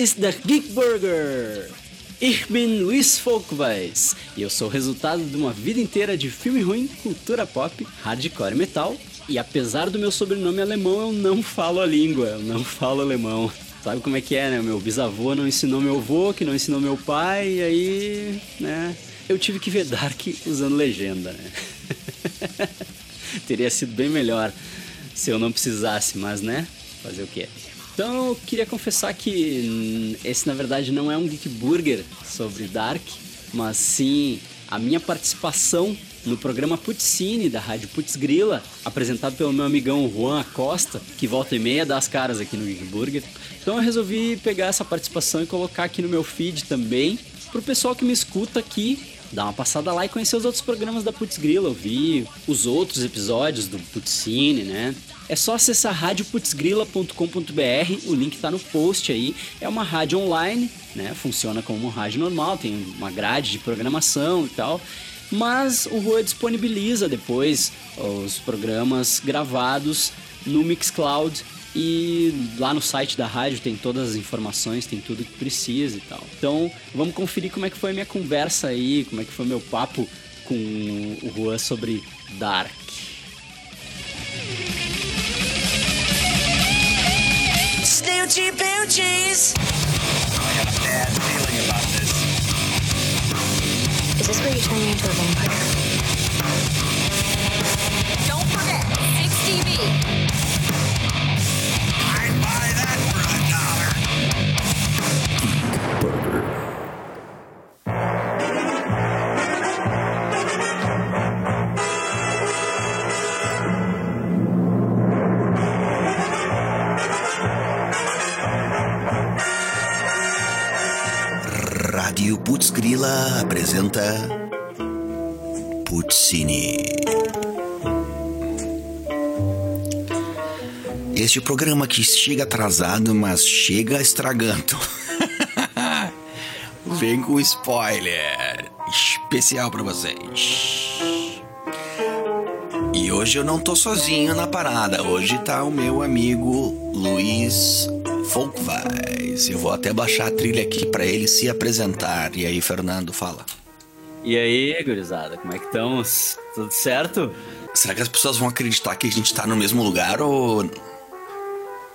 Ist der Geek Burger. Ich bin Luiz Folkweis e eu sou o resultado de uma vida inteira de filme ruim, cultura pop, hardcore metal. E apesar do meu sobrenome alemão, eu não falo a língua, eu não falo alemão. Sabe como é que é, né? Meu bisavô não ensinou meu avô, que não ensinou meu pai, e aí, né? Eu tive que ver Dark usando legenda, né? Teria sido bem melhor se eu não precisasse, mas né? Fazer o quê? Então eu queria confessar que hum, esse na verdade não é um Geek Burger sobre Dark, mas sim a minha participação no programa Putzine da Rádio Putz Grila, apresentado pelo meu amigão Juan Acosta, que volta e meia dá as caras aqui no Geek Burger. Então eu resolvi pegar essa participação e colocar aqui no meu feed também, pro pessoal que me escuta aqui dá uma passada lá e conhecer os outros programas da Putz Grila, ouvir os outros episódios do Putzine, né? É só acessar radioputzgrila.com.br, o link está no post aí. É uma rádio online, né? Funciona como uma rádio normal, tem uma grade de programação e tal. Mas o Rua disponibiliza depois os programas gravados no Mixcloud e lá no site da rádio tem todas as informações, tem tudo que precisa e tal. Então vamos conferir como é que foi a minha conversa aí, como é que foi meu papo com o Juan sobre Dark. Snoochie Boochies! I got a bad feeling about this. Is this where you turn me into a vampire? Don't forget, 6 TV. Rádio Putz Grila apresenta Putzini. Este programa que chega atrasado, mas chega estragando. Vem com spoiler especial para vocês. E hoje eu não tô sozinho na parada. Hoje tá o meu amigo Luiz Folkvais. Eu vou até baixar a trilha aqui para ele se apresentar. E aí, Fernando, fala. E aí, gurizada, como é que estamos? Tudo certo? Será que as pessoas vão acreditar que a gente tá no mesmo lugar ou.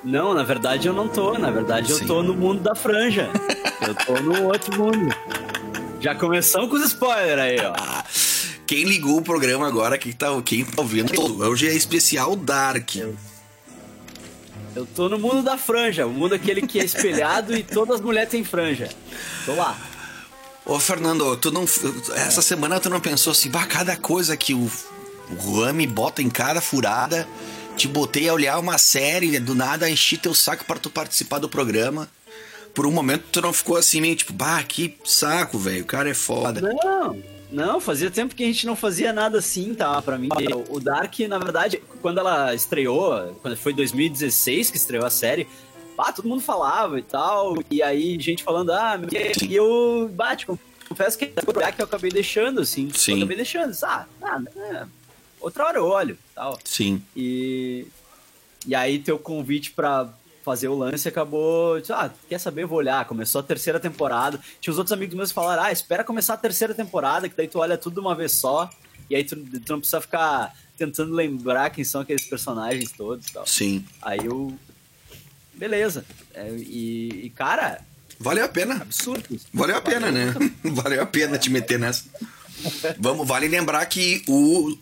Não, na verdade eu não tô. Na verdade Sim. eu tô no mundo da franja. eu tô no outro mundo. Já começamos com os spoilers aí, ó. Quem ligou o programa agora, quem tá, quem tá ouvindo, hoje é especial Dark. Eu eu tô no mundo da franja, o mundo aquele que é espelhado e todas as mulheres têm franja. Tô lá. Ô, Fernando, tu não. Essa semana tu não pensou assim, bah, cada coisa que o, me bota em cada furada, te botei a olhar uma série, do nada enchi teu saco para tu participar do programa. Por um momento tu não ficou assim, meio tipo, bah, que saco, velho, o cara é foda. Não, não, fazia tempo que a gente não fazia nada assim, tá? Pra mim, o Dark, na verdade, quando ela estreou, quando foi 2016 que estreou a série, ah, todo mundo falava e tal, e aí gente falando, ah, e eu, bate, confesso que o Dark eu acabei deixando, assim, Sim. eu acabei deixando, ah, nada, é, outra hora eu olho, tal. Sim. E, e aí teu convite pra fazer o lance acabou. Ah, quer saber? Vou olhar. Começou a terceira temporada. Tinha os outros amigos meus que falaram: ah, espera começar a terceira temporada, que daí tu olha tudo de uma vez só. E aí tu, tu não precisa ficar tentando lembrar quem são aqueles personagens todos e tal. Sim. Aí eu. Beleza. É, e, e, cara. Valeu a pena. Absurdo. Valeu a pena, Valeu. né? Valeu a pena te meter nessa. Vamos, vale lembrar que o,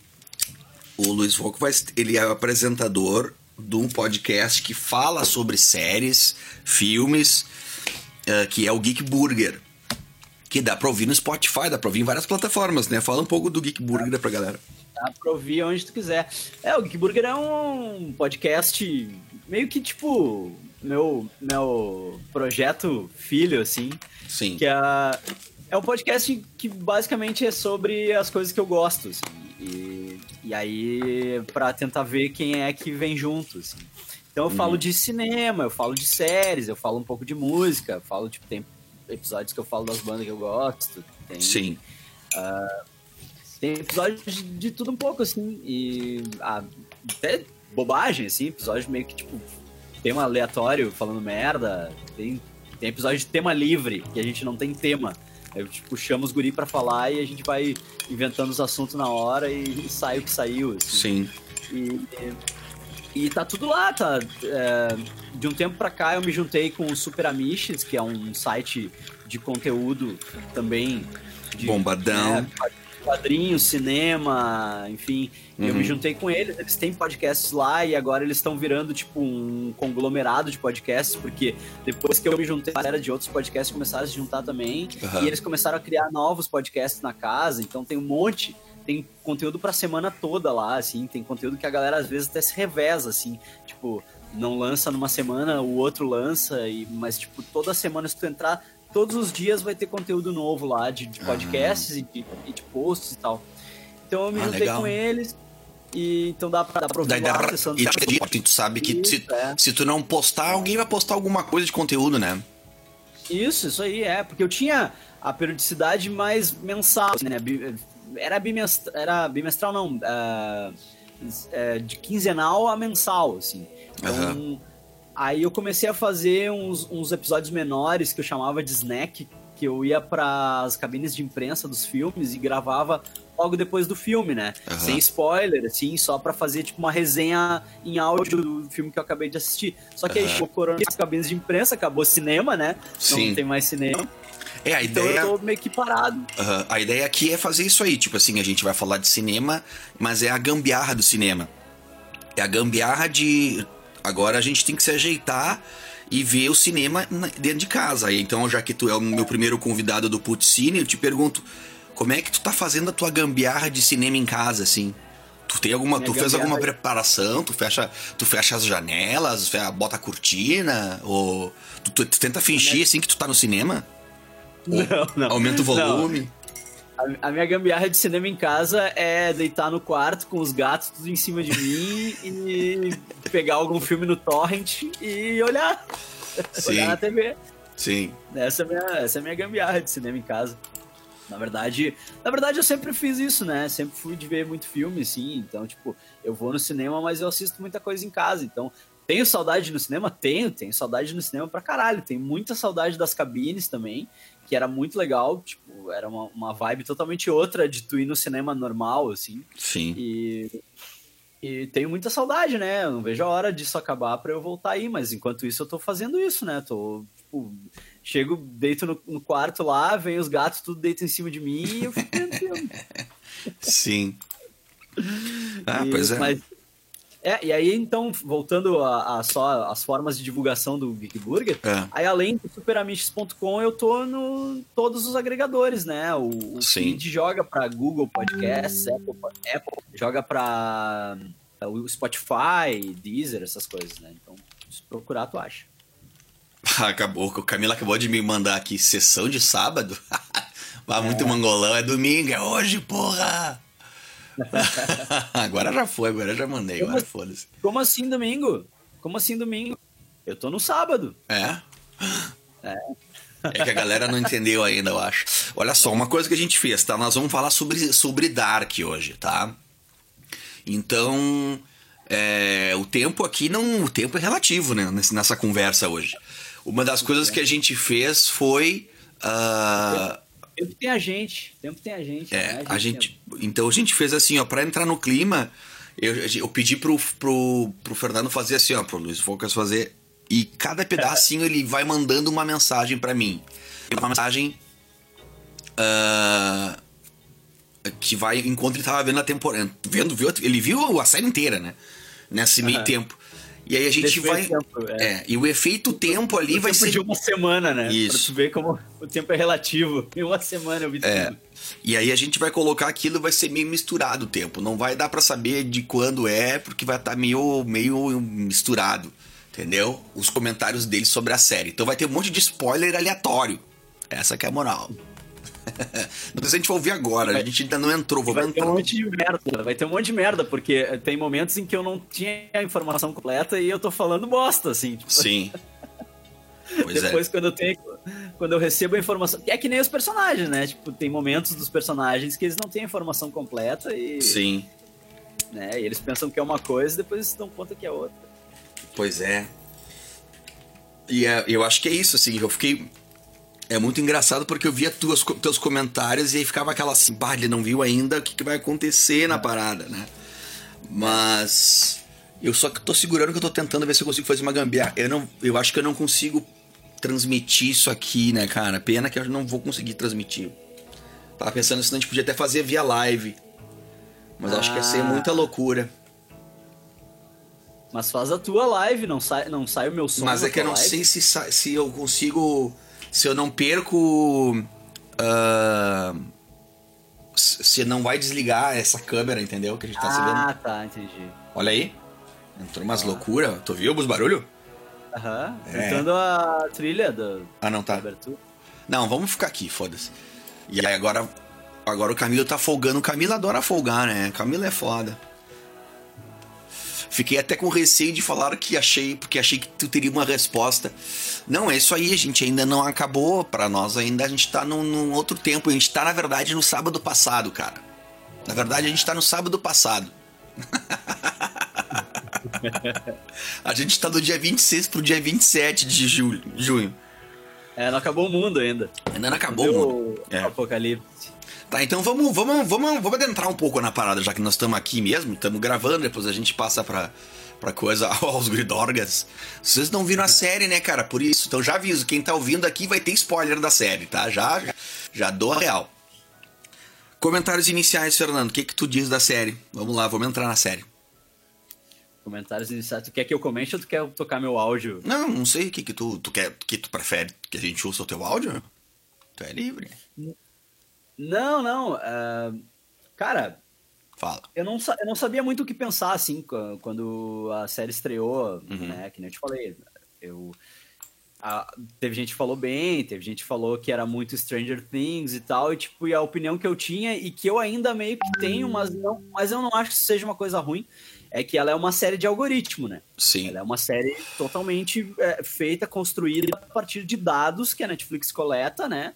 o Luiz Foco vai, ele é apresentador de um podcast que fala sobre séries, filmes, uh, que é o Geek Burger. Que dá pra ouvir no Spotify, dá pra ouvir em várias plataformas, né? Fala um pouco do Geek Burger pra galera. Dá pra ouvir onde tu quiser. É, o Geek Burger é um podcast meio que tipo meu, meu projeto filho, assim. Sim. Que é, é um podcast que basicamente é sobre as coisas que eu gosto, assim. E, e aí, para tentar ver quem é que vem junto, assim. Então eu uhum. falo de cinema, eu falo de séries, eu falo um pouco de música, falo, tipo, tem episódios que eu falo das bandas que eu gosto. Tem, Sim. Uh, tem episódios de, de, tudo um pouco, assim, e ah, até bobagem, assim, episódio meio que, tipo, tema aleatório falando merda, tem Tem episódio de tema livre, que a gente não tem tema. Eu, tipo, chamo os guri pra falar e a gente vai inventando os assuntos na hora e, e sai o que saiu. Assim. Sim. E, e, e, tá tudo lá, tá? É, de um tempo pra cá eu me juntei com o Super Amishes, que é um site de conteúdo também. De, Bombadão. Né, quadrinhos, cinema, enfim. Uhum. Eu me uhum. juntei com eles, eles têm podcasts lá e agora eles estão virando tipo um conglomerado de podcasts, porque depois que eu me juntei, a galera de outros podcasts começaram a se juntar também uhum. e eles começaram a criar novos podcasts na casa, então tem um monte tem conteúdo pra semana toda lá, assim, tem conteúdo que a galera às vezes até se reveza, assim, tipo, não lança numa semana, o outro lança, e, mas, tipo, toda semana se tu entrar, todos os dias vai ter conteúdo novo lá de, de podcasts e, de, e, de, posts e tal. Então eu me ah, juntei legal. com eles. E, então dá pra, dá pra ouvir lá, e, tu sabe que isso, se, é. se tu não postar, alguém vai postar alguma coisa de conteúdo, né? Isso, isso aí, é. Porque eu tinha a periodicidade mais mensal, né? Era bimestral, era bimestral não, uh, de quinzenal a mensal, assim. Então, uhum Aí eu comecei a fazer uns, uns episódios menores que eu chamava de snack, que eu ia para as cabines de imprensa dos filmes e gravava logo depois do filme, né? Uhum. Sem spoiler, assim, só para fazer tipo uma resenha em áudio do filme que eu acabei de assistir. Só que uhum. aí chegou corona as cabines de imprensa, acabou cinema, né? Sim. Não tem mais cinema. É, a então ideia. eu tô meio que parado. Uhum. A ideia aqui é fazer isso aí. Tipo assim, a gente vai falar de cinema, mas é a gambiarra do cinema. É a gambiarra de Agora a gente tem que se ajeitar e ver o cinema dentro de casa. Então, já que tu é o meu primeiro convidado do Puticine, eu te pergunto, como é que tu tá fazendo a tua gambiarra de cinema em casa, assim? Tu tem alguma, tu fez alguma preparação? Tu fecha, tu fecha as janelas, bota a cortina, ou tu, tu, tu tenta fingir assim que tu tá no cinema? Não, não. Aumenta o volume? Não. A, a, minha gambiarra de cinema em casa é deitar no quarto com os gatos tudo em cima de mim e pegar algum filme no torrent e olhar. Sim. Olhar na TV. Sim. Essa é, minha, essa é a minha gambiarra de cinema em casa. Na verdade, na verdade eu sempre fiz isso, né? Sempre fui de ver muito filme, sim. Então, tipo, eu vou no cinema, mas eu assisto muita coisa em casa. Então, tenho saudade no cinema? Tenho, tenho saudade no cinema pra caralho. Tenho muita saudade das cabines também que era muito legal, tipo, era uma, uma vibe totalmente outra de tu ir no cinema normal, assim. Sim. E, e tenho muita saudade, né? Eu não vejo a hora disso acabar para eu voltar aí, mas enquanto isso eu tô fazendo isso, né? Tô, tipo, chego, deito no, no quarto lá, vem os gatos, tudo deito em cima de mim e eu fico Sim. Ah, e, pois é. Mas, é, e aí então, voltando a, a, só as formas de divulgação do Geek Burger, é. aí além do superamiches.com, eu tô no todos os agregadores, né? O, o feed joga para Google Podcasts, Apple, Apple joga para é, o Spotify, Deezer, essas coisas, né? Então, se procurar, tu acha. Acabou, o Camila acabou de me mandar aqui sessão de sábado. Mas é. muito mangolão, é domingo, é hoje, porra! agora já foi, agora já mandei, como, agora foda-se. Como assim domingo? Como assim domingo? Eu tô no sábado. É? É. É que a galera não entendeu ainda, eu acho. Olha só, uma coisa que a gente fez, tá? Nós vamos falar sobre, sobre Dark hoje, tá? Então, é, o tempo aqui não. O tempo é relativo, né? Nessa conversa hoje. Uma das coisas que a gente fez foi. Uh, Tempo tem a gente, tempo tem a gente. É, né? a, gente, a gente então a gente fez assim, ó, para entrar no clima, eu, eu pedi pro, pro, pro Fernando fazer assim, ó, pro Luiz Focas fazer. E cada pedacinho ele vai mandando uma mensagem para mim. Uma mensagem. Uh, que vai enquanto ele tava vendo a temporada. Vendo, viu, ele viu a série inteira, né? Nesse meio uhum. tempo. E aí a gente vai. Tempo, é. é. e o efeito tempo ali o vai tempo ser. de uma semana, né? Isso. Pra tu ver como o tempo é relativo. Em uma semana eu vi é. tudo. E aí a gente vai colocar aquilo, vai ser meio misturado o tempo. Não vai dar para saber de quando é, porque vai estar tá meio, meio misturado. Entendeu? Os comentários dele sobre a série. Então vai ter um monte de spoiler aleatório. Essa que é a moral. Não sei se a gente vai ouvir agora, vai, a gente ainda não entrou, vamos vai entrar. Ter um monte de merda, vai ter um monte de merda, porque tem momentos em que eu não tinha a informação completa e eu tô falando bosta, assim. Tipo... Sim. Pois é. Depois, é. quando eu tenho. Quando eu recebo a informação. É que nem os personagens, né? Tipo, tem momentos dos personagens que eles não têm a informação completa e. Sim. Né? E eles pensam que é uma coisa e depois se dão conta que é outra. Pois é. E é, eu acho que é isso, assim, eu fiquei. É muito engraçado porque eu via tuas, teus comentários e aí ficava aquela assim, bah, ele não viu ainda o que, que vai acontecer na parada, né? Mas. Eu só que tô segurando que eu tô tentando ver se eu consigo fazer uma gambiarra. Eu, não, eu acho que eu não consigo transmitir isso aqui, né, cara? Pena que eu não vou conseguir transmitir. Tava pensando se a gente podia até fazer via live. Mas ah. acho que ia ser muita loucura. Mas faz a tua live, não sai, não sai o meu som. Mas é que eu não live. sei se, se eu consigo. Se eu não perco. Uh, se não vai desligar essa câmera, entendeu? Que a gente tá Ah, tá, entendi. Olha aí. Entrou umas ah. loucuras. Tu viu os barulhos? Aham. É. Tentando a trilha do. Ah, não tá. Não, vamos ficar aqui, foda-se. E aí agora. Agora o Camilo tá folgando. O Camilo adora folgar, né? Camilo é foda. Fiquei até com receio de falar que achei, porque achei que tu teria uma resposta. Não, é isso aí, a gente ainda não acabou. para nós ainda a gente tá num, num, outro tempo. A gente tá, na verdade, no sábado passado, cara. Na verdade, a gente tá no sábado passado. a gente tá do dia 26 pro dia 27 de julho, junho. É, não acabou o mundo ainda. Ainda não acabou o mundo. É. Apocalipse. Tá, então vamos, vamos, vamos, vamos adentrar um pouco na parada, já que nós estamos aqui mesmo, estamos gravando, depois a gente passa pra, pra coisa aos gridorgas. Vocês não viram a série, né, cara? Por isso. Então já aviso, quem tá ouvindo aqui vai ter spoiler da série, tá? Já, já dou a real. Comentários iniciais, Fernando. O que, que tu diz da série? Vamos lá, vamos entrar na série. Comentários iniciais. Tu quer que eu comente ou tu quer tocar meu áudio? Não, não sei o que, que tu, tu quer, que tu prefere que a gente ouça o teu áudio. Tu é livre. Não, não. Uh, cara. Fala. Eu não, eu não sabia muito o que pensar, assim, quando a série estreou, uhum. né? Que nem eu te falei. Eu. A, teve gente que falou bem, teve gente que falou que era muito Stranger Things e tal, e tipo, e a opinião que eu tinha, e que eu ainda meio que tenho, mas, não, mas eu não acho que seja uma coisa ruim, é que ela é uma série de algoritmo, né? Sim. Ela é uma série totalmente é, feita, construída a partir de dados que a Netflix coleta, né?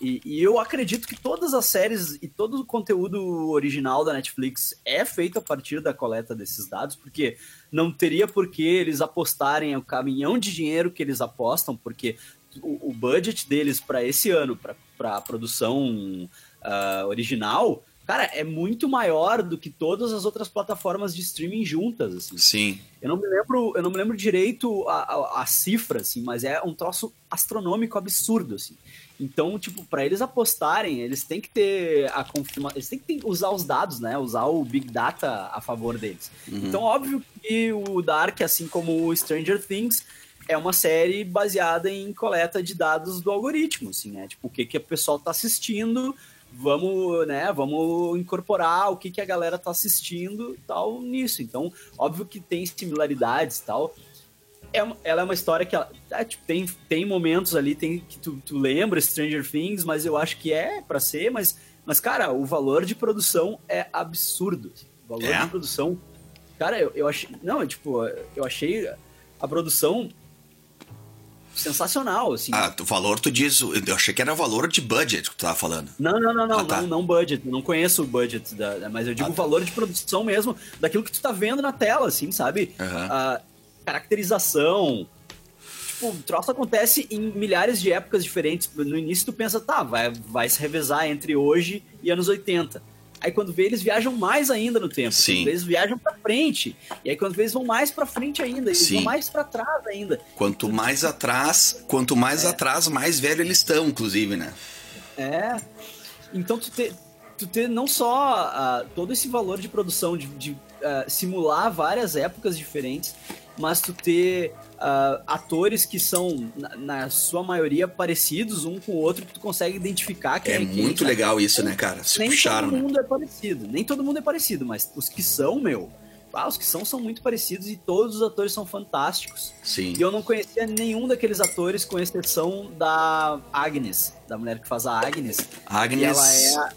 E, e, eu acredito que todas as séries e todo o conteúdo original da Netflix é feito a partir da coleta desses dados, porque não teria por que eles apostarem o caminhão de dinheiro que eles apostam, porque o, o budget deles para esse ano, para a produção uh, original, cara, é muito maior do que todas as outras plataformas de streaming juntas, assim. Sim. Eu não me lembro, eu não me lembro direito a, a, a cifra, assim, mas é um troço astronômico absurdo, assim. Então, tipo, para eles apostarem, eles têm que ter a confirmação, eles têm que usar os dados, né? Usar o Big Data a favor deles. Uhum. Então, óbvio que o Dark, assim como o Stranger Things, é uma série baseada em coleta de dados do algoritmo, assim, né? Tipo, o que, que o pessoal tá assistindo, vamos, né, vamos incorporar o que, que a galera tá assistindo tal nisso. Então, óbvio que tem similaridades e tal, é, ela é uma história que ela, é, tipo, tem, tem momentos ali tem que tu, tu lembra Stranger Things, mas eu acho que é para ser, mas, mas cara, o valor de produção é absurdo. O valor é? de produção. Cara, eu, eu achei. Não, tipo, eu achei a produção sensacional, assim. Ah, o valor tu diz, eu achei que era o valor de budget que tu tava falando. Não, não, não, não, ah, tá. não, não, budget, não conheço o budget, da, mas eu digo ah, tá. o valor de produção mesmo, daquilo que tu tá vendo na tela, assim, sabe? Uhum. Uh, caracterização. Tipo, o troço acontece em milhares de épocas diferentes. No início tu pensa, tá, vai, vai se revezar entre hoje e anos 80. Aí quando vê, eles viajam mais ainda no tempo. Sim. Eles viajam para frente. E aí quando vê, eles vão mais para frente ainda. Eles Sim. vão mais para trás ainda. Quanto mais atrás, quanto mais é. atrás, mais velho eles estão, inclusive, né? É. Então tu ter, tu ter não só uh, todo esse valor de produção, de, de uh, simular várias épocas diferentes, mas tu ter uh, atores que são, na, na, sua maioria, parecidos um com o outro, que tu consegue identificar quem é. É muito quem, legal isso, né, cara? Se nem puxaram, todo né? mundo é parecido, nem todo mundo é parecido, mas os que são, meu... Ah, os que são são muito parecidos e todos os atores são fantásticos. Sim. E eu não conhecia nenhum daqueles atores, com exceção da Agnes, da mulher que faz a Agnes. Agnes. E ela é a,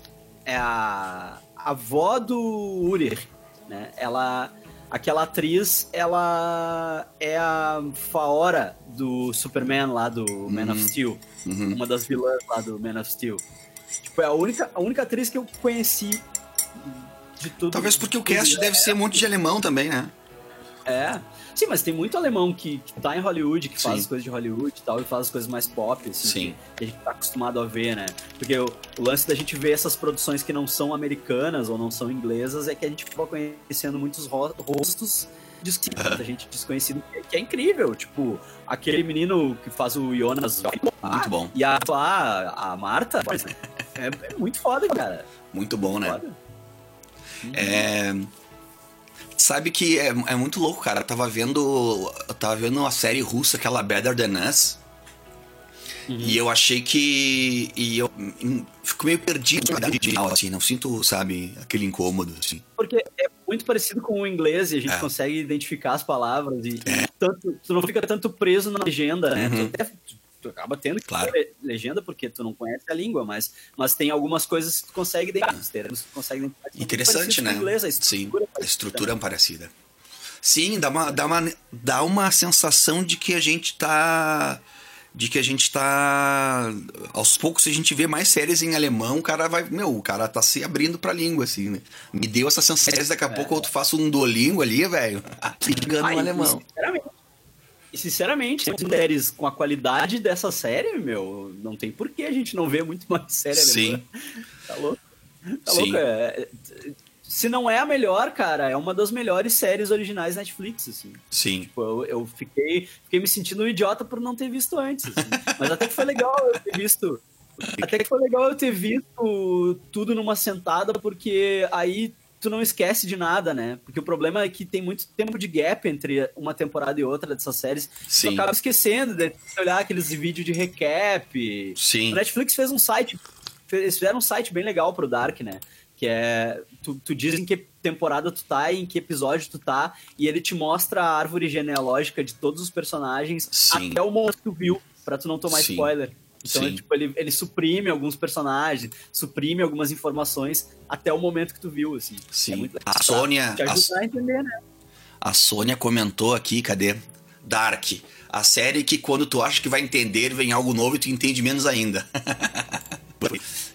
é a avó do Urir, né? Ela aquela atriz, ela é a Faora do Superman lá do uhum. Man of Steel. Uhum. Uma das vilãs lá do Man of Steel. Tipo, é a única, a única atriz que eu conheci de tudo. Talvez porque o cast deve ser um monte de alemão também, né? É. Sim, mas tem muito alemão que, que tá em Hollywood, que faz Sim. as coisas de Hollywood e tal, e faz as coisas mais pop, assim, Sim. Que, a gente tá acostumado a ver, né? Porque o, o lance da gente ver essas produções que não são americanas ou não são inglesas é que a gente acaba conhecendo muitos ro- rostos desconhecidos, da gente desconhecido, que, é incrível. Tipo, aquele menino que faz o Jonas. Muito bom. E a, a, a Marta. É, é muito foda, cara. Muito bom, né? Foda. É. Sabe que é, é muito louco, cara. Eu tava vendo. Eu tava vendo uma série russa, aquela Better Than Us. E eu achei que. E eu fico meio perdido final, assim. Não sinto, sabe, aquele incômodo, assim. Porque é muito parecido com o inglês e a gente É. consegue identificar as palavras e tanto, tu não fica tanto preso na legenda, né? Uhum. Tu, até- tu acaba tendo que Claro. legenda porque tu não conhece a língua, mas, mas tem algumas coisas que tu consegue os termos que tu consegue são Interessante, né? Inglês, a Sim, estrutura é a parecida, estrutura é parecida. Sim, dá uma, dá, uma, dá uma sensação de que a gente tá. De que a gente tá. Aos poucos, se a gente vê mais séries em alemão, o cara vai. Meu, o cara tá se abrindo pra língua, assim, né? Me deu essa sensação. Daqui a pouco eu faço um Duolingo ali, velho. Ligando Ah, no e- alemão. Sinceramente, e sinceramente, séries com a qualidade dessa série, meu, não tem por que a gente não ver muito mais série Sim. alemã. Tá louco? Tá Sim. louco? É, é, se não é a melhor, cara, é uma das melhores séries originais Netflix, assim. Sim. Tipo, eu, eu fiquei, fiquei me sentindo um idiota por não ter visto antes. assim. Mas até que foi legal eu ter visto. Até que foi legal eu ter visto tudo numa sentada, porque aí tu não esquece de nada, né? Porque o problema é que tem muito tempo de gap entre uma temporada e outra dessas séries. Sim. Tu acaba esquecendo de olhar aqueles vídeos de recap. Sim. O Netflix fez um site, eles fizeram um site bem legal pro Dark, né? Que é. Tu, tu diz em que temporada tu tá e em que episódio tu tá, e ele te mostra a árvore genealógica de todos os personagens Sim. até o momento que tu viu, pra tu não tomar Sim. spoiler. Então, Sim. tipo, ele, ele suprime alguns personagens, suprime algumas informações até o momento que tu viu, assim. Sim. É. A Sônia- Te ajudar a entender, né? A Sônia comentou aqui, cadê? Dark. A série que quando tu acha que vai entender, vem algo novo e tu entende menos ainda.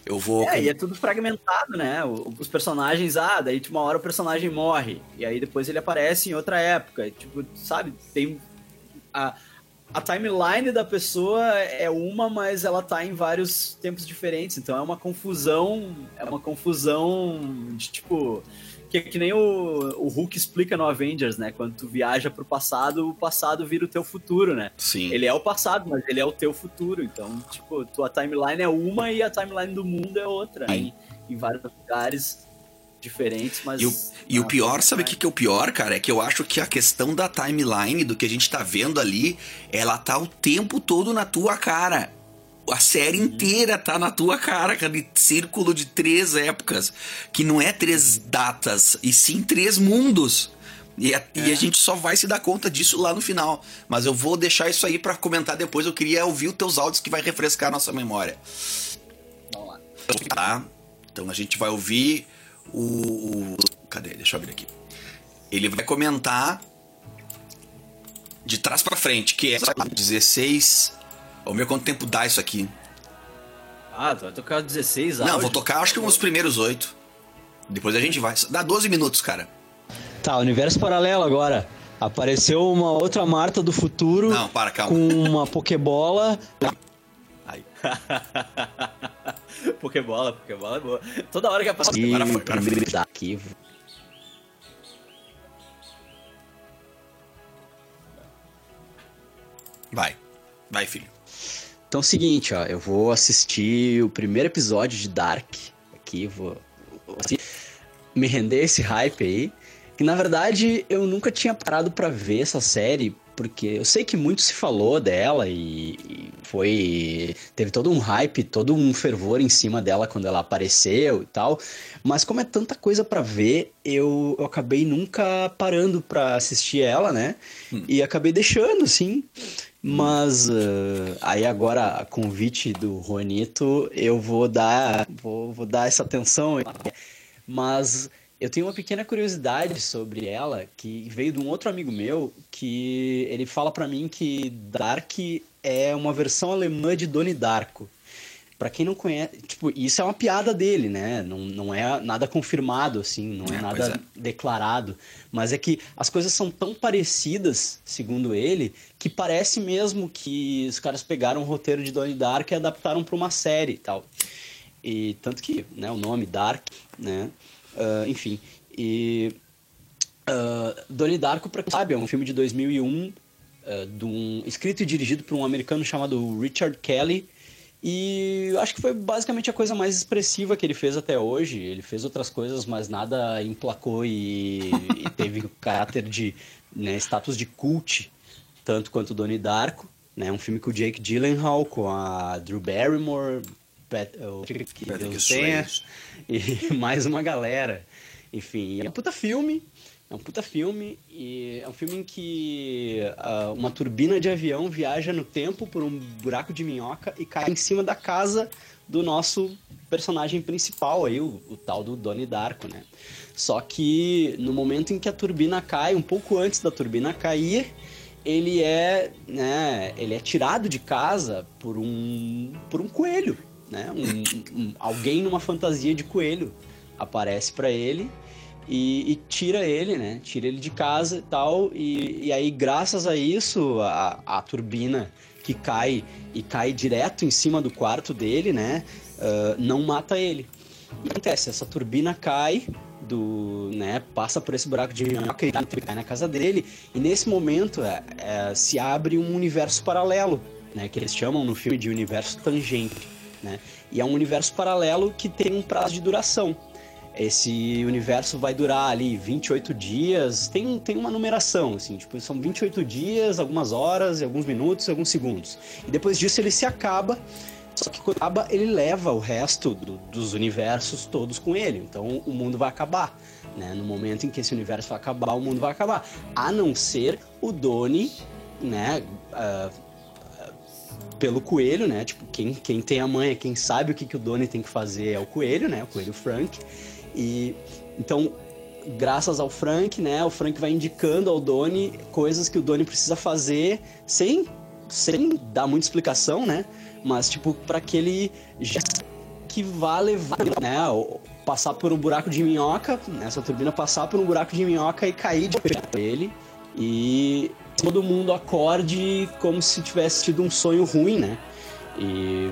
Eu vou. É, e é tudo fragmentado, né? Os personagens, ah, daí de uma hora o personagem morre. E aí depois ele aparece em outra época. Tipo, sabe, tem. A, a timeline da pessoa é uma, mas ela tá em vários tempos diferentes. Então é uma confusão. É uma confusão de tipo. Que, que nem o, o Hulk explica no Avengers, né? Quando tu viaja pro passado, o passado vira o teu futuro, né? Sim. Ele é o passado, mas ele é o teu futuro. Então, tipo, tua timeline é uma e a timeline do mundo é outra. Sim. Em, em vários lugares diferentes, mas. E o, e o Ah, pior, sabe o é. que, que é o pior, cara? É que eu acho que a questão da timeline, do que a gente tá vendo ali, ela tá o tempo todo na tua cara. A série inteira tá na tua cara, aquele círculo de três épocas, que não é três datas, e sim três mundos. E a, e a gente só vai se dar conta disso lá no final. Mas eu vou deixar isso aí pra comentar depois. Eu queria ouvir os teus áudios que vai refrescar a nossa memória. Vamos lá. Tá? Então a gente vai ouvir o, o- Cadê? Deixa eu abrir aqui. Ele vai comentar de trás pra frente, que é 16. Vamos ver quanto tempo dá isso aqui. Ah, tu vai tocar 16 Não, áudios? vou tocar acho que uns primeiros oito. Depois a gente vai. Dá 12 minutos, cara. Tá, universo paralelo agora. Apareceu uma outra Marta do futuro Não, para, calma. com uma Pokébola. Pokébola, Pokébola é boa. Toda hora que aparece. Agora foi, agora foi. arquivo. Vai. Vai, filho. Então é o seguinte, ó, eu vou assistir o primeiro episódio de Dark aqui, vou, vou assim, me render esse hype aí. Que na verdade eu nunca tinha parado pra ver essa série, porque eu sei que muito se falou dela e, foi. Teve todo um hype, todo um fervor em cima dela quando ela apareceu e tal. Mas como é tanta coisa pra ver, eu, eu acabei nunca parando pra assistir ela, né? E acabei deixando, assim. Mas eh, aí agora, a convite do Juanito, eu vou dar, vou, vou dar essa atenção. Mas eu tenho uma pequena curiosidade sobre ela, que veio de um outro amigo meu, que ele fala pra mim que Dark é uma versão alemã de Doni Darko. Pra quem não conhece, tipo, isso é uma piada dele, né? Não, não é nada confirmado, assim, não é, É, nada é. declarado. Mas é que as coisas são tão parecidas, segundo ele, que parece mesmo que os caras pegaram o roteiro de Donnie Dark e adaptaram pra uma série e tal. E tanto que, né, o nome Dark, né? Ah, enfim. E Uh, Donnie Darko, pra quem sabe, é um filme de 2001, uh, de um- escrito e dirigido por um americano chamado Richard Kelly. E acho que foi basicamente a coisa mais expressiva que ele fez até hoje. Ele fez outras coisas, mas nada emplacou e, e teve o caráter de né, status de cult, tanto quanto Donnie Darko. Né, um filme com o Jake Gyllenhaal, com a Drew Barrymore, Pat, o que Deus tenha, e mais uma galera. Enfim, é um puta filme. É um puta filme e é um filme em que ah, uma turbina de avião viaja no tempo por um buraco de minhoca e cai em cima da casa do nosso personagem principal aí, o, o tal do Donnie Darko, né? Só que no momento em que a turbina cai, um pouco antes da turbina cair, ele é, né, ele é tirado de casa por um, por um coelho, né? Um- um- alguém numa fantasia de coelho aparece pra ele e, e tira ele, né? Tira ele de casa e tal. E, aí, graças a isso, a, a turbina que cai e cai direto em cima do quarto dele, né? ah, não mata ele. E o que acontece? Essa turbina cai do, né, passa por esse buraco de minhoca e cai na casa dele. E nesse momento é, é, se abre um universo paralelo, né, que eles chamam no filme de universo tangente, né? E é um universo paralelo que tem um prazo de duração. Esse universo vai durar ali 28 dias, tem, tem uma numeração, assim, tipo, são 28 dias, algumas horas, alguns minutos, alguns segundos. E depois disso ele se acaba, só que quando acaba, ele leva o resto do- dos universos todos com ele. Então o mundo vai acabar. Né? No momento em que esse universo vai acabar, o mundo vai acabar. A não ser o Doni, né? ah, pelo coelho, né? Tipo, quem, quem tem a manha, quem sabe o que, que o Doni tem que fazer é o coelho, né? O coelho Frank. E então, graças ao Frank, né? O Frank vai indicando ao Doni coisas que o Doni precisa fazer sem, sem dar muita explicação, né? Mas, tipo, para que ele já que vá levar, né? Passar por um buraco de minhoca, nessa turbina passar por um buraco de minhoca e cair de dele. E todo mundo acorde como se tivesse tido um sonho ruim, né? E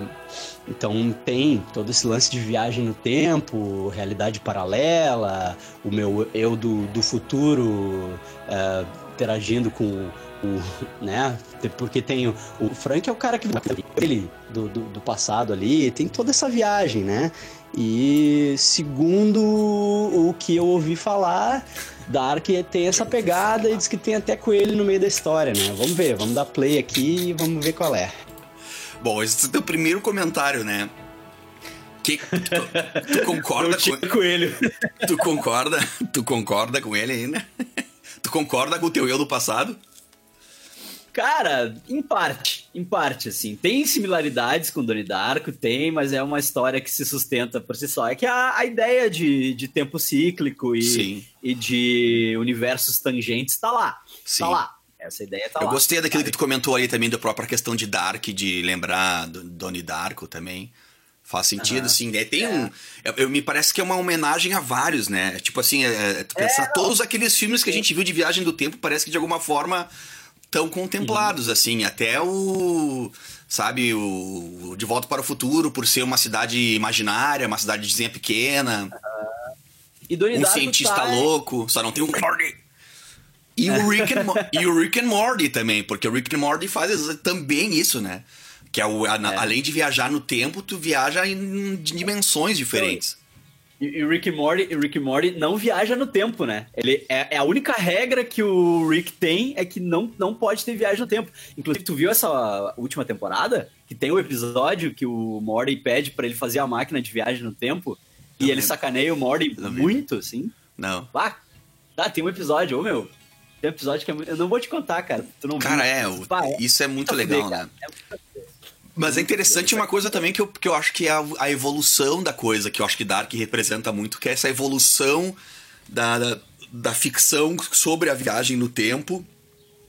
então tem todo esse lance de viagem no tempo, realidade paralela, o meu eu do, do futuro é, interagindo com o, né? Porque tem o, o Frank é o cara que ele do, do, do passado ali, tem toda essa viagem, né? E segundo o que eu ouvi falar, Dark tem essa pegada e diz que tem até coelho no meio da história, né? Vamos ver, vamos dar play aqui e vamos ver qual é. Bom, esse é o teu primeiro comentário, né? Que, tu, tu concorda com, coelho. tu concorda? Tu concorda com ele ainda? Tu concorda com o teu eu do passado? Cara, em parte, em parte, assim. Tem similaridades com Donnie Darko, tem, mas é uma história que se sustenta por si só. É que a, a ideia de, de tempo cíclico e, e de universos tangentes tá lá. Sim. Tá lá. Essa ideia tá eu lá. gostei daquilo que tu comentou ali também, da própria questão de Dark, de lembrar do Donnie Darko também. Faz sentido, Aham. assim, né? Tem É. um. Eu, eu- me parece que é uma homenagem a vários, né? Tipo assim, é, é, tu pensar todos aqueles filmes que a gente viu de viagem do tempo, parece que de alguma forma estão contemplados, assim. Até o. Sabe, o, De Volta para o Futuro, por ser uma cidade imaginária, uma cidadezinha pequena, E Donnie um cientista louco, só não tem um Morty. E o, Rick and, e o Rick and Morty também, porque o Rick and Morty faz também isso, né? Que é o, a- É. além de viajar no tempo, tu viaja em dimensões diferentes. E e o Rick Morty, e o Rick Morty não viaja no tempo, né? Ele é, é a única regra que o Rick tem é que não, não pode ter viagem no tempo. Inclusive, tu viu essa última temporada? Que tem o episódio que o Morty pede pra ele fazer a máquina de viagem no tempo e Não ele lembro. sacaneia o Morty Não muito, assim. Não. Ah, tá, tem um episódio, ô meu. Tem um episódio que é muito... Eu não vou te contar, cara. Tu não Cara, viu. é, o- Pá, é isso é muito pra legal, fuder, né? cara. É muito- Mas é interessante uma coisa também que eu, que eu acho que é a, a evolução da coisa, que eu acho que Dark representa muito, que é essa evolução da, da, da ficção sobre a viagem no tempo,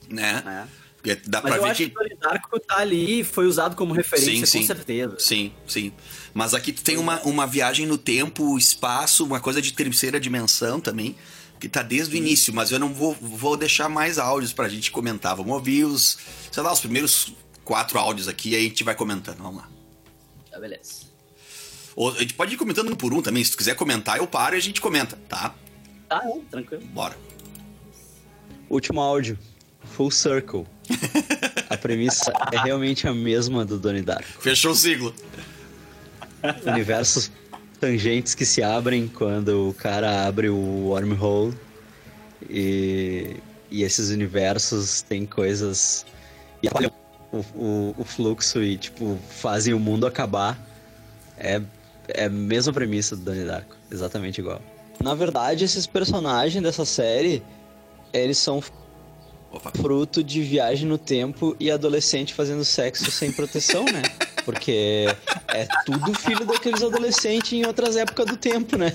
né? É. Dá Mas pra eu ver acho que que. Donnie Darko tá ali foi usado como referência, Sim, com sim. certeza. Sim, sim. Mas aqui tu tem uma, uma viagem no tempo, espaço, uma coisa de terceira dimensão também, que tá desde o início, mas eu não vou, vou deixar mais áudios pra gente comentar. Vamos ouvir os, sei lá, os primeiros quatro áudios aqui e aí a gente vai comentando. Vamos lá. Tá, beleza. Ou a gente pode ir comentando um por um também. Se tu quiser comentar, eu paro e a gente comenta, tá? Tá, é, tranquilo. Bora. Último áudio. Full Circle. A premissa é realmente a mesma do Donnie Darko. Fechou o ciclo. Universos tangentes que se abrem quando o cara abre o wormhole. E, e esses universos têm coisas. E o, o, o fluxo e, tipo, fazem o mundo acabar. É, é a mesma premissa do Donnie Darko. Exatamente igual. Na verdade, esses personagens dessa série. Eles são Opa. fruto de viagem no tempo e adolescente fazendo sexo sem proteção, né? Porque é tudo filho daqueles adolescentes em outras épocas do tempo, né?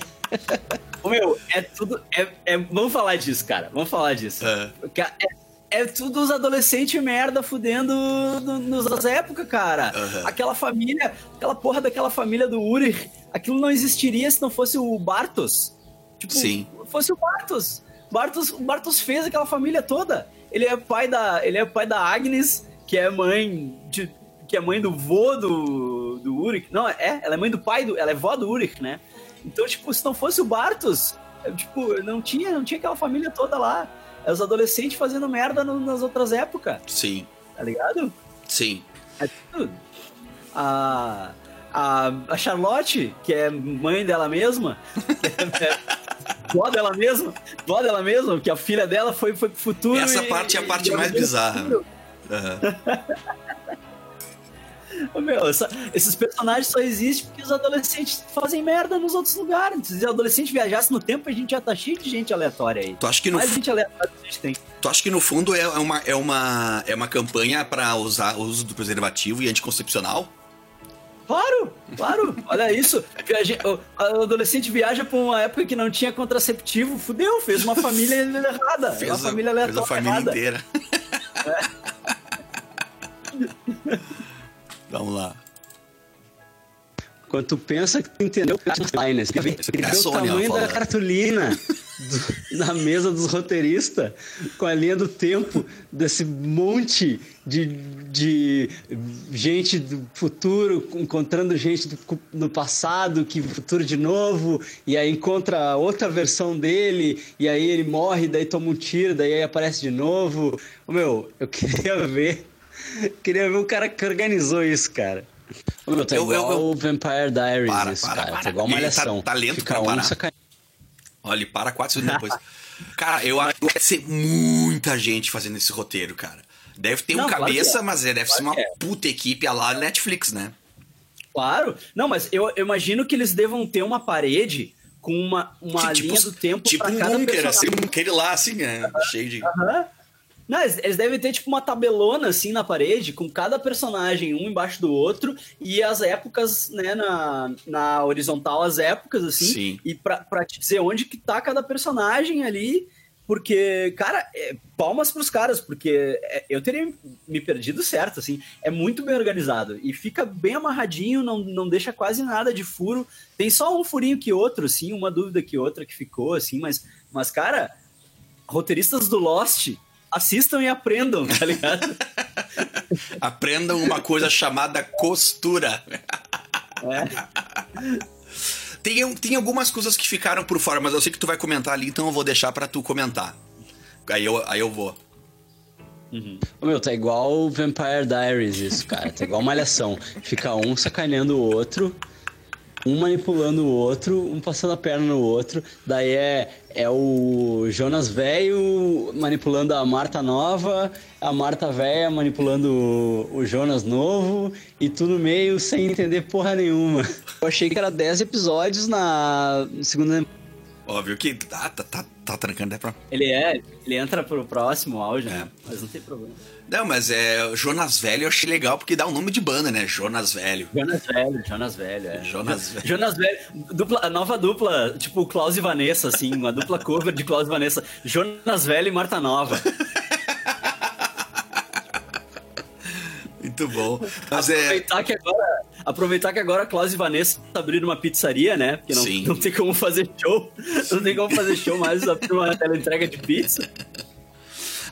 Ô, meu, é tudo. É, é- vamos falar disso, cara. Vamos falar disso. É. É, é tudo os adolescentes merda fudendo nas épocas, cara. Aham. Aquela família, aquela porra daquela família do Urich, aquilo não existiria se não fosse o Bartos. Tipo, Sim. fosse o Bartos. Bartos. O Bartos fez aquela família toda. Ele é pai da, ele é pai da Agnes, que é mãe de, que é mãe do vô do, do Urich. Não, é, ela é mãe do pai do, ela é vó do Urich, né? Então, tipo, se não fosse o Bartos, é, tipo, não tinha, não tinha aquela família toda lá. É os adolescentes fazendo merda no- nas outras épocas, Sim, tá ligado? sim. É tudo. A, a, a Charlotte, que é mãe dela mesma, que é, vó dela mesma, vó dela mesma, que a filha dela foi, foi pro futuro. Essa e- parte é a parte mais bizarra. Aham. Meu, essa- esses personagens só existem porque os adolescentes fazem merda nos outros lugares. Se os adolescentes viajassem no tempo, a gente já tá cheio de gente aleatória aí. Tu acha que no Mais gente aleatória que a gente tem. Tu acha que no fundo é uma, é uma, é uma campanha pra usar o uso do preservativo e anticoncepcional? Claro, claro, olha isso. Viaje- O adolescente viaja pra uma época que não tinha contraceptivo, fudeu, fez uma família errada. Fez uma a- família fez aleatória a família errada. inteira. Vamos lá. Quando tu pensa que tu entendeu que vê É o tamanho da cartolina do- na mesa dos roteiristas, com a linha do tempo desse monte de, de gente do futuro encontrando gente do, no passado, que futuro de novo, e aí encontra outra versão dele, e aí ele morre, daí toma um tiro, daí aí aparece de novo. Meu, eu queria ver. Queria ver o cara que organizou isso, cara. Meu, tá Eu- eu- igual eu- o Vampire Diaries, Para, isso, para, cara. para. Tá igual Ele tá- malhação. tá lento Fica pra um parar. Olha, ele para quatro segundos depois. Cara, eu acho que deve ser muita gente fazendo esse roteiro, cara. Deve ter um Não, claro que cabeça, é. mas é, deve ser Claro uma que é. puta equipe a lá Netflix, né? Claro. Não, mas eu, eu imagino que eles devam ter uma parede com uma, uma tipo, linha do tempo tipo pra um cada bunker, personagem. assim, aquele lá, assim, né? Cheio de. Aham. Não, eles, eles devem ter tipo uma tabelona assim na parede, com cada personagem um embaixo do outro, e as épocas, né, na, na horizontal, as épocas, assim, Sim. e pra, pra te dizer onde que tá cada personagem ali, porque, cara, é, palmas pros caras, porque é, eu teria me perdido certo, assim, é muito bem organizado, e fica bem amarradinho, não, não deixa quase nada de furo, tem só um furinho que outro, assim, uma dúvida que outra que ficou, assim, mas, mas cara, roteiristas do Lost assistam e aprendam, tá ligado? Aprendam uma coisa chamada costura. É. Tem, tem algumas coisas que ficaram por fora, mas eu sei que tu vai comentar ali, então eu vou deixar pra tu comentar. Aí eu, aí eu vou. Ô, Meu, tá igual o Vampire Diaries isso, cara. Tá igual malhação. Fica um sacaneando o outro, um manipulando o outro, um passando a perna no outro. Daí é, é o Jonas velho manipulando a Marta nova, a Marta velha manipulando o, Jonas novo, e tudo meio sem entender porra nenhuma. Eu achei que era 10 episódios na segunda Óbvio que tá, tá, tá, tá trancando, é pra. Ele é, ele entra pro próximo áudio, É. né? Mas não tem problema. Não, mas é. Jonas Velho eu achei legal porque dá um nome de banda, né? Jonas Velho. Jonas Velho, Jonas Velho, é. Jonas Velho. Jonas Velho, dupla, nova dupla, tipo Klaus e Vanessa, assim, uma dupla cover de Klaus e Vanessa. Jonas Velho e Marta Nova. muito bom. Mas aproveitar, é... que agora, aproveitar que agora a Klaus e Vanessa abriram uma pizzaria, né? Porque não, não tem como fazer show. Não tem como fazer show mais abrir uma tela entrega de pizza.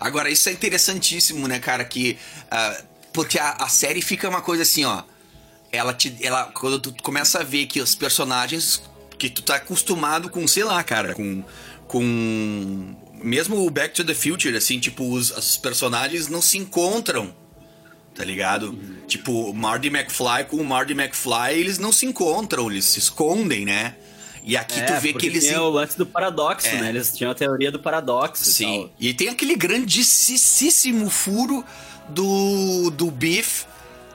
Agora, isso é interessantíssimo, né, cara? Que. Uh, porque a, a série fica uma coisa assim, ó. Ela te. Ela, quando tu começa a ver que os personagens que tu tá acostumado com, sei lá, cara, com. Com. Mesmo o Back to the Future, assim, tipo, os, os personagens não se encontram tá ligado? Tipo, o Marty McFly com o Marty McFly, eles não se encontram, eles se escondem, né? E aqui é, tu vê que eles. Tem o lance do paradoxo, é. né? Eles tinham a teoria do paradoxo. Sim. E, e tem aquele grandíssimo furo do, do Biff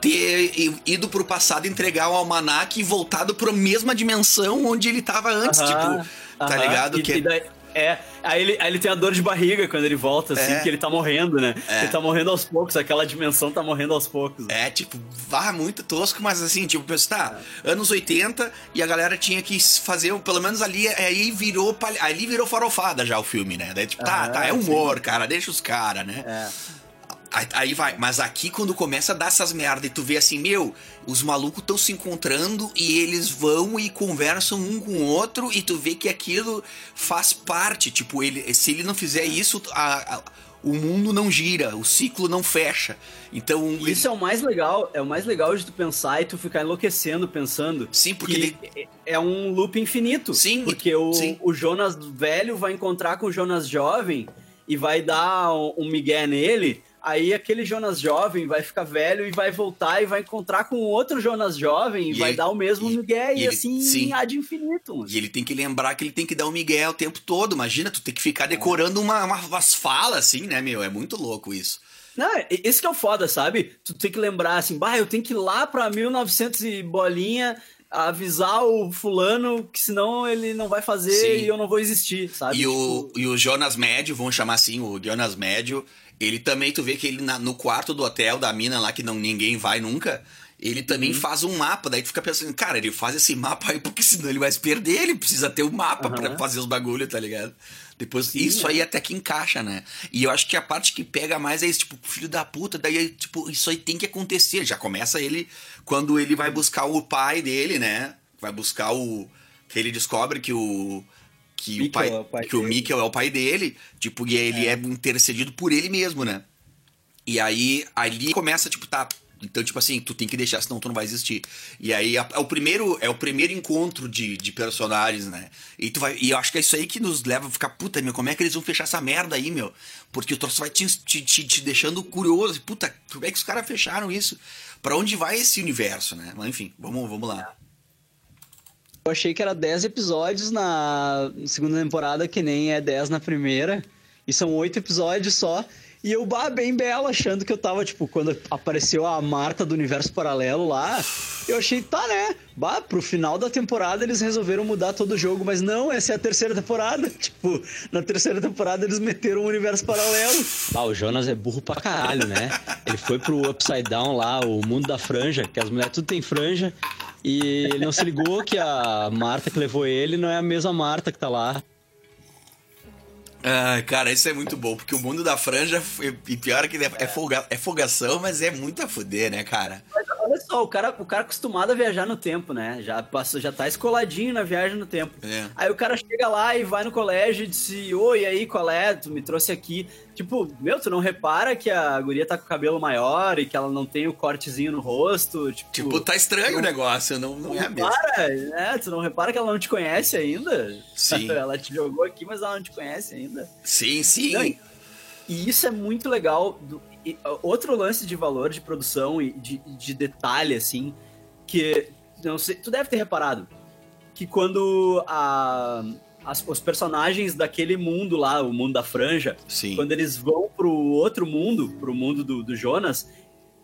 ter ido pro passado entregar o almanac e voltado pra mesma dimensão onde ele tava antes, uh -huh, tipo, uh -huh. tá ligado? E, que... E daí, é, aí ele, aí ele tem a dor de barriga quando ele volta, assim, é. que ele tá morrendo, né? É. Ele tá morrendo aos poucos, aquela dimensão tá morrendo aos poucos. É, tipo, vá muito tosco, mas assim, tipo, pensa, tá, é. anos 80 e a galera tinha que fazer, pelo menos ali, aí virou, ali virou farofada já o filme, né? Daí, tipo, tá, ah, tá, é humor, sim. cara, deixa os caras, né? É. Aí vai, mas aqui quando começa a dar essas merda e tu vê assim, meu, os malucos estão se encontrando e eles vão e conversam um com o outro e tu vê que aquilo faz parte, tipo, ele, se ele não fizer isso, a, a, o mundo não gira, o ciclo não fecha. Então isso ele... é o mais legal, é o mais legal de tu pensar e tu ficar enlouquecendo pensando. Sim, porque ele... É, é um loop infinito. Sim, porque o, sim. o Jonas velho vai encontrar com o Jonas jovem e vai dar um, um migué nele Aí aquele Jonas jovem vai ficar velho e vai voltar e vai encontrar com outro Jonas jovem e, e vai ele, dar o mesmo e, Miguel e, e assim sim. ad infinito. E ele tem que lembrar que ele tem que dar o Miguel o tempo todo. Imagina, tu tem que ficar decorando uma, uma, umas falas assim, né, meu? É muito louco isso. Não, esse que é o foda, sabe? Tu tem que lembrar assim, bah, eu tenho que ir lá pra 1900 e bolinha avisar o fulano que senão ele não vai fazer Sim. e eu não vou existir, sabe? E, tipo... o, e o Jonas Médio, vamos chamar assim, o Jonas Médio, ele também, tu vê que ele na, no quarto do hotel da mina lá, que não ninguém vai nunca, ele também uhum. faz um mapa, daí tu fica pensando, cara, ele faz esse mapa aí porque senão ele vai se perder, ele precisa ter um mapa uhum. para fazer os bagulho, tá ligado? Depois, Sim, isso é. aí até que encaixa, né? E eu acho que a parte que pega mais é esse, tipo, filho da puta, daí, tipo, isso aí tem que acontecer. Já começa ele quando ele vai buscar o pai dele, né? Vai buscar o. Que ele descobre que o que o pai, é o pai que dele. o Mikkel é o pai dele, tipo, e ele é. é intercedido por ele mesmo, né? E aí ali começa tipo tá, então, tipo assim, tu tem que deixar, senão tu não vai existir. E aí é o primeiro, é o primeiro encontro de, de personagens, né? E, tu vai, e eu acho que é isso aí que nos leva a ficar, puta, meu, como é que eles vão fechar essa merda aí, meu? Porque o troço vai te, te, te, te deixando curioso. Puta, como é que os caras fecharam isso? para onde vai esse universo, né? Mas enfim, vamos, vamos lá. Eu achei que era 10 episódios na segunda temporada, que nem é 10 na primeira. E são oito episódios só. E eu, bah, bem bela, achando que eu tava, tipo, quando apareceu a Marta do Universo Paralelo lá, eu achei, tá, né? Bah, pro final da temporada eles resolveram mudar todo o jogo, mas não, essa é a terceira temporada. Tipo, na terceira temporada eles meteram o Universo Paralelo. Ah, o Jonas é burro pra caralho, né? Ele foi pro Upside Down lá, o mundo da franja, que as mulheres tudo tem franja. E ele não se ligou que a Marta que levou ele não é a mesma Marta que tá lá. Ah, cara, isso é muito bom, porque o mundo da franja, e pior que é, folga, é folgação, mas é muito a fuder, né, cara? Mas olha só, o cara, o cara acostumado a viajar no tempo, né? Já, passou, já tá escoladinho na viagem no tempo. É. Aí o cara chega lá e vai no colégio e diz: Oi, aí, qual é? Tu me trouxe aqui. Tipo, meu, tu não repara que a guria tá com o cabelo maior e que ela não tem o cortezinho no rosto? Tipo, tipo tá estranho não, o negócio, não, não, não é mesmo. Repara, né? Tu não repara que ela não te conhece ainda? Sim. ela te jogou aqui, mas ela não te conhece ainda. Sim, sim. Não, e isso é muito legal. Do, e, outro lance de valor de produção e de, de detalhe, assim, que não sei, tu deve ter reparado que quando a as, os personagens daquele mundo lá, o mundo da franja, Sim. quando eles vão pro outro mundo, pro mundo do, do Jonas,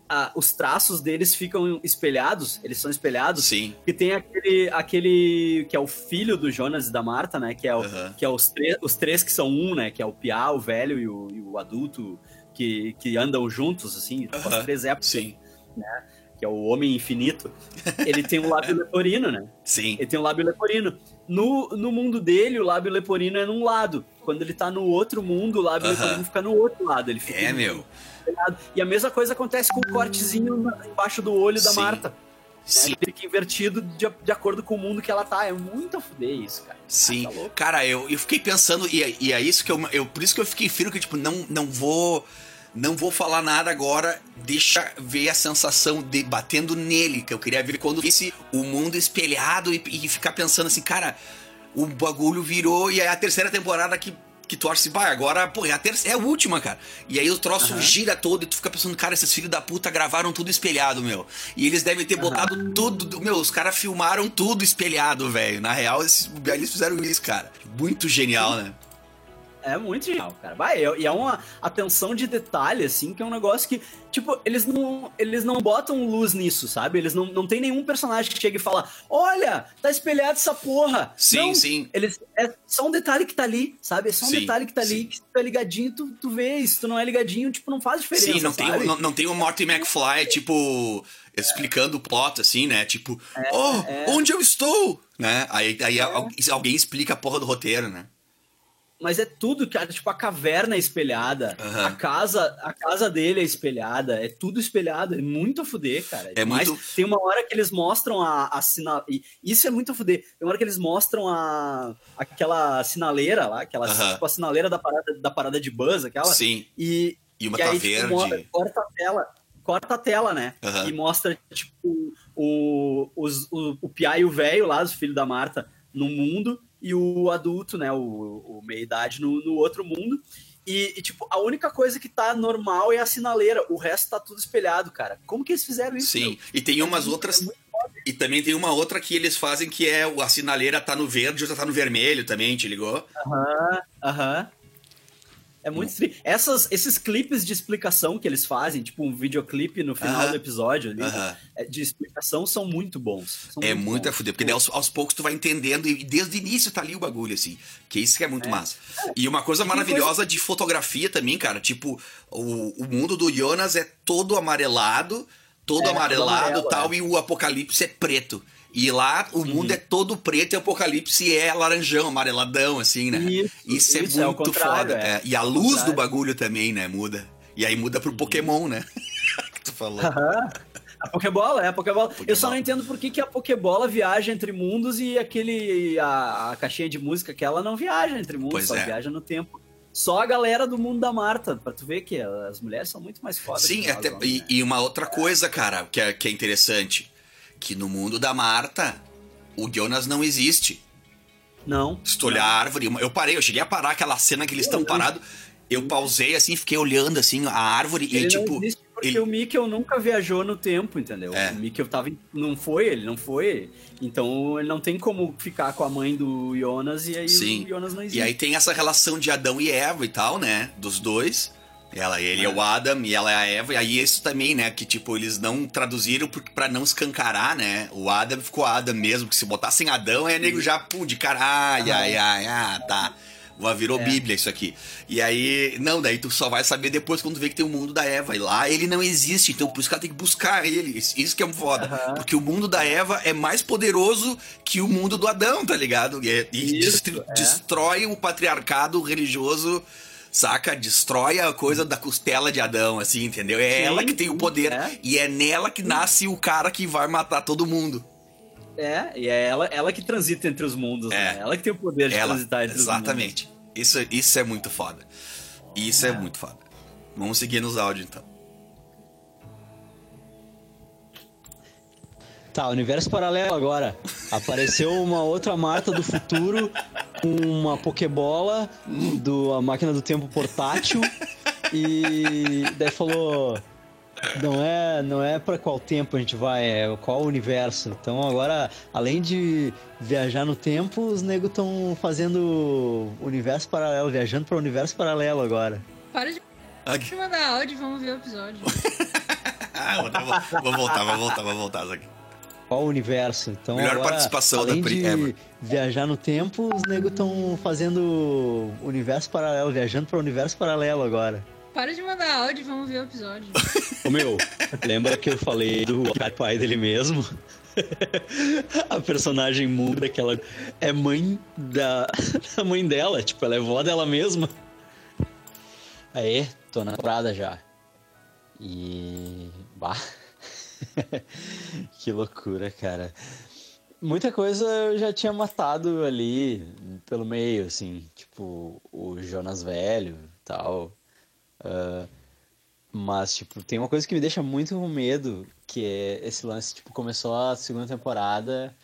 a, os traços deles ficam espelhados, eles são espelhados. Sim. E tem aquele, aquele que é o filho do Jonas e da Marta, né? Que é, o, que é os, três, os três que são um, né? Que é o Piá, o velho e o, e o adulto que, que andam juntos, assim, uh -huh. as três épocas. Sim. Né? que é o Homem Infinito, ele tem um lábio leporino, né? Sim. Ele tem um lábio leporino. No, no mundo dele, o lábio leporino é num lado. Quando ele tá no outro mundo, o lábio Aham. leporino fica no outro lado. Ele fica É, meu. E a mesma coisa acontece com o cortezinho embaixo do olho da Sim. Marta. Né? Sim. Fica invertido de, de acordo com o mundo que ela tá. É muito a fuder isso, cara. Sim. Ah, tá. Cara, eu, eu fiquei pensando, e, é- e é isso que eu, eu. Por isso que eu fiquei firme que, tipo, não, não vou. Não vou falar nada agora, deixa ver a sensação de batendo nele, que eu queria ver quando visse o mundo espelhado e, e ficar pensando assim, cara, o bagulho virou e é a terceira temporada que, que tu acha assim, vai, agora, pô, é a, terceira, é a última, cara. E aí o troço Aham. gira todo e tu fica pensando, cara, esses filhos da puta gravaram tudo espelhado, meu. E eles devem ter Aham. botado tudo, meu, os caras filmaram tudo espelhado, velho. Na real, esses, eles fizeram isso, cara. Muito genial, né? É muito genial, cara. Vai, é- e é uma atenção de detalhe, assim, que é um negócio que, tipo, eles não, eles não botam luz nisso, sabe? Eles não, não tem nenhum personagem que chega e fala: Olha, tá espelhado essa porra. Sim, Não, sim. Eles, é só um detalhe que tá ali, sabe? É só um Sim, detalhe que tá ali, sim. que se tu é ligadinho, tu, tu vê. Se tu não é ligadinho, tipo, não faz diferença. Sim, não tem, sabe? o- não, não tem o Marty McFly, tipo, explicando o plot, assim, né? Tipo, oh, é. onde eu estou? Né? Aí, aí al- alguém explica a porra do roteiro, né? Mas é tudo, cara. Tipo, a caverna é espelhada, Aham. a casa a casa dele é espelhada, é tudo espelhado. É muito a fuder, cara. É Mas muito- Tem uma hora que eles mostram a, a sina... e Isso é muito a fuder. Tem uma hora que eles mostram a aquela sinaleira lá, aquela Aham. tipo, a sinaleira da parada, da parada de Buzz, aquela. Sim. E, E uma e tá aí, tipo, verde. mo- corta a tela. Corta a tela, né? Aham. E mostra, tipo, o, os, o, o Pia e o velho lá, os filhos da Marta, no mundo, e o adulto, né? O, o meia-idade no, no outro mundo. E, e, tipo, a única coisa que tá normal é a sinaleira. O resto tá tudo espelhado, cara. Como que eles fizeram isso? Sim. meu? E tem umas É outras. é E também tem uma outra que eles fazem que é o- a sinaleira tá no verde, outra tá no vermelho também, te ligou? Aham, aham. É muito tri... Essas, esses clipes de explicação que eles fazem, tipo um videoclipe no final Aham. do episódio ali, Aham. é, de explicação, são muito bons. São É muito muito a fuder, porque daí aos, aos poucos tu vai entendendo e desde o início tá ali o bagulho, assim. Que isso que é muito massa. E uma coisa E maravilhosa de fotografia também, cara, tipo, o, o mundo do Jonas é todo amarelado, todo É, todo amarelado amarelo, tal, e o apocalipse é preto. E lá o mundo é todo preto e o apocalipse é laranjão, amareladão, assim, né? Isso, Isso, é isso, é muito contrário, foda. é. é. E a luz do bagulho também, né, muda. E aí muda pro Pokémon, né? que tu falou. A Pokébola, é a Pokébola. Eu só não entendo por que, que a Pokébola viaja entre mundos e aquele. A, a caixinha de música que ela não viaja entre mundos, Pois só é. viaja no tempo. Só a galera do mundo da Marta, pra tu ver que as mulheres são muito mais fodas. Sim, até, homens, e, né? e uma outra coisa, cara, que é, que é interessante. Que no mundo da Marta, o Jonas não existe. Não. Se tu olhar a árvore, eu parei, eu cheguei a parar aquela cena que eles estão parados. Eu pausei assim, fiquei olhando assim a árvore Ele e tipo. não existe porque ele- o Mikkel nunca viajou no tempo, entendeu? É. O Mikkel tava. em- Não foi, ele não foi. Então ele não tem como ficar com a mãe do Jonas e aí Sim. o Jonas não existe. E aí tem essa relação de Adão e Eva e tal, né? Dos dois. Ela, ele é. o Adam e ela é a Eva. E aí isso também, né? Que tipo, eles não traduziram porque- pra não escancarar, né? O Adam ficou Adam mesmo. Que se botassem Adão, é nego já, pum, de cara. Ai, ai, ai, ah, tá. Virou É. Bíblia isso aqui. E aí, não, daí tu só vai saber depois quando vê que tem o mundo da Eva. E lá ele não existe, então por isso que ela tem que buscar ele. Isso que é um foda. Aham. Porque o mundo da Eva é mais poderoso que o mundo do Adão, tá ligado? E, e Isso, é. destrói o patriarcado religioso, saca? Destrói a coisa da costela de Adão, assim, entendeu? É Sim, ela que tem o poder é. e é nela que nasce o cara que vai matar todo mundo. É, e é ela, ela que transita entre os mundos, É. né? Ela que tem o poder de Ela, transitar entre exatamente. Isso, isso é muito foda. Isso é. muito foda. Vamos seguir nos áudios então. Tá, universo paralelo agora. Apareceu uma outra Marta do futuro com uma Pokébola do a máquina do tempo portátil e daí falou não é, não é para qual tempo a gente vai, é qual universo. Então agora, além de viajar no tempo, os negros estão fazendo universo paralelo, viajando para universo paralelo agora. Para de Aqui. mandar áudio e vamos ver o episódio. Ah, vou, vou- vou voltar, vou voltar, vou voltar aqui. Qual universo? Então Melhor agora, participação da além Pri de ever. viajar no tempo, os negros estão fazendo universo paralelo, viajando para o universo paralelo agora. para de mandar áudio e vamos ver o episódio. Ô meu, lembra que eu falei do pai dele mesmo? a personagem muda que ela é mãe da, da mãe dela, tipo, ela é vó dela mesma. Aí, tô na temporada já. E. Bah. que loucura, cara. Muita coisa eu já tinha matado ali pelo meio, assim, tipo, o Jonas Velho tal. Uh, mas, tipo, tem uma coisa que me deixa muito com medo, que é esse lance, tipo, começou a segunda temporada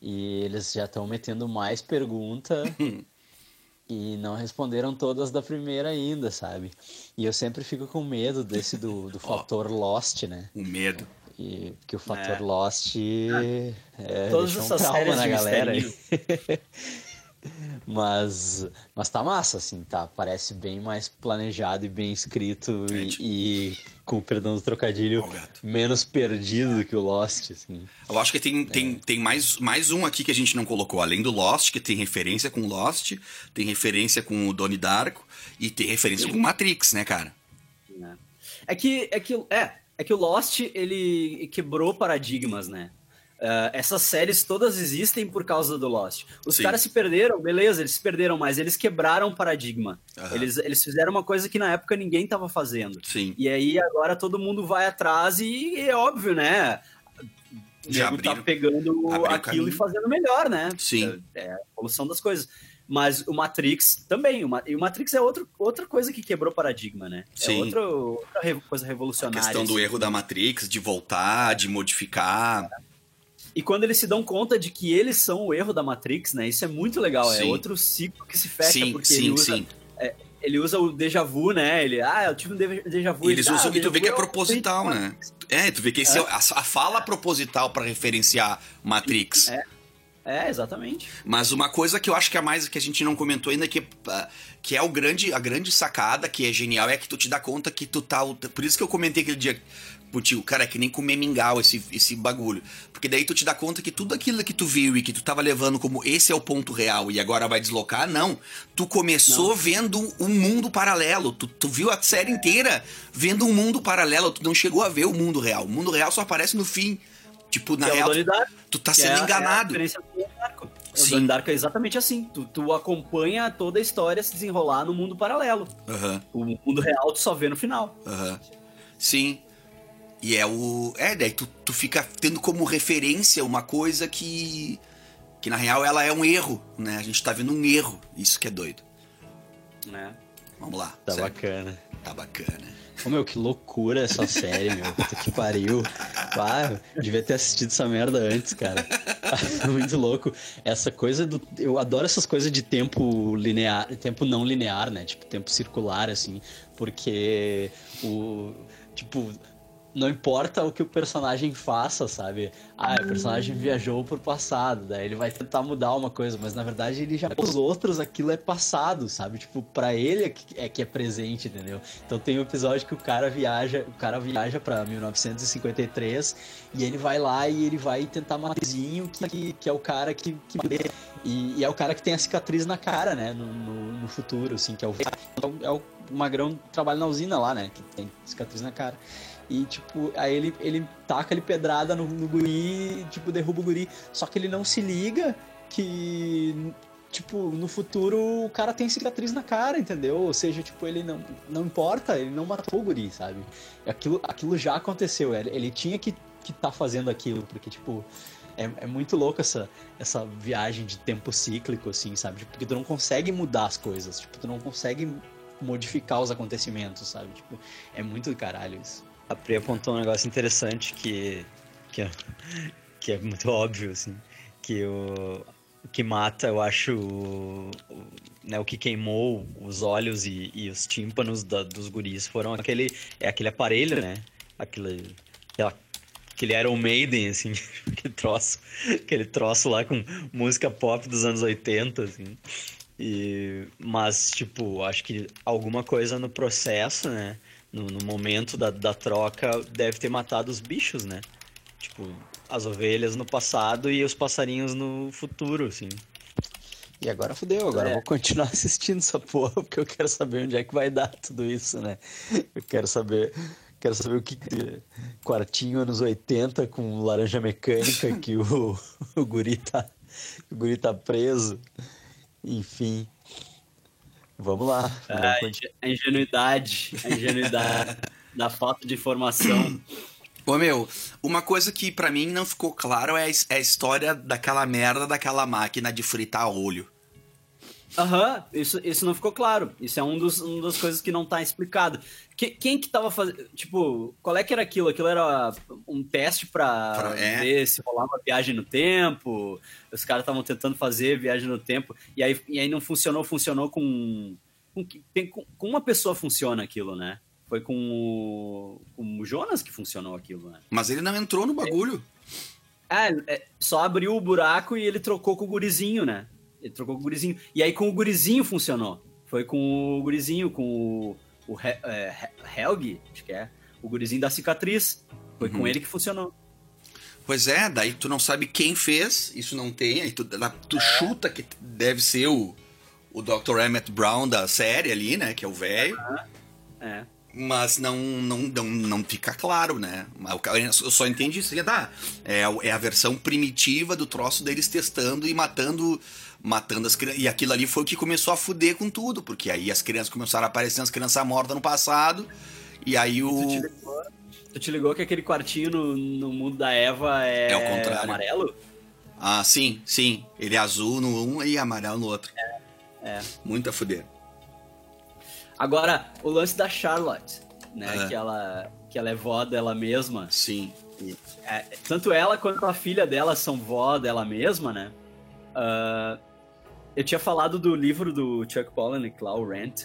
e eles já estão metendo mais pergunta e não responderam todas da primeira ainda, sabe? E eu sempre fico com medo desse do, do fator oh, Lost, né? O medo. E que o fator é. Lost é, Todas essas um séries na galera. mas, mas tá massa, assim, tá? Parece bem mais planejado e bem escrito e, e, com perdão do trocadilho, menos perdido do que o Lost, assim. Eu acho que tem, tem, é. tem mais, mais um aqui que a gente não colocou, além do Lost, que tem referência com Lost, tem referência com o Donnie Darko e tem referência com Matrix, né, cara? É que, é que, é, é que o Lost, ele quebrou paradigmas, né? Uh, essas séries todas existem por causa do Lost. Os Sim. caras se perderam, beleza, eles se perderam, mas eles quebraram o paradigma. Uhum. Eles, eles fizeram uma coisa que na época ninguém estava fazendo. Sim. E aí agora todo mundo vai atrás e, é óbvio, né? Já tá abriram, tá pegando aquilo e fazendo melhor, né? Sim. É, é a evolução das coisas. Mas o Matrix também. E o Matrix é outro, outra coisa que quebrou paradigma, né? É Sim. É outra, outra coisa revolucionária. A questão do assim. erro da Matrix, de voltar, de modificar. E quando eles se dão conta de que eles são o erro da Matrix, né? Isso é muito legal. É sim. É outro ciclo que se fecha, sim, porque sim, ele usa. Sim. É, ele usa o déjà vu, né? Ele, ah, eu tive um déjà vu. Eles usam ah, e tu vê que é, é proposital, né? É, tu vê que é. é a, a fala proposital para referenciar Matrix. É. É, exatamente. Mas uma coisa que eu acho que é mais que a gente não comentou ainda, que, que é o grande, a grande sacada, que é genial, é que tu te dá conta que tu tá. Por isso que eu comentei aquele dia tio, cara, é que nem comer mingau esse, esse bagulho. Porque daí tu te dá conta que tudo aquilo que tu viu e que tu tava levando como esse é o ponto real e agora vai deslocar, não. Tu começou não. vendo um mundo paralelo. Tu, tu viu a série inteira vendo um mundo paralelo. Tu não chegou a ver o mundo real. O mundo real só aparece no fim. Tipo, na que é real, é tu tá sendo é, enganado. É a o Donnie Darko é exatamente assim. Tu, tu, acompanha toda a história se desenrolar no mundo paralelo. Uhum. O mundo real tu só vê no final. Uhum. Sim. E é o. É, daí tu, tu fica tendo como referência uma coisa que. Que na real ela é um erro, né? A gente tá vendo um erro. Isso que é doido. Né? Vamos lá. Tá certo? bacana. Tá bacana. Ô, meu, que loucura essa série, meu. Puta que pariu. Ah, devia ter assistido essa merda antes, cara. Muito louco. Essa coisa do. Eu adoro essas coisas de tempo linear, tempo não linear, né? Tipo, tempo circular, assim. Porque o. Tipo, não importa o que o personagem faça, sabe? Ah, o personagem viajou pro passado, daí ele vai tentar mudar uma coisa, mas na verdade ele já os outros aquilo é passado, sabe? Tipo, para ele é que, é que é presente, entendeu? Então tem um episódio que o cara viaja, o cara viaja para 1953 e ele vai lá e ele vai tentar matar o que, que é o cara que, que e, e, é o cara que tem a cicatriz na cara, né? No, no, no futuro, assim, que é o é o magrão que trabalha na usina lá, né? Que tem cicatriz na cara. E, tipo, aí ele, ele taca ele pedrada no, no guri, tipo, derruba o guri. Só que ele não se liga que, tipo, no futuro o cara tem cicatriz na cara, entendeu? Ou seja, tipo, ele não, não importa, ele não matou o guri, sabe? Aquilo, aquilo já aconteceu, ele, ele tinha que que tá fazendo aquilo, porque, tipo, é, é muito louco essa, essa viagem de tempo cíclico, assim, sabe? Porque tu não consegue mudar as coisas, tipo, tu não consegue modificar os acontecimentos, sabe? Tipo, é muito caralho isso. A Pri apontou um negócio interessante que, que, é, que é muito óbvio, assim, que o, o que mata, eu acho, o, o, né, o que queimou os olhos e, e os tímpanos da, dos guris foram aquele, é aquele aparelho, né? Aquele, aquela, aquele Iron Maiden, assim, aquele troço, aquele troço lá com música pop dos anos 80, assim. E, mas, tipo, acho que alguma coisa no processo, né? No, no momento da, da troca, deve ter matado os bichos, né? Tipo, as ovelhas no passado e os passarinhos no futuro, assim. E agora fodeu, agora É. eu vou continuar assistindo essa porra, porque eu quero saber onde é que vai dar tudo isso, né? Eu quero saber. Quero saber o que. que- Quartinho anos 80 com laranja mecânica que o, o guri tá. O guri tá preso. Enfim. Vamos lá. vamos A ingenuidade, a ingenuidade da falta de informação. Ô meu, uma coisa que pra mim não ficou claro é a, é a história daquela merda daquela máquina de fritar olho. Aham, isso, isso não ficou claro. Isso é um dos, uma das coisas que não tá explicado. Que- quem que tava fazendo. Tipo, qual é que era aquilo? Aquilo era um teste pra, Pra- é. ver se rolava viagem no tempo. Os caras estavam tentando fazer viagem no tempo. E aí, e aí não funcionou, funcionou com. Com, com- com uma pessoa funciona aquilo, né? Foi com o, com o Jonas que funcionou aquilo, né? Mas ele não entrou no bagulho. É, é, só abriu o buraco e ele trocou com o gurizinho, né? Ele trocou com o gurizinho. E aí com o gurizinho funcionou. Foi com o gurizinho, com o, o He- é, He- Helg, acho que é. O gurizinho da cicatriz. Foi Uhum. com ele que funcionou. Pois é, daí tu não sabe quem fez, isso não tem, aí tu, tu chuta que deve ser o, o Dr. Emmett Brown da série ali, né? Que é o velho. É. Mas não, não, não, não fica claro, né? Eu só entendi isso. Ah, é, é a versão primitiva do troço deles testando e matando matando as crianças. E aquilo ali foi o que começou a fuder com tudo, porque aí as crianças começaram a aparecer as crianças mortas no passado. E aí Tu, te o. ligou, tu te ligou que aquele quartinho no, no mundo da Eva é, É o contrário. amarelo? Ah, sim, sim. Ele é azul no um e amarelo no outro. É. Muito a fuder. Agora, o lance da Charlotte, né? É. Que, ela, que ela é vó dela mesma. Sim. É, tanto ela quanto a filha dela são vó dela mesma, né? Ah, eu tinha falado do livro do Chuck Palahniuk lá, o Rent,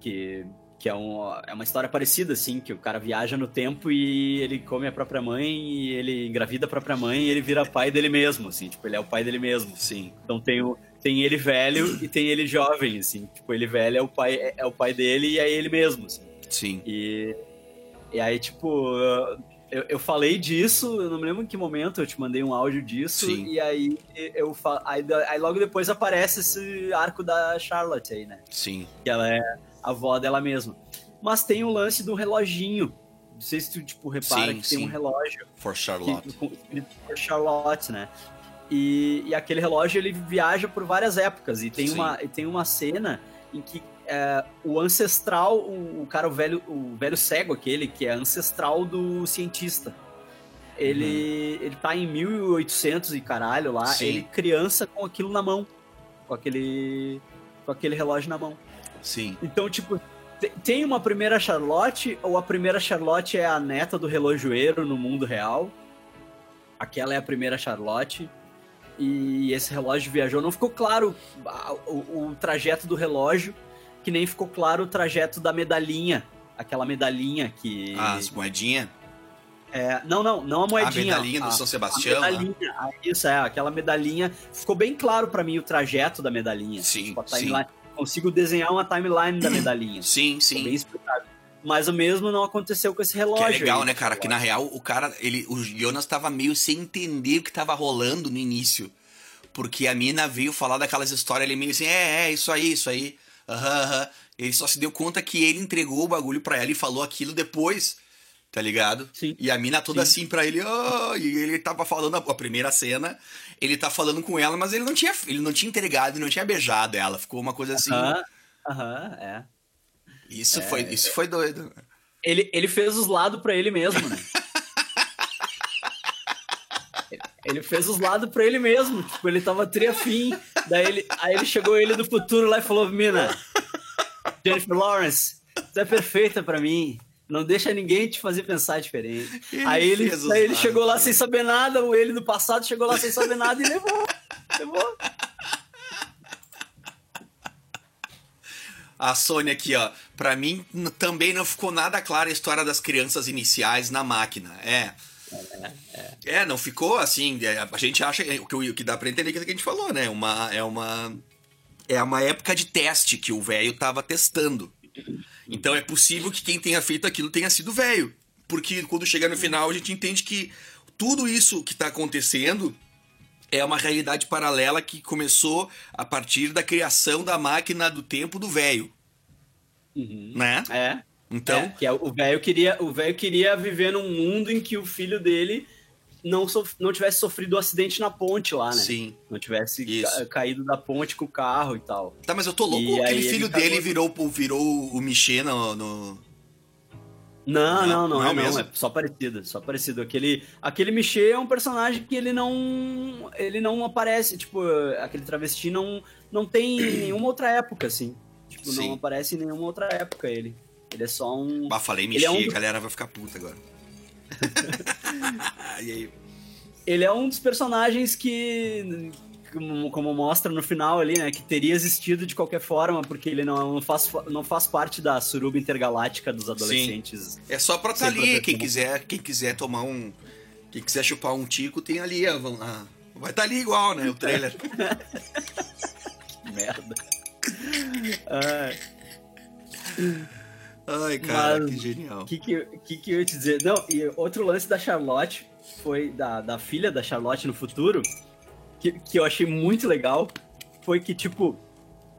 que, que é, um, é uma história parecida, assim, que o cara viaja no tempo e ele come a própria mãe e ele engravida a própria mãe e ele vira pai dele mesmo, assim, tipo, ele é o pai dele mesmo. Sim. Então tem, o, tem ele velho e tem ele jovem, assim, tipo, ele velho é o pai, é, é o pai dele e é ele mesmo, assim. Sim. E, e aí, tipo, eu, eu falei disso, eu não me lembro em que momento eu te mandei um áudio disso, Sim. e aí eu aí, aí logo depois aparece esse arco da Charlotte aí, né? Sim. Que ela é a avó dela mesma. Mas tem o lance do reloginho. Não sei se tu, tipo, repara Sim, que tem sim. um relógio For que, Charlotte. com- escrito por Charlotte, né? E, e aquele relógio ele viaja por várias épocas e tem, Sim. uma, e tem uma cena em que é, o ancestral, o, o cara, o velho, o velho cego aquele, que é ancestral do cientista, ele, ele tá em 1800 e caralho lá, Uhum. Sim. ele criança com aquilo na mão, com aquele, com aquele relógio na mão. Sim. Então, tipo, te- tem uma primeira Charlotte, ou a primeira Charlotte é a neta do relojoeiro no mundo real. Aquela é a primeira Charlotte. E esse relógio viajou. Não ficou claro ah, o, o trajeto do relógio, que nem ficou claro o trajeto da medalhinha. Aquela medalhinha que. As moedinhas. É, não, não, não a moedinha. a medalhinha do a- São a Sebastião. né? medalhinha, ah, isso é, aquela medalhinha. Ficou bem claro pra mim o trajeto da medalhinha. Sim, Tipo, a sim. Consigo desenhar uma timeline da medalhinha. Sim, Ficou bem sim. explicado. Mas o mesmo não aconteceu com esse Que relógio. é legal, aí. né, cara? Que na real o cara, ele, o Jonas tava meio sem entender o que tava rolando no início. Porque a mina veio falar daquelas histórias, ele meio assim, é, é, isso aí, isso aí. Aham, aham. Ele só se deu conta que ele entregou o bagulho pra ela e falou aquilo depois, tá ligado? Sim. E a mina toda Sim. assim pra ele, oh, e ele tava falando a, primeira cena, ele tá falando com ela, mas ele não tinha, ele não tinha entregado, ele não tinha beijado ela. Ficou uma coisa assim. Aham, aham, é. Isso foi, isso foi doido. Ele, ele fez os lados pra ele mesmo, né? ele fez os lados pra ele mesmo. Tipo, ele tava triafim. Daí ele, aí ele chegou ele do futuro lá e falou: Mina, Jennifer Lawrence, você é perfeita pra mim. Não deixa ninguém te fazer pensar diferente. Ele aí ele, aí ele chegou lá sem saber nada, o ele do passado chegou lá sem saber nada e levou. Levou. A Sônia aqui, ó. Pra mim, também não ficou nada clara a história das crianças iniciais na máquina. É. É, não ficou assim. é, A gente acha. O que, o que dá pra entender que é o que a gente falou, né? Uma, é uma. É uma época de teste que o velho tava testando. Então é possível que quem tenha feito aquilo tenha sido velho. Porque quando chega no final a gente entende que tudo isso que tá acontecendo é uma realidade paralela que começou a partir da criação da máquina do tempo do velho, Uhum. né? É. Então, É, que é, o velho queria, o velho queria viver num mundo em que o filho dele não, sof- não tivesse sofrido um acidente na ponte lá, né? sim. Não tivesse ca- caído da ponte com o carro e tal. Tá, mas eu tô louco. E Aquele filho dele virou, o- virou o Michê no, no- Não, Não, não, não, não é, mesmo? não, é só parecido, só parecido. Aquele, aquele Michê é um personagem que ele não, ele não aparece, tipo, aquele travesti não, não tem em nenhuma outra época, assim. Tipo, Sim. não aparece em nenhuma outra época ele. Ele é só um... Bah, falei Michê, é um a galera vai ficar puta agora. e aí? Ele é um dos personagens que, como, como mostra no final ali, né, que teria existido de qualquer forma, porque ele não, não, faz, não faz parte da suruba intergaláctica dos adolescentes. É só pra tá Sem ali. Quem quiser, quem quiser tomar um. Quem quiser chupar um tico, tem ali. a- a- vai tá ali igual, né? O trailer. Que merda. Ah, Ai, cara, Mas- que genial. O que, que, que, eu ia te dizer? Não, e outro lance da Charlotte foi da, da filha da Charlotte no futuro, que, que eu achei muito legal, foi que, tipo,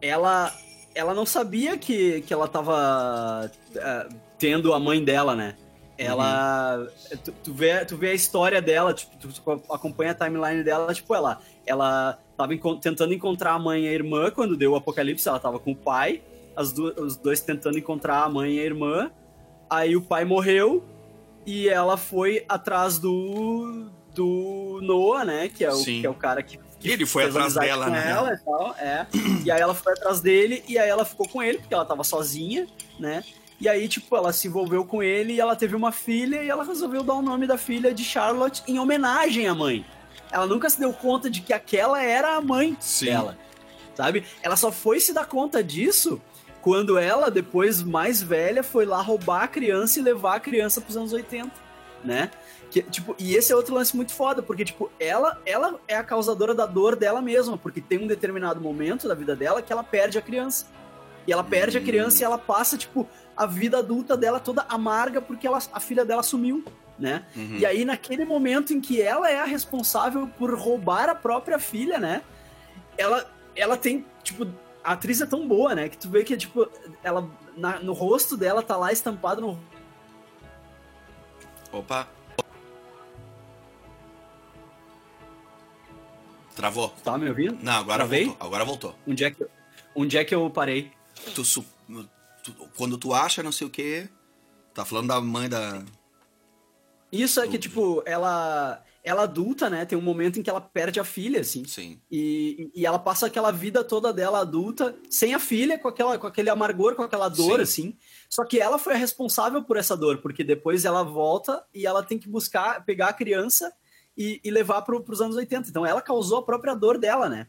ela, ela não sabia que, que ela tava ah, tendo a mãe dela, né? Ela. Tu, tu vê, tu vê a história dela, tipo, tu, tu acompanha a timeline dela, tipo, ela, ela tava encon- tentando encontrar a mãe e a irmã quando deu o apocalipse, ela tava com o pai, os dois tentando encontrar a mãe e a irmã. Aí o pai morreu e ela foi atrás do do Noah, né? Que é o, Sim. que é o cara que, que Ele foi fez atrás dela, né? ela e tal, é. E aí ela foi atrás dele e aí ela ficou com ele porque ela tava sozinha, né? E aí, tipo, ela se envolveu com ele e ela teve uma filha e ela resolveu dar o nome da filha de Charlotte em homenagem à mãe. Ela nunca se deu conta de que aquela era a mãe Sim. dela, sabe? Ela só foi se dar conta disso quando ela, depois mais velha, foi lá roubar a criança e levar a criança pros anos 80, né? Que, tipo, e esse é outro lance muito foda, porque, tipo, ela, ela é a causadora da dor dela mesma, porque tem um determinado momento da vida dela que ela perde a criança. E ela perde a criança e ela passa, tipo, a vida adulta dela toda amarga porque ela, a filha dela sumiu, né? Uhum. E aí, naquele momento em que ela é a responsável por roubar a própria filha, né? Ela, ela tem, tipo, a atriz é tão boa, né? Que tu vê que, tipo, ela, na- no rosto dela tá lá estampado no. Opa. Travou. Tá me ouvindo? Não, agora Travei? voltou. Agora voltou. Onde é que, onde é que eu parei? Tu, su- tu- quando tu acha não sei o que. Tá falando da mãe da. Isso é que, tipo, ela. Ela adulta, né? Tem um momento em que ela perde a filha, assim. Sim. E, e ela passa aquela vida toda dela adulta, sem a filha, com, aquela, com aquele amargor, com aquela dor, Sim. assim. Só que ela foi a responsável por essa dor, porque depois ela volta e ela tem que buscar, pegar a criança e, e levar pro, pros anos 80. Então ela causou a própria dor dela, né?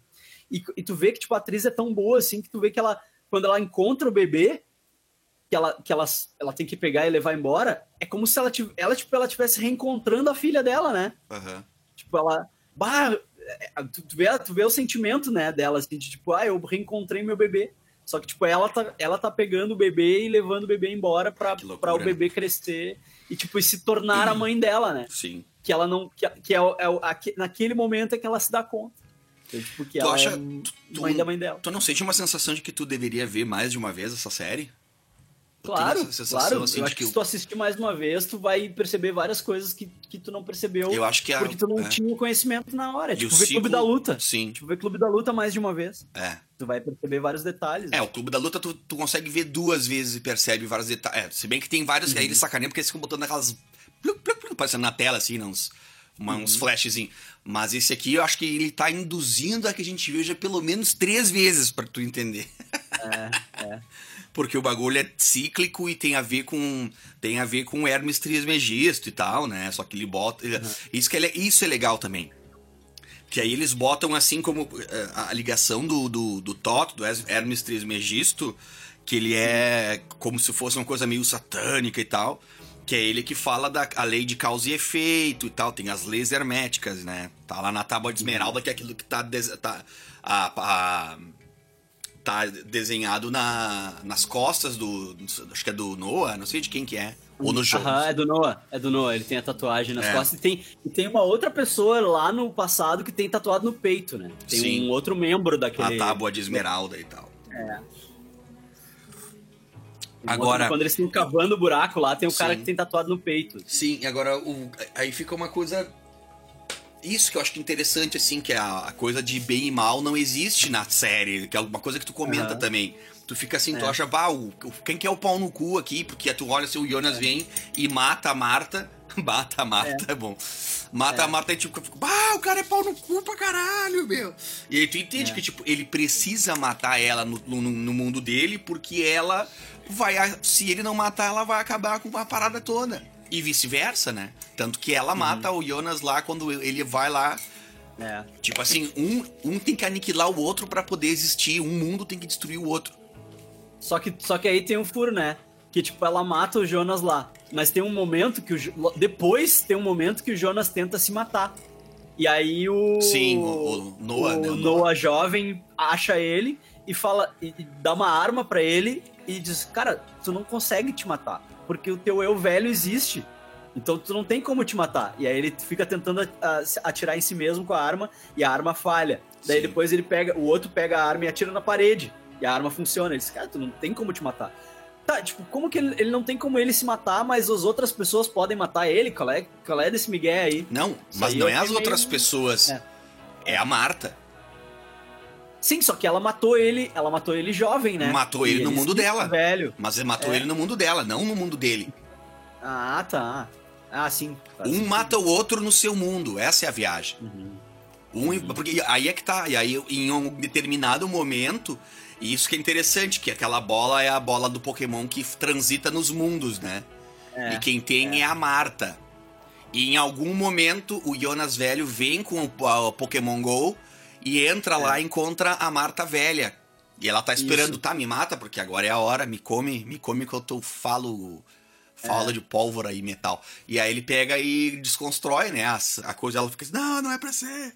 E, e tu vê que, tipo, a atriz é tão boa, assim, que tu vê que ela, quando ela encontra o bebê, que ela, que ela, ela tem que pegar e levar embora, é como se ela, ela, tipo, ela tivesse reencontrando a filha dela, né? Aham. Tipo, ela. Bah, é, tu, tu, vê, tu vê o sentimento, né, dela, assim, de tipo, ah, eu reencontrei meu bebê. Só que, tipo, ela tá, ela tá pegando o bebê e levando o bebê embora pra, pra o bebê crescer e, tipo, e se tornar a mãe dela, né? Sim. Que ela não. Que, que é, é aque- naquele momento é que ela se dá conta. Então, tipo, que Tu ela acha- é tu- mãe da mãe dela. Tu não sente uma sensação de que tu deveria ver mais de uma vez essa série? Claro, sensação, claro. assim, eu acho que, que se tu assistir mais uma vez, tu vai perceber várias coisas que, que tu não percebeu. Eu acho que a- porque tu não é. tinha o conhecimento na hora. Tipo, ver Clube ciclo- da Luta. Sim. Tipo, ver Clube da Luta mais de uma vez. É. Tu vai perceber vários detalhes. É, o Clube da Luta tu, tu consegue ver duas vezes e percebe vários detalhes. É, se bem que tem vários que aí eles sacaneiam porque eles ficam botando aquelas. pluc, pluc, pluc, Aparecendo na tela, assim, né, uns, uma- uns flashzinhos. Mas esse aqui eu acho que ele tá induzindo a que a gente veja pelo menos três vezes pra tu entender. É, é. Porque o bagulho é cíclico e tem a ver com tem a ver com Hermes Trismegisto e tal, né? Só que ele bota ele- isso que ele, isso é legal também. Que aí eles botam assim como eh, a ligação do do, do Toto, do Hermes Trismegisto, que ele é como se fosse uma coisa meio satânica e tal. Que é ele que fala da a lei de causa e efeito e tal. Tem as leis herméticas, né? Tá lá na tábua de esmeralda, que é aquilo que tá, tá a- a tá desenhado na, nas costas do. Acho que é do Noah, não sei de quem que é. Ou no jogo. Aham, é do Noah. É do Noah. Ele tem a tatuagem nas É. costas. E tem, e tem uma outra pessoa lá no passado que tem tatuado no peito, né? Tem Sim. um outro membro A daquele. tábua de esmeralda e tal. um Agora- Quando eles estão cavando o buraco lá, tem um cara Sim. que tem tatuado no peito. Sim, agora o, aí fica uma coisa. Isso que eu acho que é interessante, assim, que a, a coisa de bem e mal não existe na série, que é alguma coisa que tu comenta Aham. também. Tu fica assim, tu É. acha, vá, o, quem que é o pau no cu aqui? Porque tu olha assim, o Jonas vem e mata a Marta. Mata a Marta, é, bom. Mata É. a Marta e tipo, bah, o cara é pau no cu pra caralho, meu. E aí tu entende É. que, tipo, ele precisa matar ela no, no, no mundo dele, porque ela vai. Se ele não matar, ela vai acabar com a parada toda. E vice-versa, né? Tanto que ela mata o Jonas lá quando ele vai lá. É. Tipo assim, um, um tem que aniquilar o outro pra poder existir, um mundo tem que destruir o outro. Só que, só que aí tem um furo, né? Que, tipo, ela mata o Jonas lá. Mas tem um momento que o. Depois tem um momento que o Jonas tenta se matar. E aí o. Sim, o- o Noah, o né, o Noah Noah. jovem acha ele e fala. E, e dá uma arma pra ele e diz: Cara, tu não consegue te matar. Porque o teu eu velho existe. Então tu não tem como te matar. E aí ele fica tentando atirar em si mesmo com a arma e a arma falha. Daí Sim. depois ele pega, o outro pega a arma e atira na parede. E a arma funciona. Ele diz, cara, tu não tem como te matar. Tá, tipo, como que ele, ele não tem como ele se matar, mas as outras pessoas podem matar ele? Qual é, qual é desse migué aí? Não, mas aí não é as outras meio- pessoas. É. É. a Marta. Sim, só que ela matou ele, ela matou ele jovem, né? Matou E ele no mundo dela. Velho. Mas ele matou É. ele no mundo dela, não no mundo dele. Ah, tá. Ah, sim. Faz Um sentido. mata o outro no seu mundo. Essa é a viagem. Uhum. Um, porque aí é que tá. E aí, em um determinado momento, e isso que é interessante, que aquela bola é a bola do Pokémon que transita nos mundos, né? É, e quem tem é. a Marta. E em algum momento, o Jonas velho vem com o Pokémon GO e entra lá e encontra a Marta velha. E ela tá esperando, Isso. tá, me mata, porque agora é a hora, me come, me come que eu tô, falo, falo de pólvora e metal. E aí ele pega e desconstrói, né, a, a coisa, ela fica assim, não, não é pra ser.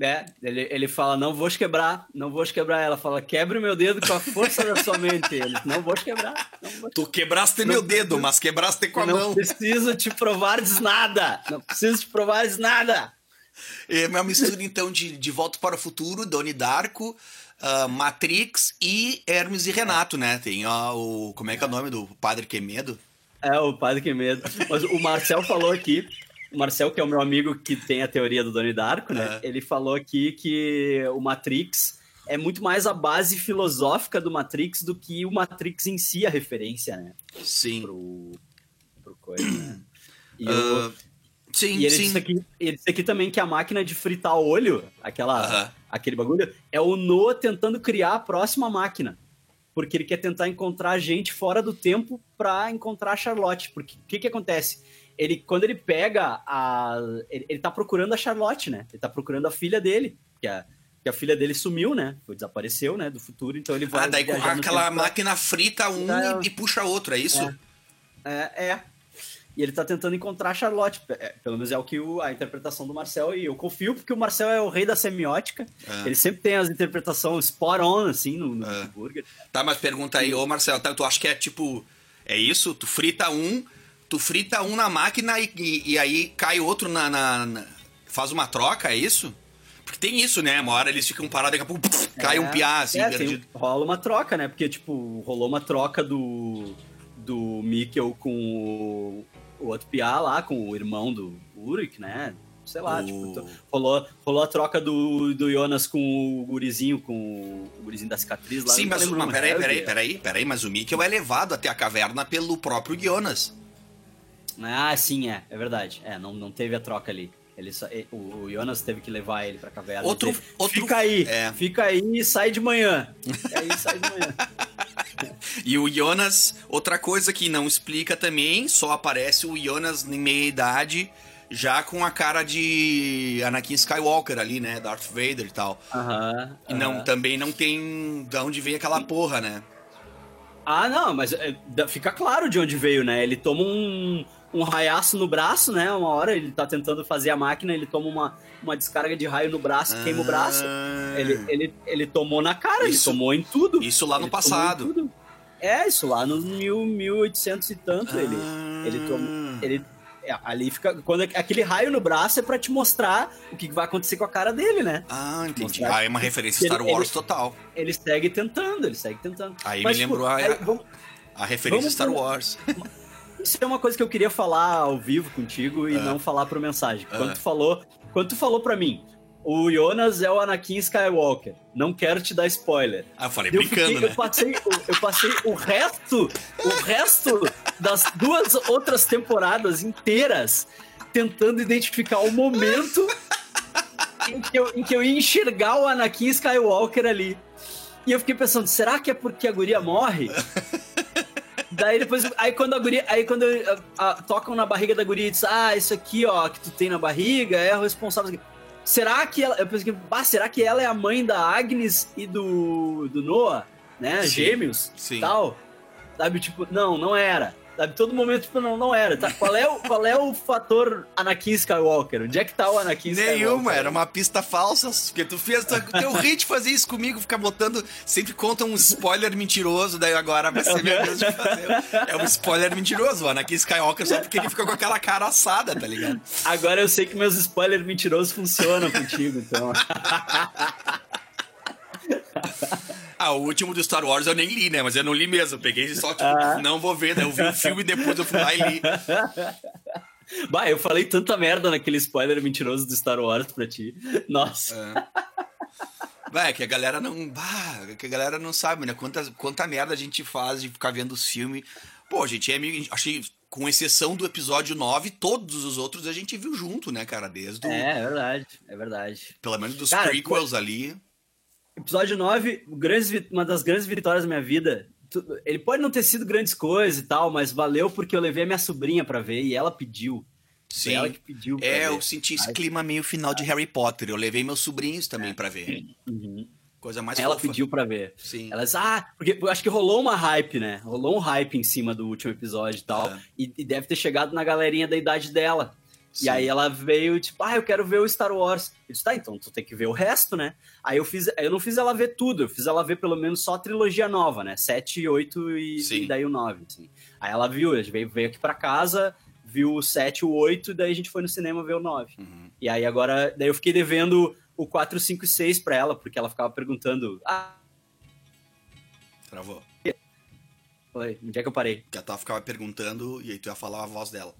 É, ele, ele fala, não vou te quebrar, não vou te quebrar. Ela fala, quebre o meu dedo com a força da sua mente. Ele, não vou te quebrar, não vou te Tu quebraste meu dedo, mas quebraste com a não mão. preciso te provares nada. Não preciso te provares nada. É uma mistura, então, de, de Volta para o Futuro, Donnie Darko, ah, Matrix e Hermes e Renato, né? Tem ó, o... Como é que é o nome do Padre Quemedo? É, o padre que medo. Mas o Marcel falou aqui, o Marcel, que é o meu amigo que tem a teoria do Donnie Darko, né? É. Ele falou aqui que o Matrix é muito mais a base filosófica do Matrix do que o Matrix em si, a referência, né? Sim. Pro, pro coisa, né? E, o- Ah, sim, e ele, sim. disse aqui, ele disse aqui também que a máquina de fritar olho, aquela, aquele bagulho, é o Noah tentando criar a próxima máquina. Porque ele quer tentar encontrar gente fora do tempo pra encontrar a Charlotte. Porque o que que acontece? Ele, quando ele pega a. Ele, ele tá procurando a Charlotte, né? Ele tá procurando a filha dele. Que a, que a filha dele sumiu, né? Foi, desapareceu, né? Do futuro. Então ele vai. Ah, daí com aquela máquina frita um e, e puxa outro, é isso? É. É, é. E ele tá tentando encontrar a Charlotte. É, pelo menos é o que o- a interpretação do Marcel. E eu confio porque o Marcel é o rei da semiótica. É. Ele sempre tem as interpretações spot on, assim, no, no É. burger. Tá, mas pergunta aí, ô Marcelo, tá, tu acha que é tipo. É isso? Tu frita um, tu frita um na máquina e, e- e aí cai outro na, na- na- Faz uma troca, é isso? Porque tem isso, né? Uma hora eles ficam parados, daqui a pouco puf, cai um piá, assim, é, tem- perdido. rola uma troca, né? Porque, tipo, rolou uma troca do, do Mikkel com o, outro piá lá, com o irmão do Uruk, né? Sei lá, O- tipo, rolou, rolou a troca do, do Jonas com o gurizinho, com o, gurizinho da cicatriz lá. Sim, eu não mas, mas peraí, é, peraí, peraí, peraí, mas o Mikkel é levado até a caverna pelo próprio Jonas. Ah, sim, é, é verdade. É, não, não teve a troca ali. Ele o, Jonas teve que levar ele pra caverna. Outro- dizer, outro- Fica aí, é. fica aí e sai de manhã. Fica aí e sai de manhã. E o Jonas, outra coisa que não explica também, só aparece o Jonas em meia idade, já com a cara de Anakin Skywalker ali, né? Darth Vader e tal. Aham. E não, também não tem de onde vem aquela porra, né? Ah, não, mas dá- fica claro de onde veio, né? Ele toma um, um raiaço no braço, né? Uma hora ele tá tentando fazer a máquina, ele toma uma, uma descarga de raio no braço, queima o braço. Ah. Ele, ele, ele tomou na cara, Isso- ele tomou em tudo. Isso lá no Ele passado. É, isso lá nos mil, 1800 e tanto. Ele, Ah. ele tomou. Ele, é, ali fica. Quando é- aquele raio no braço é pra te mostrar o que vai acontecer com a cara dele, né? Ah, entendi. Mostrar Ah, é uma referência ele- Star Wars ele- total. Ele segue tentando, ele segue tentando. Aí Mas, me tipo, lembrou a, aí, vamos- a referência vamos Star Wars. Isso é uma coisa que eu queria falar ao vivo contigo e Ah. não falar por mensagem. Quando Ah. tu falou, quando tu falou pra mim, o Jonas é o Anakin Skywalker. Não quero te dar spoiler. Ah, eu falei Eu, brincando, fiquei- né? eu passei, o- eu passei o resto, o resto das duas outras temporadas inteiras tentando identificar o momento em que, eu, em que eu ia enxergar o Anakin Skywalker ali. E eu fiquei pensando, será que é porque a guria morre? Daí depois, aí quando a guria, aí quando ah, ah, tocam na barriga da guria e diz, ah, isso aqui, ó, que tu tem na barriga é o responsável. Será que ela, eu pensei, bah, será que ela é a mãe da Agnes e do, do Noah, né, Sim, gêmeos, sim. tal? Sabe, tipo, não, não era. Sabe, todo momento, tipo, não, não era. Tá? Qual, é o, qual é o fator Anakin Skywalker? Onde é que tá o Anakin Skywalker? Nenhuma, era uma pista falsa, porque tu fez, teu hit fazer isso comigo, ficar botando, sempre conta um spoiler mentiroso, daí agora vai ser minha vez de fazer. É um spoiler mentiroso, o Anakin Skywalker, só porque ele fica com aquela cara assada, tá ligado? Agora eu sei que meus spoilers mentirosos funcionam contigo, então. Ah, o último do Star Wars eu nem li, né? Mas eu não li mesmo. Peguei só, tipo, Ah. não vou ver, daí eu vi o filme e depois eu fui lá e li. Bah, eu falei tanta merda naquele spoiler mentiroso do Star Wars pra ti. Nossa. Vai, que a galera não. Bah, que a galera não sabe, né? Quanta, quanta merda a gente faz de ficar vendo os filmes. Pô, gente é amigo. Achei, com exceção do episódio 9, todos os outros a gente viu junto, né, cara? Desde o. É, é verdade, é verdade. Pelo menos dos Cara, prequels ali. Episódio 9, grandes uma das grandes vitórias da minha vida. Ele pode não ter sido grandes coisas e tal, mas valeu porque eu levei a minha sobrinha pra ver e ela pediu. Foi ela que pediu É, ver. eu senti esse clima meio final de Harry Potter. Eu levei meus sobrinhos também pra ver. Uhum. Coisa mais Ela fofa. pediu pra ver. Sim. Ela disse, ah, porque eu acho que rolou uma hype, né? Rolou um hype em cima do último episódio e tal. É. E, e deve ter chegado na galerinha da idade dela. Sim. E aí ela veio, tipo, ah, eu quero ver o Star Wars. Eu disse, tá, então tu tem que ver o resto, né? Aí eu fiz, eu não fiz ela ver tudo, eu fiz ela ver pelo menos só a trilogia nova, né? 7, 8 e, Sim. e daí o 9, assim. Aí ela viu, veio, veio aqui pra casa, viu o 7, o 8, daí a gente foi no cinema ver o 9. Uhum. E aí agora, daí eu fiquei devendo o 4, 5 e 6 pra ela, porque ela ficava perguntando, ah, Travou. Oi, onde é que eu parei? Que a Tá ficava perguntando e aí tu ia falar a voz dela.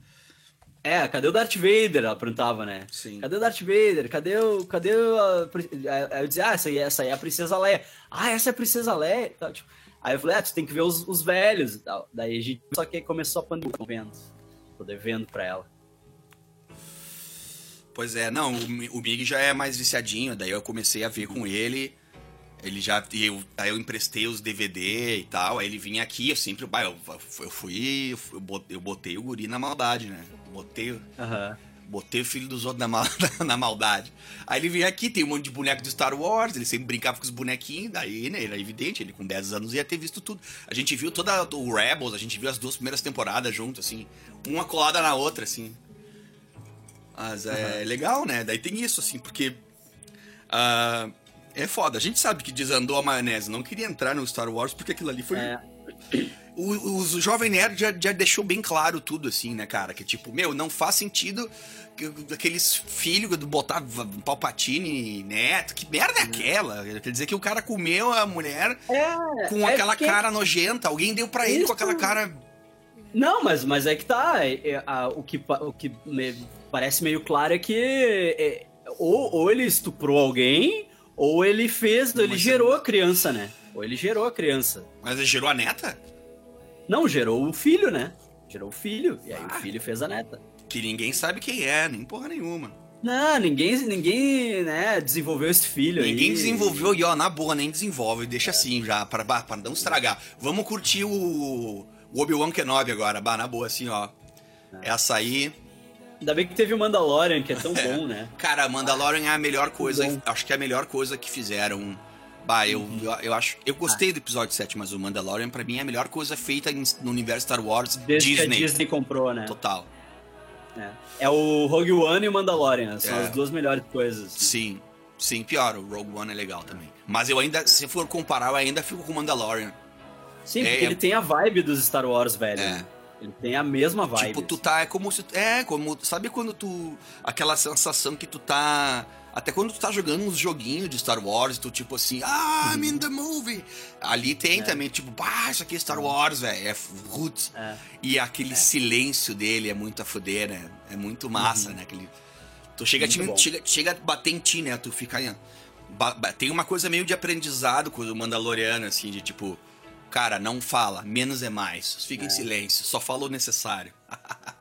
É, cadê o Darth Vader? Ela perguntava, né? Sim. Cadê o Darth Vader? Cadê o. Cadê a. eu dizia, ah, essa aí, essa aí é a Princesa Leia. Ah, essa é a Princesa Leia. tal, tipo. Aí eu falei, ah, tu tem que ver os, os velhos e tal. Daí a gente. Só que aí começou a pandemia, tô vendo. Tô devendo pra ela. Pois é, não, o, o Mig já é mais viciadinho, daí eu comecei a ver com ele. Ele já. e Eu, aí eu emprestei os DVD e tal. Aí ele vinha aqui, eu sempre. Eu. Eu, fui- eu botei, eu botei o guri na maldade, né? Botei, Aham. botei o filho dos outros na, mal- na maldade. Aí ele vinha aqui, tem um monte de boneco do Star Wars, ele sempre brincava com os bonequinhos, daí, né? Era evidente, ele com 10 anos ia ter visto tudo. A gente viu toda o Rebels, a gente viu as duas primeiras temporadas junto, assim, uma colada na outra, assim. Mas é legal, né? Daí tem isso, assim, porque. ah, é foda. A gente sabe que desandou a maionese. Não queria entrar no Star Wars porque aquilo ali foi. É. O, o, o Jovem Nerd já, já deixou bem claro tudo, assim, né, cara? Que tipo, meu, não faz sentido que- aqueles filhos do botar Palpatine neto. Que merda é aquela? Quer dizer que o cara comeu a mulher É, com é aquela porque- cara nojenta. Alguém deu pra ele com aquela cara. Não, mas, mas é que tá. é- é, a- o que, o que me parece meio claro é que é, ou, ou ele estuprou alguém, ou ele fez, ele Mas- gerou a criança, né? Ou ele gerou a criança. Mas ele gerou a neta? Não, gerou o filho, né? Gerou o filho, e aí Ah. o filho fez a neta. Que ninguém sabe quem é, nem porra nenhuma. Não, ninguém, ninguém, né, desenvolveu esse filho aí. Ninguém desenvolveu e, ó, na boa, nem desenvolve. Deixa assim já, pra, bah, pra não estragar. Vamos curtir o, o Obi-Wan Kenobi agora, bah, na boa, assim, ó. Essa aí. Ainda bem que teve o Mandalorian, que é tão bom, né? Cara, Mandalorian é a melhor coisa. Acho que é a melhor coisa que fizeram Bah, eu, eu, eu acho. Eu gostei do episódio 7, mas o Mandalorian, pra mim, é a melhor coisa feita em- no universo Star Wars Desde Disney. que a Disney comprou, né? Total. É. É o Rogue One e o Mandalorian. São É. as duas melhores coisas. Sim. Sim, pior, o Rogue One é legal também. Mas eu ainda, se for comparar, eu ainda fico com o Mandalorian. Sim, É, porque é- ele tem a vibe dos Star Wars, velho. É. Ele tem a mesma vibe. Tipo, tu assim. tá. É como se. É, como. Sabe quando tu. Aquela sensação que tu tá. Até quando tu tá jogando uns joguinhos de Star Wars, tu tipo assim, ah, I'm in the movie. Ali tem também, tipo, bah, isso aqui é Star Wars, velho. É roots. É. E aquele silêncio dele é muito a fuder, né? É muito massa, né? Aquele... Tu chega, a te- chega, chega a bater em ti, né? Tu fica. Tem uma coisa meio de aprendizado com o Mandaloriano, assim, de tipo, cara, não fala, menos é mais. Fica em silêncio, só fala o necessário.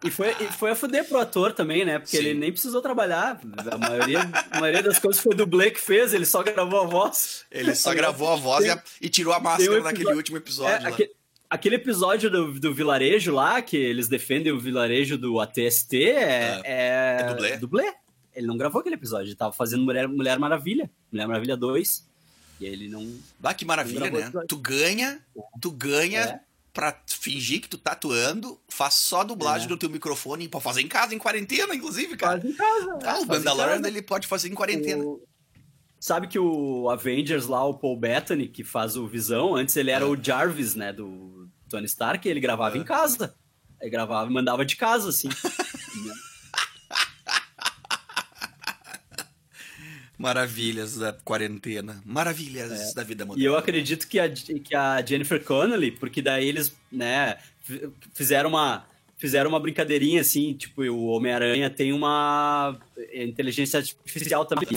E foi, e foi a fuder pro ator também, né? Porque Sim. ele nem precisou trabalhar. A maioria, a maioria das coisas foi o dublê que fez, ele só gravou a voz. Ele só gravou a voz e, a- e tirou a máscara um naquele episódio- último episódio. É, aque- aquele episódio do, do vilarejo lá, que eles defendem o vilarejo do ATST, é, é, É dublê? Ele não gravou aquele episódio, ele tava fazendo Mulher, Mulher Maravilha, Mulher Maravilha 2. E aí ele não. Ah, que maravilha, né? Tu ganha, tu ganha É. pra fingir que tu tá atuando, faz só a dublagem É. do teu microfone pra fazer em casa, em quarentena, inclusive, cara. Faz em casa. Ah, o faz em Mandalorian ele pode fazer em quarentena. O- Sabe que o Avengers lá, o Paul Bettany, que faz o Visão, antes ele era o Jarvis, né, do Tony Stark, e ele gravava É. em casa. Ele gravava e mandava de casa, assim. Maravilhas da quarentena. Maravilhas da vida moderna. É. E eu acredito que a, que a Jennifer Connelly, porque daí eles, né, fizeram uma fizeram uma brincadeirinha assim, tipo, o Homem-Aranha tem uma inteligência artificial também.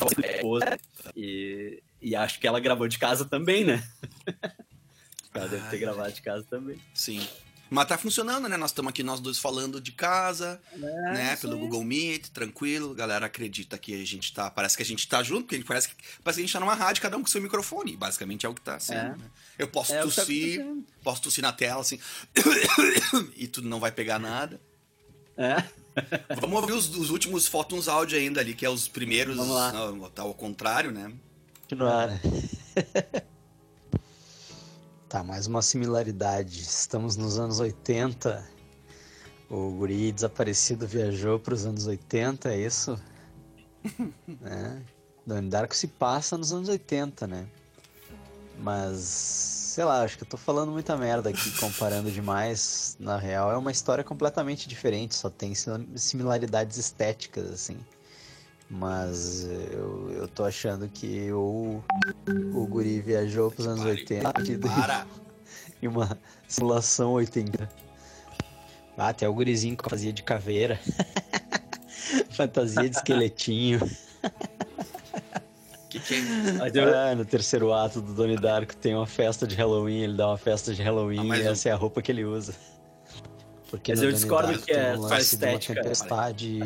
E, e acho que ela gravou de casa também, né? ela deve ter gravado de casa também. Sim. Mas tá funcionando, né? Nós estamos aqui nós dois falando de casa, né? isso Pelo. Google Meet, tranquilo. A galera acredita que a gente tá. Parece que a gente tá junto, porque a gente parece que, parece que a gente tá numa rádio, cada um com seu microfone. Basicamente é o que tá sendo. É. né? Eu posso É tá tossir, acontecendo. posso tossir na tela, assim. e tu não vai pegar nada. É. Vamos ouvir os, os últimos fótons áudio ainda ali, que é os primeiros. Vamos lá. Não, tá ao contrário, né? Continuar. tá, mais uma similaridade. Estamos nos anos 80. O guri desaparecido viajou para os anos 80, é isso? né? Donnie Darko se passa nos anos 80, né? Mas, sei lá, acho que eu tô falando muita merda aqui, comparando demais. Na real, é uma história completamente diferente, só tem sim- similaridades estéticas, assim. Mas eu, eu tô achando que o, o guri viajou pros anos Pare, 80 Para! e uma simulação 80. Ah, até o gurizinho que fazia de caveira. Fantasia de esqueletinho. Que que é? Ah, no terceiro ato do Donnie Darko tem uma festa de Halloween, ele dá uma festa de Halloween Ah, e essa é a roupa que ele usa. Porque Mas eu discordo que é um lance de uma estética, tempestade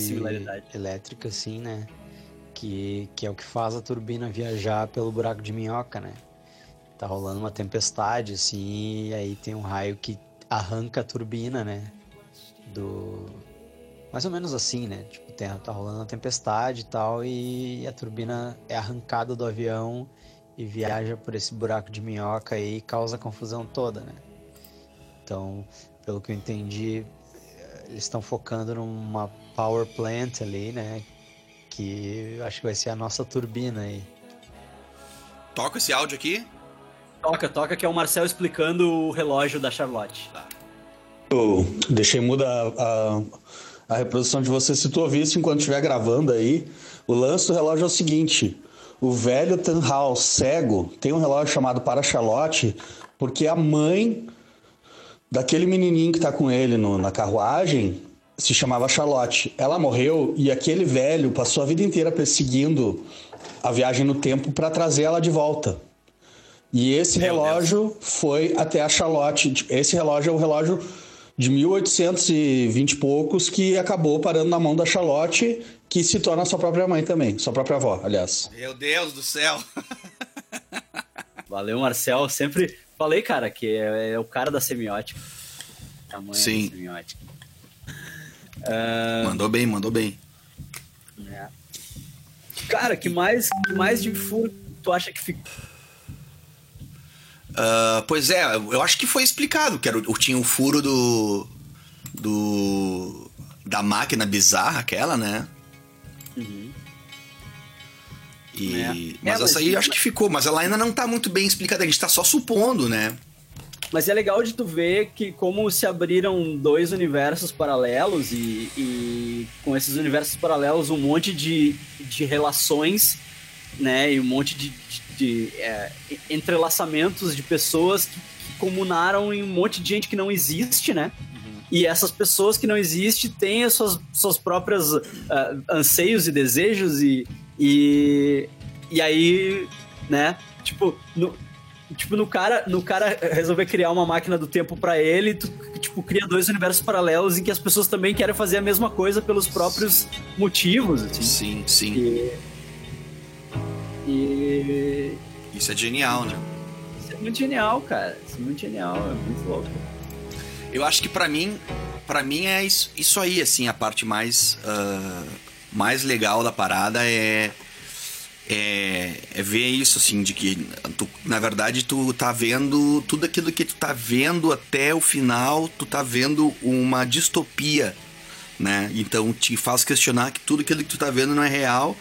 elétrica, assim, né? Que, que é o que faz a turbina viajar pelo buraco de minhoca, né? Tá rolando uma tempestade, assim, e aí tem um raio que arranca a turbina, né? Do. Mais ou menos assim, né? Tipo, tem, tá rolando uma tempestade e tal, e a turbina é arrancada do avião e viaja por esse buraco de minhoca aí e causa a confusão toda, né? Então, pelo que eu entendi, eh, eles estão focando numa power plant ali, né? Que eu acho que vai ser a nossa turbina aí. Toca esse áudio aqui. Toca, toca, que é o Marcel explicando o relógio da Charlotte. Eu deixei muda a, a, a reprodução de você. Se tu ouvisse enquanto estiver gravando aí, o lance do relógio é o seguinte: o velho Tannhaus cego tem um relógio chamado Para Charlotte, porque a mãe daquele menininho que tá com ele no- na carruagem se chamava Charlotte. Ela morreu e aquele velho passou a vida inteira perseguindo a viagem no tempo para trazer ela de volta. E esse Meu relógio foi até a Charlotte. Esse relógio é o relógio de 1820 e poucos que acabou parando na mão da Charlotte, que se torna sua própria mãe também, sua própria avó, aliás. Meu Deus do céu. Valeu, Marcel. Sempre falei, cara, que é, é o cara da semiótica. Mãe Sim. da semiótica. Ah, Mandou bem, mandou bem. né? Cara, que mais, que mais de furo tu acha que ficou? Uh, pois é, eu acho que foi explicado, que era, tinha o furo do. do. da máquina bizarra, aquela, né? E, É. Mas É, essa aí eu acho que ficou, mas ela ainda não tá muito bem explicada, a gente tá só supondo, né? Mas é legal de tu ver que como se abriram dois universos paralelos e, e com esses universos paralelos um monte de, de relações, né? E um monte de, de- de, é, entrelaçamentos de pessoas que, que comunaram em um monte de gente que não existe, né? E essas pessoas que não existem têm as suas, suas próprias ah, anseios e desejos e, e, e aí, né? Tipo, no, tipo, no cara, no cara resolver criar uma máquina do tempo pra ele, tu, tipo, cria dois universos paralelos em que as pessoas também querem fazer a mesma coisa pelos próprios motivos, assim. Sim, sim. E, e Isso é genial, né? isso é muito genial, cara. Isso é muito genial, é muito louco. Eu acho que pra mim, para mim é isso, isso aí, assim, a parte mais ah, mais legal da parada é, é é ver isso assim de que tu, na verdade tu tá vendo tudo aquilo que tu tá vendo até o final, tu tá vendo uma distopia, né? Então te faz questionar que tudo aquilo que tu tá vendo não é real.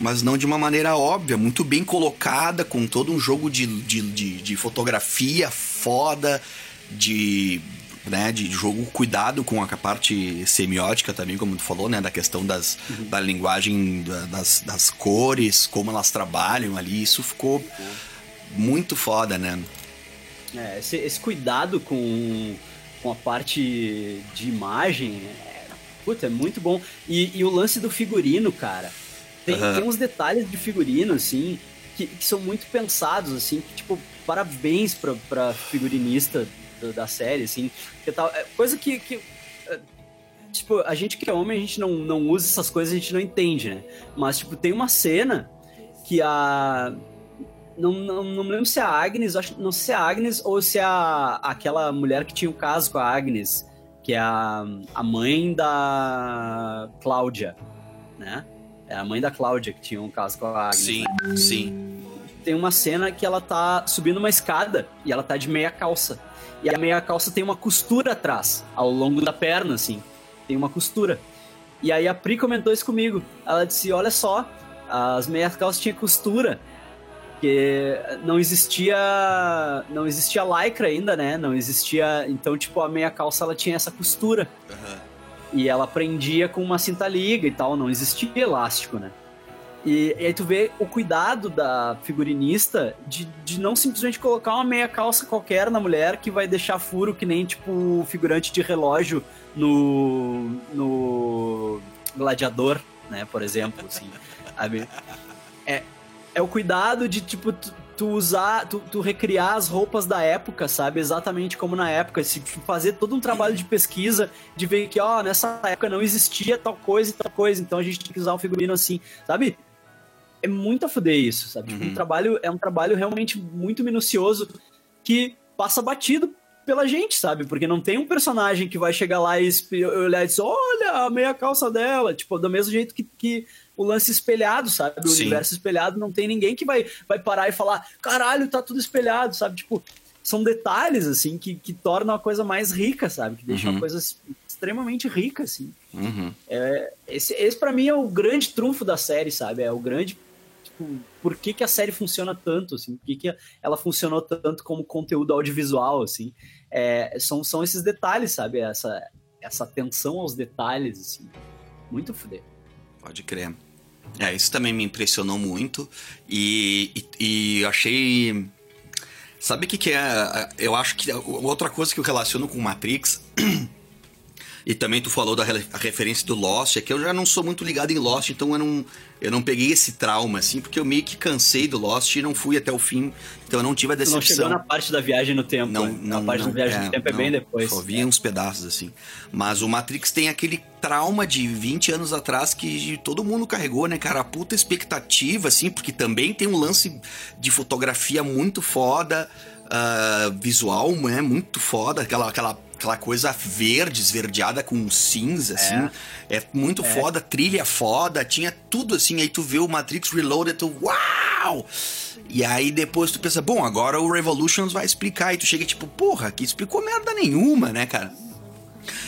Mas não de uma maneira óbvia, muito bem colocada, com todo um jogo de, de, de, de fotografia foda, de, né, de jogo cuidado com a parte semiótica também, como tu falou, né? Da questão das, da linguagem, da- das, das cores, como elas trabalham ali. Isso ficou muito foda, né? É, esse, esse cuidado com, com a parte de imagem é, puta, é muito bom. E, e o lance do figurino, cara. Tem, Aham. tem uns detalhes de figurino, assim, que, que são muito pensados, assim, que, tipo, parabéns pra, pra figurinista da, da série, assim. Que tal, é, coisa que, que é, Tipo, a gente que é homem, a gente não, não usa essas coisas, a gente não entende, né? Mas, tipo, tem uma cena que a. Não, não, não me lembro se é a Agnes, acho, não sei se é a Agnes ou se é a, aquela mulher que tinha um caso com a Agnes, que é a, a mãe da Cláudia, né? É a mãe da Cláudia que tinha um caso com a Agnes. Sim, né? sim. Tem uma cena que ela tá subindo uma escada e ela tá de meia calça. E a meia calça tem uma costura atrás, ao longo da perna, assim. Tem uma costura. E aí a Pri comentou isso comigo. Ela disse: Olha só, as meias calças tinham costura. Porque não existia. Não existia lycra ainda, né? Não existia. Então, tipo, a meia calça ela tinha essa costura. Aham. E ela prendia com uma cinta liga e tal, não existia elástico, né? E, e aí tu vê o cuidado da figurinista de, de não simplesmente colocar uma meia calça qualquer na mulher que vai deixar furo que nem, tipo, figurante de relógio no, no Gladiador, né, por exemplo, assim. É, é o cuidado de, tipo, tu, tu usar, tu, tu recriar as roupas da época, sabe? Exatamente como na época. Se fazer todo um trabalho de pesquisa, de ver que, ó, nessa época não existia tal coisa e tal coisa, então a gente tem que usar um figurino assim, sabe? É muito a fuder isso, sabe? Tipo, Uhum. um trabalho, é um trabalho realmente muito minucioso que passa batido pela gente, sabe? Porque não tem um personagem que vai chegar lá e olhar e dizer, olha a meia calça dela. Tipo, do mesmo jeito que, que o lance espelhado, sabe? O Sim. universo espelhado, não tem ninguém que vai, vai parar e falar, caralho, tá tudo espelhado, sabe? Tipo, são detalhes, assim, que, que tornam a coisa mais rica, sabe? Que deixam Uhum. a coisa extremamente rica, assim. Uhum. Esse, esse para mim é o grande trunfo da série, sabe? É o grande. Tipo, por que, que a série funciona tanto, assim? Por que, que ela funcionou tanto como conteúdo audiovisual, assim? É, são, são esses detalhes, sabe? Essa, essa atenção aos detalhes, assim. Muito fuder. Pode crer. É, isso também me impressionou muito. E, e, e achei. Sabe o que, que é? Eu acho que outra coisa que eu relaciono com Matrix. E também tu falou da referência do Lost, é que eu já não sou muito ligado em Lost, então eu não, eu não peguei esse trauma, assim, porque eu meio que cansei do Lost e não fui até o fim, então eu não tive a Tu não chegou decepção. na parte da viagem no tempo. Não, né? não, a parte não, da viagem é, no tempo é não, bem depois. Só vi uns pedaços assim. Mas o Matrix tem aquele trauma de 20 anos atrás que todo mundo carregou, né, cara? A puta expectativa, assim, porque também tem um lance de fotografia muito foda. ah, visual, né? Muito foda. Aquela, aquela, aquela coisa verde, esverdeada com cinza, assim. É muito foda. Trilha foda. Tinha tudo assim. Aí tu vê o Matrix Reloaded, tu... Uau! E aí depois tu pensa, bom, agora o Revolutions vai explicar. E tu chega tipo, porra, que explicou merda nenhuma, né, cara?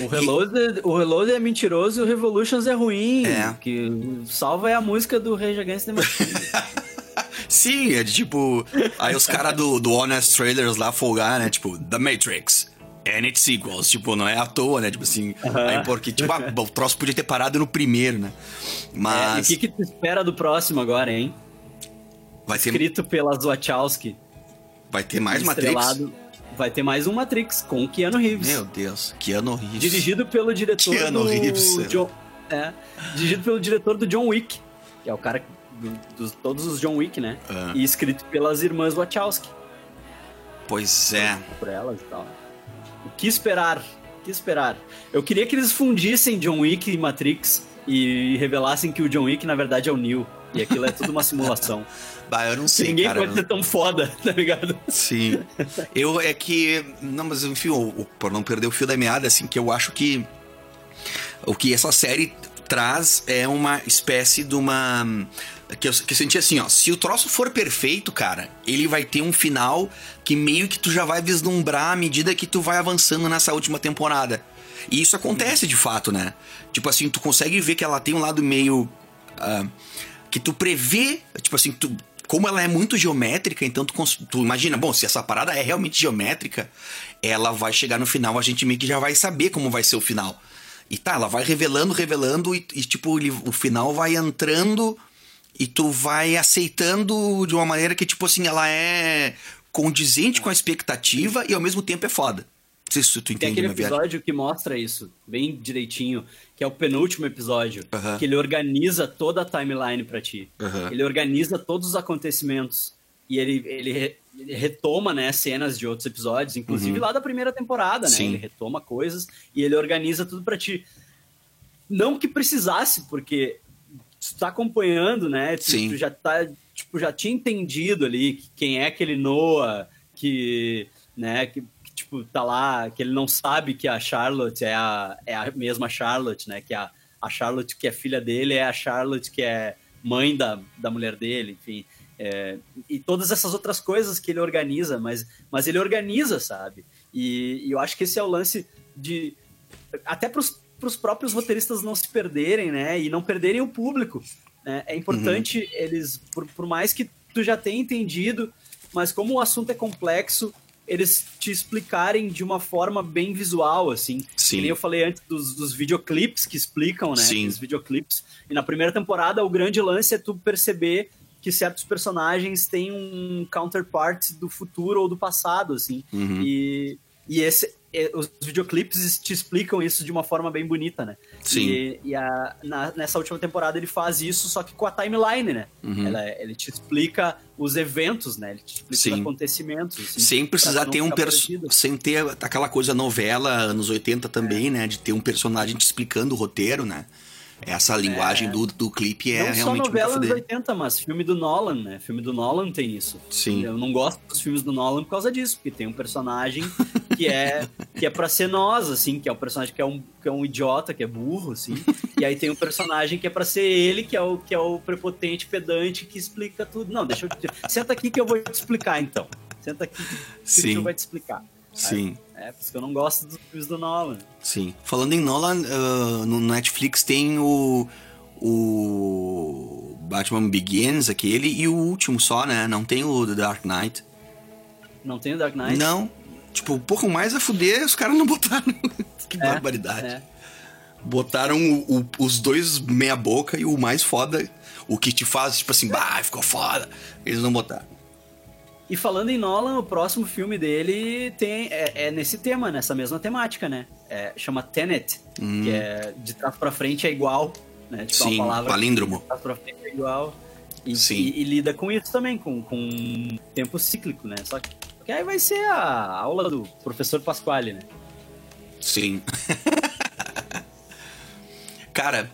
O Reloaded, o Reloaded é mentiroso e o Revolutions é ruim. É. Que salva é a música do Rage Against the Machine. Sim, é de tipo. Aí os caras do, do Honest Trailers lá folgar, né? Tipo, The Matrix. And its sequels. Tipo, não é à toa, né? Tipo assim. Aí porque, tipo, ah, o troço podia ter parado no primeiro, né? É, e o Mas. que, que tu espera do próximo agora, hein? vai, ter, Escrito pelas Wachowski. vai ter mais Matrix? estrelado. Vai ter mais um Matrix com o Keanu Reeves. Meu Deus, Keanu Reeves. Dirigido pelo diretor Keanu do Reeves, é. John, é, dirigido pelo diretor do John Wick, que é o cara do- dos todos os John Wick, né? Ah. E escrito pelas irmãs Wachowski, Pois é. por elas e tal. O que esperar? O que esperar? Eu queria que eles fundissem John Wick e Matrix e revelassem que o John Wick na verdade é o Neo e aquilo é tudo uma simulação. Bah, eu não sei, ninguém cara. pode ser tão foda, tá ligado? Sim. Eu é que. Não, mas enfim, por não perder o fio da meada, assim, que eu acho que. O que essa série traz é uma espécie de uma. Que eu, que eu senti assim, ó. Se o troço for perfeito, cara, ele vai ter um final que meio que tu já vai vislumbrar à medida que tu vai avançando nessa última temporada. E isso acontece de fato, né? Tipo assim, tu consegue ver que ela tem um lado meio. ah, que tu prevê, tipo assim, tu, como ela é muito geométrica, então tu, tu imagina, bom, se essa parada é realmente geométrica, ela vai chegar no final, a gente meio que já vai saber como vai ser o final. E tá, ela vai revelando, revelando, e, e, tipo, ele- o final vai entrando e tu vai aceitando de uma maneira que, tipo assim, ela é condizente com a expectativa e ao mesmo tempo é foda. Não sei se tu Tem entende aquele minha viagem. episódio que mostra isso, bem direitinho, que é o penúltimo episódio, Aham. que ele organiza toda a timeline pra ti. Aham. Ele organiza todos os acontecimentos e ele, ele, ele retoma, né, cenas de outros episódios, inclusive lá da primeira temporada, né? Uhum. Sim. Ele retoma coisas e ele organiza tudo pra ti. Não que precisasse, porque tu tá acompanhando, né? Tu, Sim. tu já tá, tipo, já tinha entendido ali que- quem é aquele Noah que, né, que, que, tipo, tá lá, que ele não sabe que a Charlotte é a, é a mesma Charlotte, né? Que a, a Charlotte que é filha dele é a Charlotte que é mãe da, da mulher dele, enfim. É, e todas essas outras coisas que ele organiza, mas, mas ele organiza, sabe? E, e eu acho que esse é o lance de. Até para os próprios roteiristas não se perderem, né? E não perderem o público. né? É importante eles, por, por mais que tu já tenha entendido, mas como o assunto é complexo, eles te explicarem de uma forma bem visual, assim. Sim. Que nem eu falei antes dos, dos videoclipes que explicam, né? Sim. Os videoclipes. E na primeira temporada, o grande lance é tu perceber que certos personagens têm um counterpart do futuro ou do passado, assim. Uhum. E, e esse, os videoclipes te explicam isso de uma forma bem bonita, né? Sim. E, e a- na- nessa última temporada ele faz isso, só que com a timeline, né? Uhum. Ela- ele te explica os eventos, né? Ele te explica Sim. os acontecimentos. assim, Sem precisar ter um ficar perso perdido. sem ter aquela coisa novela anos 80 É. também, né? De ter um personagem te explicando o roteiro, né? Essa linguagem do, do clipe é não só realmente muito novela a dos fuder. 80, mas filme do Nolan, né? Filme do Nolan tem isso. Sim. Eu não gosto dos filmes do Nolan por causa disso, porque tem um personagem que é que é para ser nós, assim, que é o personagem que é um, que é um idiota, que é burro, assim. e aí tem um personagem que é para ser ele, que é o que é o prepotente, pedante, que explica tudo. Não, deixa eu te... senta aqui que eu vou te explicar então. Senta aqui que Sim. eu vou te explicar. Sim, É, por isso que eu não gosto dos filmes do Nolan. sim. Falando em Nolan, ah, no Netflix tem o o Batman Begins, aquele, e o último só, né? Não tem o The Dark Knight. Não tem o Dark Knight? Não. Tipo, um pouco mais a fuder, os caras não botaram. que É, barbaridade. é. Botaram o- o- os dois meia boca e o mais foda, o que te faz, tipo assim, bah, ficou foda. Eles não botaram. E falando em Nolan, o próximo filme dele tem, é, é nesse tema, nessa mesma temática, né? É, chama Tenet, que é de trás pra frente é igual, né? Tipo, é Hum. Sim, uma palavra palíndromo. de trás pra frente é igual. E, Sim. e- e lida com isso também, com, com tempo cíclico, né? Só que, só que aí vai ser a aula do professor Pasquale, né? Sim. Cara,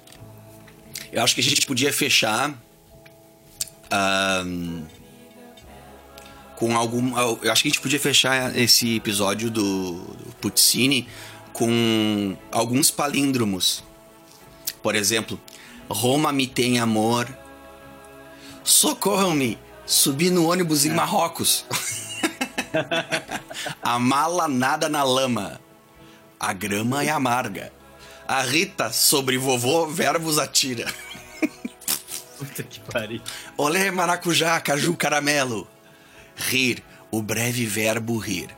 eu acho que a gente podia fechar ahn, com algum. Eu acho que a gente podia fechar esse episódio do, do Puccini com alguns palíndromos. Por exemplo, Roma me tem amor. Socorram-me! Subi no ônibus em Marrocos. a mala nada na lama. A grama é amarga. A Rita sobre vovô verbos atira. Puta que pariu. Olé, maracujá, caju, caramelo. Rir, o breve verbo rir.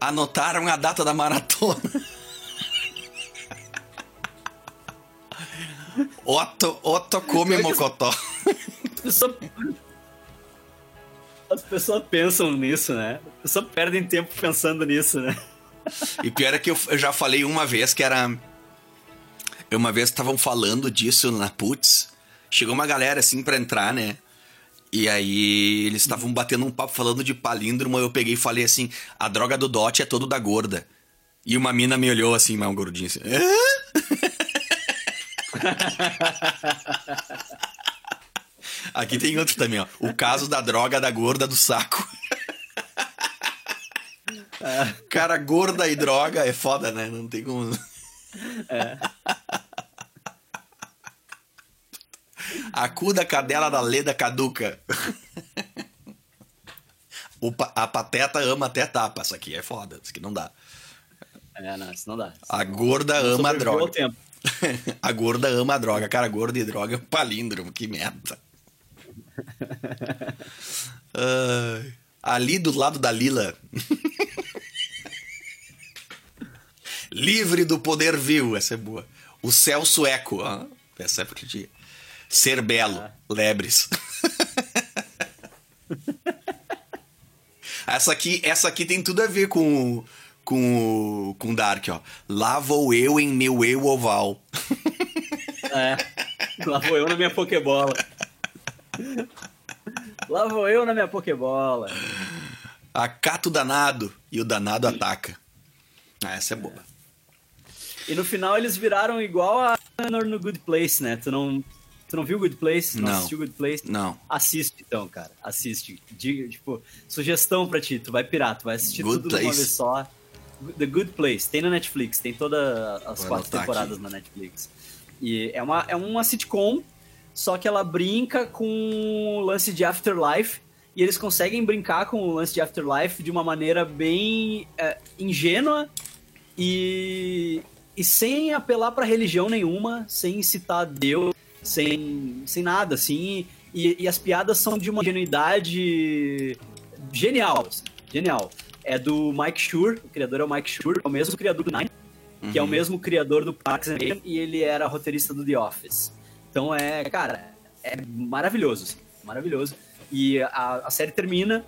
Anotaram a data da maratona. Otto, Otto come mocotó. As pessoas... As pessoas pensam nisso, né? As pessoas perdem tempo pensando nisso, né? E pior é que eu, eu já falei uma vez que era. Uma vez estavam falando disso na Putz. Chegou uma galera assim pra entrar, né? E aí eles estavam batendo um papo falando de palíndromo. Eu peguei e falei assim: a droga do Dot é todo da gorda. E uma mina me olhou assim, mais um gordinho assim. Aqui tem outro também, ó. O caso da droga da gorda do saco. Cara, gorda e droga é foda, né? Não tem como. A cu da cadela da leda caduca. Pa- a pateta ama até tapa. Isso aqui é foda. Isso aqui não dá. É, não, isso não dá. A gorda Não ama a droga. a gorda ama a droga. Cara, gorda e droga é um palíndromo. Que merda. Ai. ali do lado da Lila. Livre do poder vil. Essa é boa. O céu sueco. Essa é porque. Ser belo. Lebres. essa, aqui, essa aqui tem tudo a ver com, com, com Dark, ó. Lá vou eu em meu eu oval. É. Lá vou eu na minha Pokébola. Lá vou eu na minha Pokébola. Acato o danado e o danado ataca. Ah, essa é boa. E no final eles viraram igual a Honor no Good Place, né? Tu não, tu não viu Good Place? Não. assistiu Good Place? Não. Assiste então, cara. Assiste. Diga, tipo, sugestão pra ti. Tu vai pirar, tu vai assistir Good tudo de uma vez só. The Good Place. Tem na Netflix. Tem todas as Vou quatro temporadas aqui. na Netflix. E é uma, é uma sitcom, só que ela brinca com o lance de Afterlife. E eles conseguem brincar com o lance de Afterlife de uma maneira bem é, ingênua e, e sem apelar pra religião nenhuma, sem citar Deus, sem, sem nada, assim. E, e as piadas são de uma ingenuidade genial, assim, genial. É do Mike Schur, o criador é o Mike Schur, é o mesmo criador do Nine, que é o mesmo criador do Parks and Rec, e ele era roteirista do The Office. Então é, cara, é maravilhoso, assim, maravilhoso. E a, a série termina,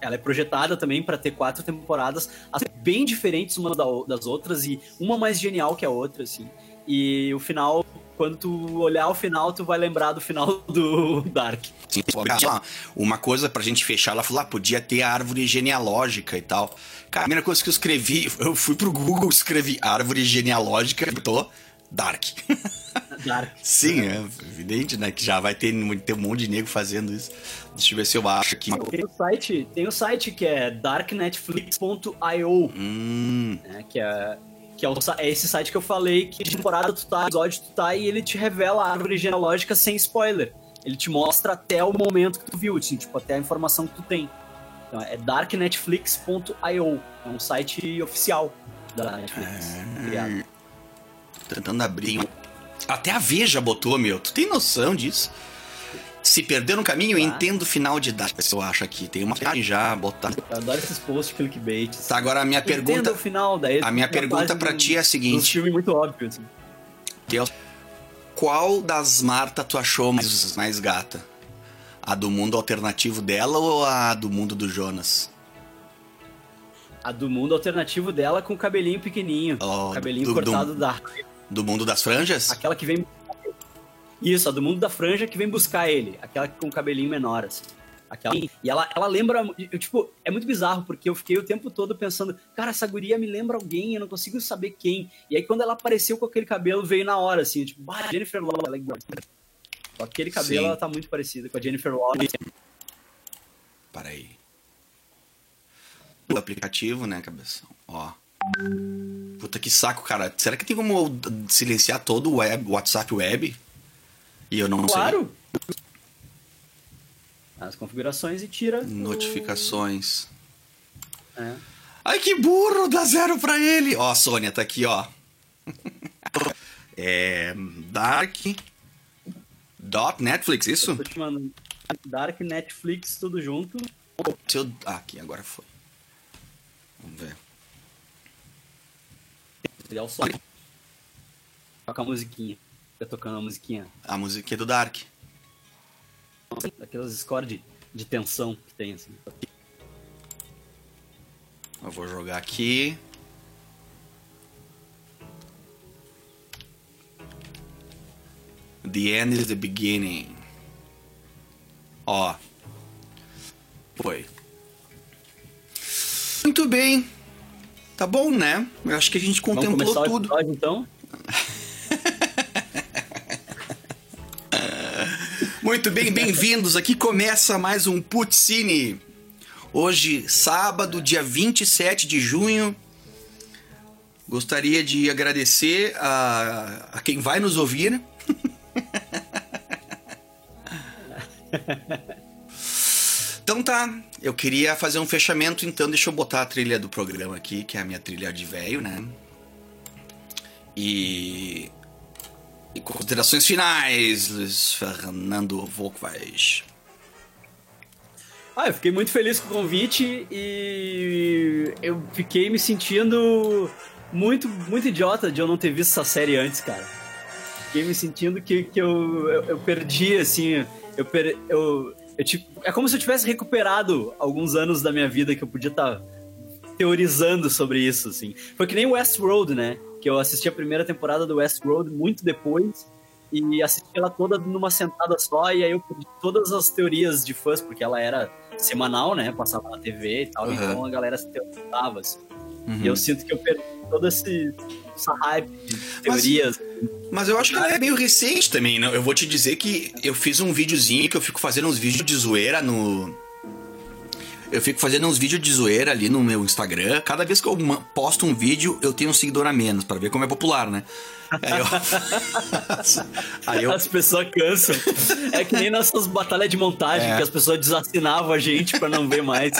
ela é projetada também para ter quatro temporadas, as- bem diferentes uma da- das outras e uma mais genial que a outra, assim. E o final, quando tu olhar o final, tu vai lembrar do final do Dark. Sim, ah, uma coisa pra gente fechar, ela falou, ah, podia ter árvore genealógica e tal. Cara, a primeira coisa que eu escrevi, eu fui pro Google, escrevi árvore genealógica e tô Dark. Dark. Sim, é evidente, né? Que já vai ter, ter um monte de nego fazendo isso. Deixa eu ver se eu acho aqui. Tem o site, tem o site que é darknetflix.io, Hum, né? Que é que é, o é esse site que eu falei que de temporada tu tá, episódio tu tá e ele te revela a árvore genealógica sem spoiler. Ele te mostra até o momento que tu viu, assim, tipo, até a informação que tu tem. Então é darknetflix.io, é um site oficial da Netflix. criado. tentando abrir. Até a Veja botou, meu. Tu tem noção disso? Se perder no caminho, eu Tá. entendo o final de Dark. Eu acho aqui. Tem uma já botada. Eu adoro esses posts clickbait. Tá, agora a minha Entendo pergunta. o final daí. a minha pergunta um- ti é a seguinte. Um filme muito óbvio, assim. que é- Qual das Marta tu achou mais, mais gata? A do mundo alternativo dela ou a do mundo do Jonas? A do mundo alternativo dela com o cabelinho pequenininho. Oh, o cabelinho do- do- cortado da. Do mundo das franjas? Aquela que vem. Isso, a do mundo da franja que vem buscar ele. Aquela com o cabelinho menor, assim. Aquela... E ela, ela lembra. eu, tipo, é muito bizarro, porque eu fiquei o tempo todo pensando, cara, essa guria me lembra alguém, eu não consigo saber quem. E aí, quando ela apareceu com aquele cabelo, veio na hora, assim, tipo, bah, Jennifer Lawrence. ela é igual. Com aquele cabelo, Sim. ela tá muito parecida com a Jennifer Lawrence. para aí. O aplicativo, né, cabeção? Ó. Puta que saco, cara. Será que tem como silenciar todo o web, WhatsApp web? E eu não claro. sei. As configurações e tira. Notificações. O... É. Ai, que burro! Dá zero pra ele! Ó, a Sônia tá aqui, ó. é. Dark. Dot Netflix, isso? Eu mandando. Dark Netflix, tudo junto. Seu... Ah, aqui, agora foi. Vamos ver. Ligar o som. Toca a musiquinha. Fica tocando a musiquinha. A musiquinha do Dark. Aquelas scores de, de tensão que tem, assim. Eu vou jogar aqui. The end is the beginning. Ó. Foi. Muito bem. Tá bom, né? Eu acho que a gente contemplou Vamos tudo. Episódio, então? Muito bem, bem-vindos. Aqui começa mais um Putzine. Hoje, sábado, dia 27 de junho. Gostaria de agradecer a, a quem vai nos ouvir. então tá, eu queria fazer um fechamento, então deixa eu botar a trilha do programa aqui, que é a minha trilha de velho, né? E e considerações finais, Luiz Fernando Volkweis. Ah, eu fiquei muito feliz com o convite e eu fiquei me sentindo muito, muito idiota de eu não ter visto essa série antes, cara. Fiquei me sentindo que, que eu, eu, eu perdi, assim, eu, per, eu, eu, tipo, é como se eu tivesse recuperado alguns anos da minha vida que eu podia estar tá teorizando sobre isso, assim. Foi que nem Westworld, né? Que eu assisti a primeira temporada do Westworld muito depois e assisti ela toda numa sentada só e aí eu perdi todas as teorias de fãs, porque ela era semanal, né? Passava na TV e tal, uhum. então a galera se assim. Uhum. E eu sinto que eu perdi todo esse essa hype de teorias. Mas, mas, eu acho que ela é meio recente também, né? Eu vou te dizer que eu fiz um videozinho que eu fico fazendo uns vídeos de zoeira no, eu fico fazendo uns vídeos de zoeira ali no meu Instagram. Cada vez que eu posto um vídeo, eu tenho um seguidor a menos, para ver como é popular, né? Aí eu... Aí eu... As pessoas cansam. É que nem nessas batalhas de montagem, é. que as pessoas desassinavam a gente para não ver mais.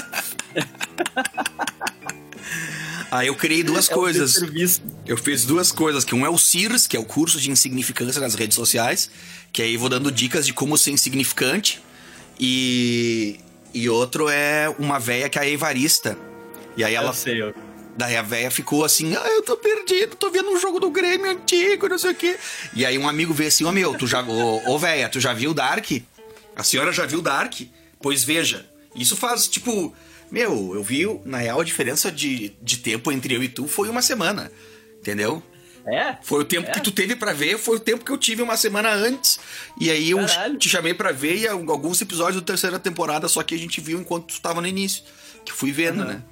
Aí eu criei duas é coisas. Eu fiz duas coisas, que um é o CIRS, que é o curso de insignificância nas redes sociais, que aí eu vou dando dicas de como ser insignificante. E e outro é uma véia que é a Evarista. E aí ela. Eu sei, eu... Daí a véia ficou assim, ah, eu tô perdido, tô vendo um jogo do Grêmio antigo, não sei o quê. E aí um amigo veio assim, ô oh, meu, tu já. Ô, oh, véia, tu já viu Dark? A senhora já viu Dark? Pois veja. Isso faz, tipo. Meu, eu vi, na real, a diferença de, de tempo entre eu e tu foi uma semana. Entendeu? É? Foi o tempo é. que tu teve para ver, foi o tempo que eu tive uma semana antes. E aí eu Caralho. te chamei para ver e alguns episódios da terceira temporada, só que a gente viu enquanto tu tava no início. Que fui vendo, uhum. né?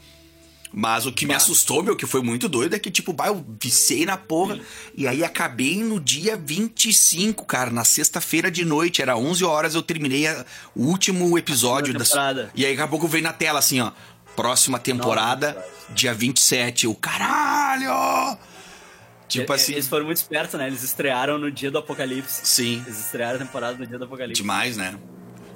Mas o que bah. me assustou, meu, que foi muito doido, é que, tipo, bah, eu vicei na porra. Sim. E aí acabei no dia 25, cara, na sexta-feira de noite. Era 11 horas, eu terminei a, o último episódio da. E aí daqui a pouco veio na tela assim, ó. Próxima temporada, Nossa, dia 27. O caralho! Tipo assim. Eles foram muito espertos, né? Eles estrearam no dia do apocalipse. Sim. Eles estrearam a temporada no dia do apocalipse. Demais, né?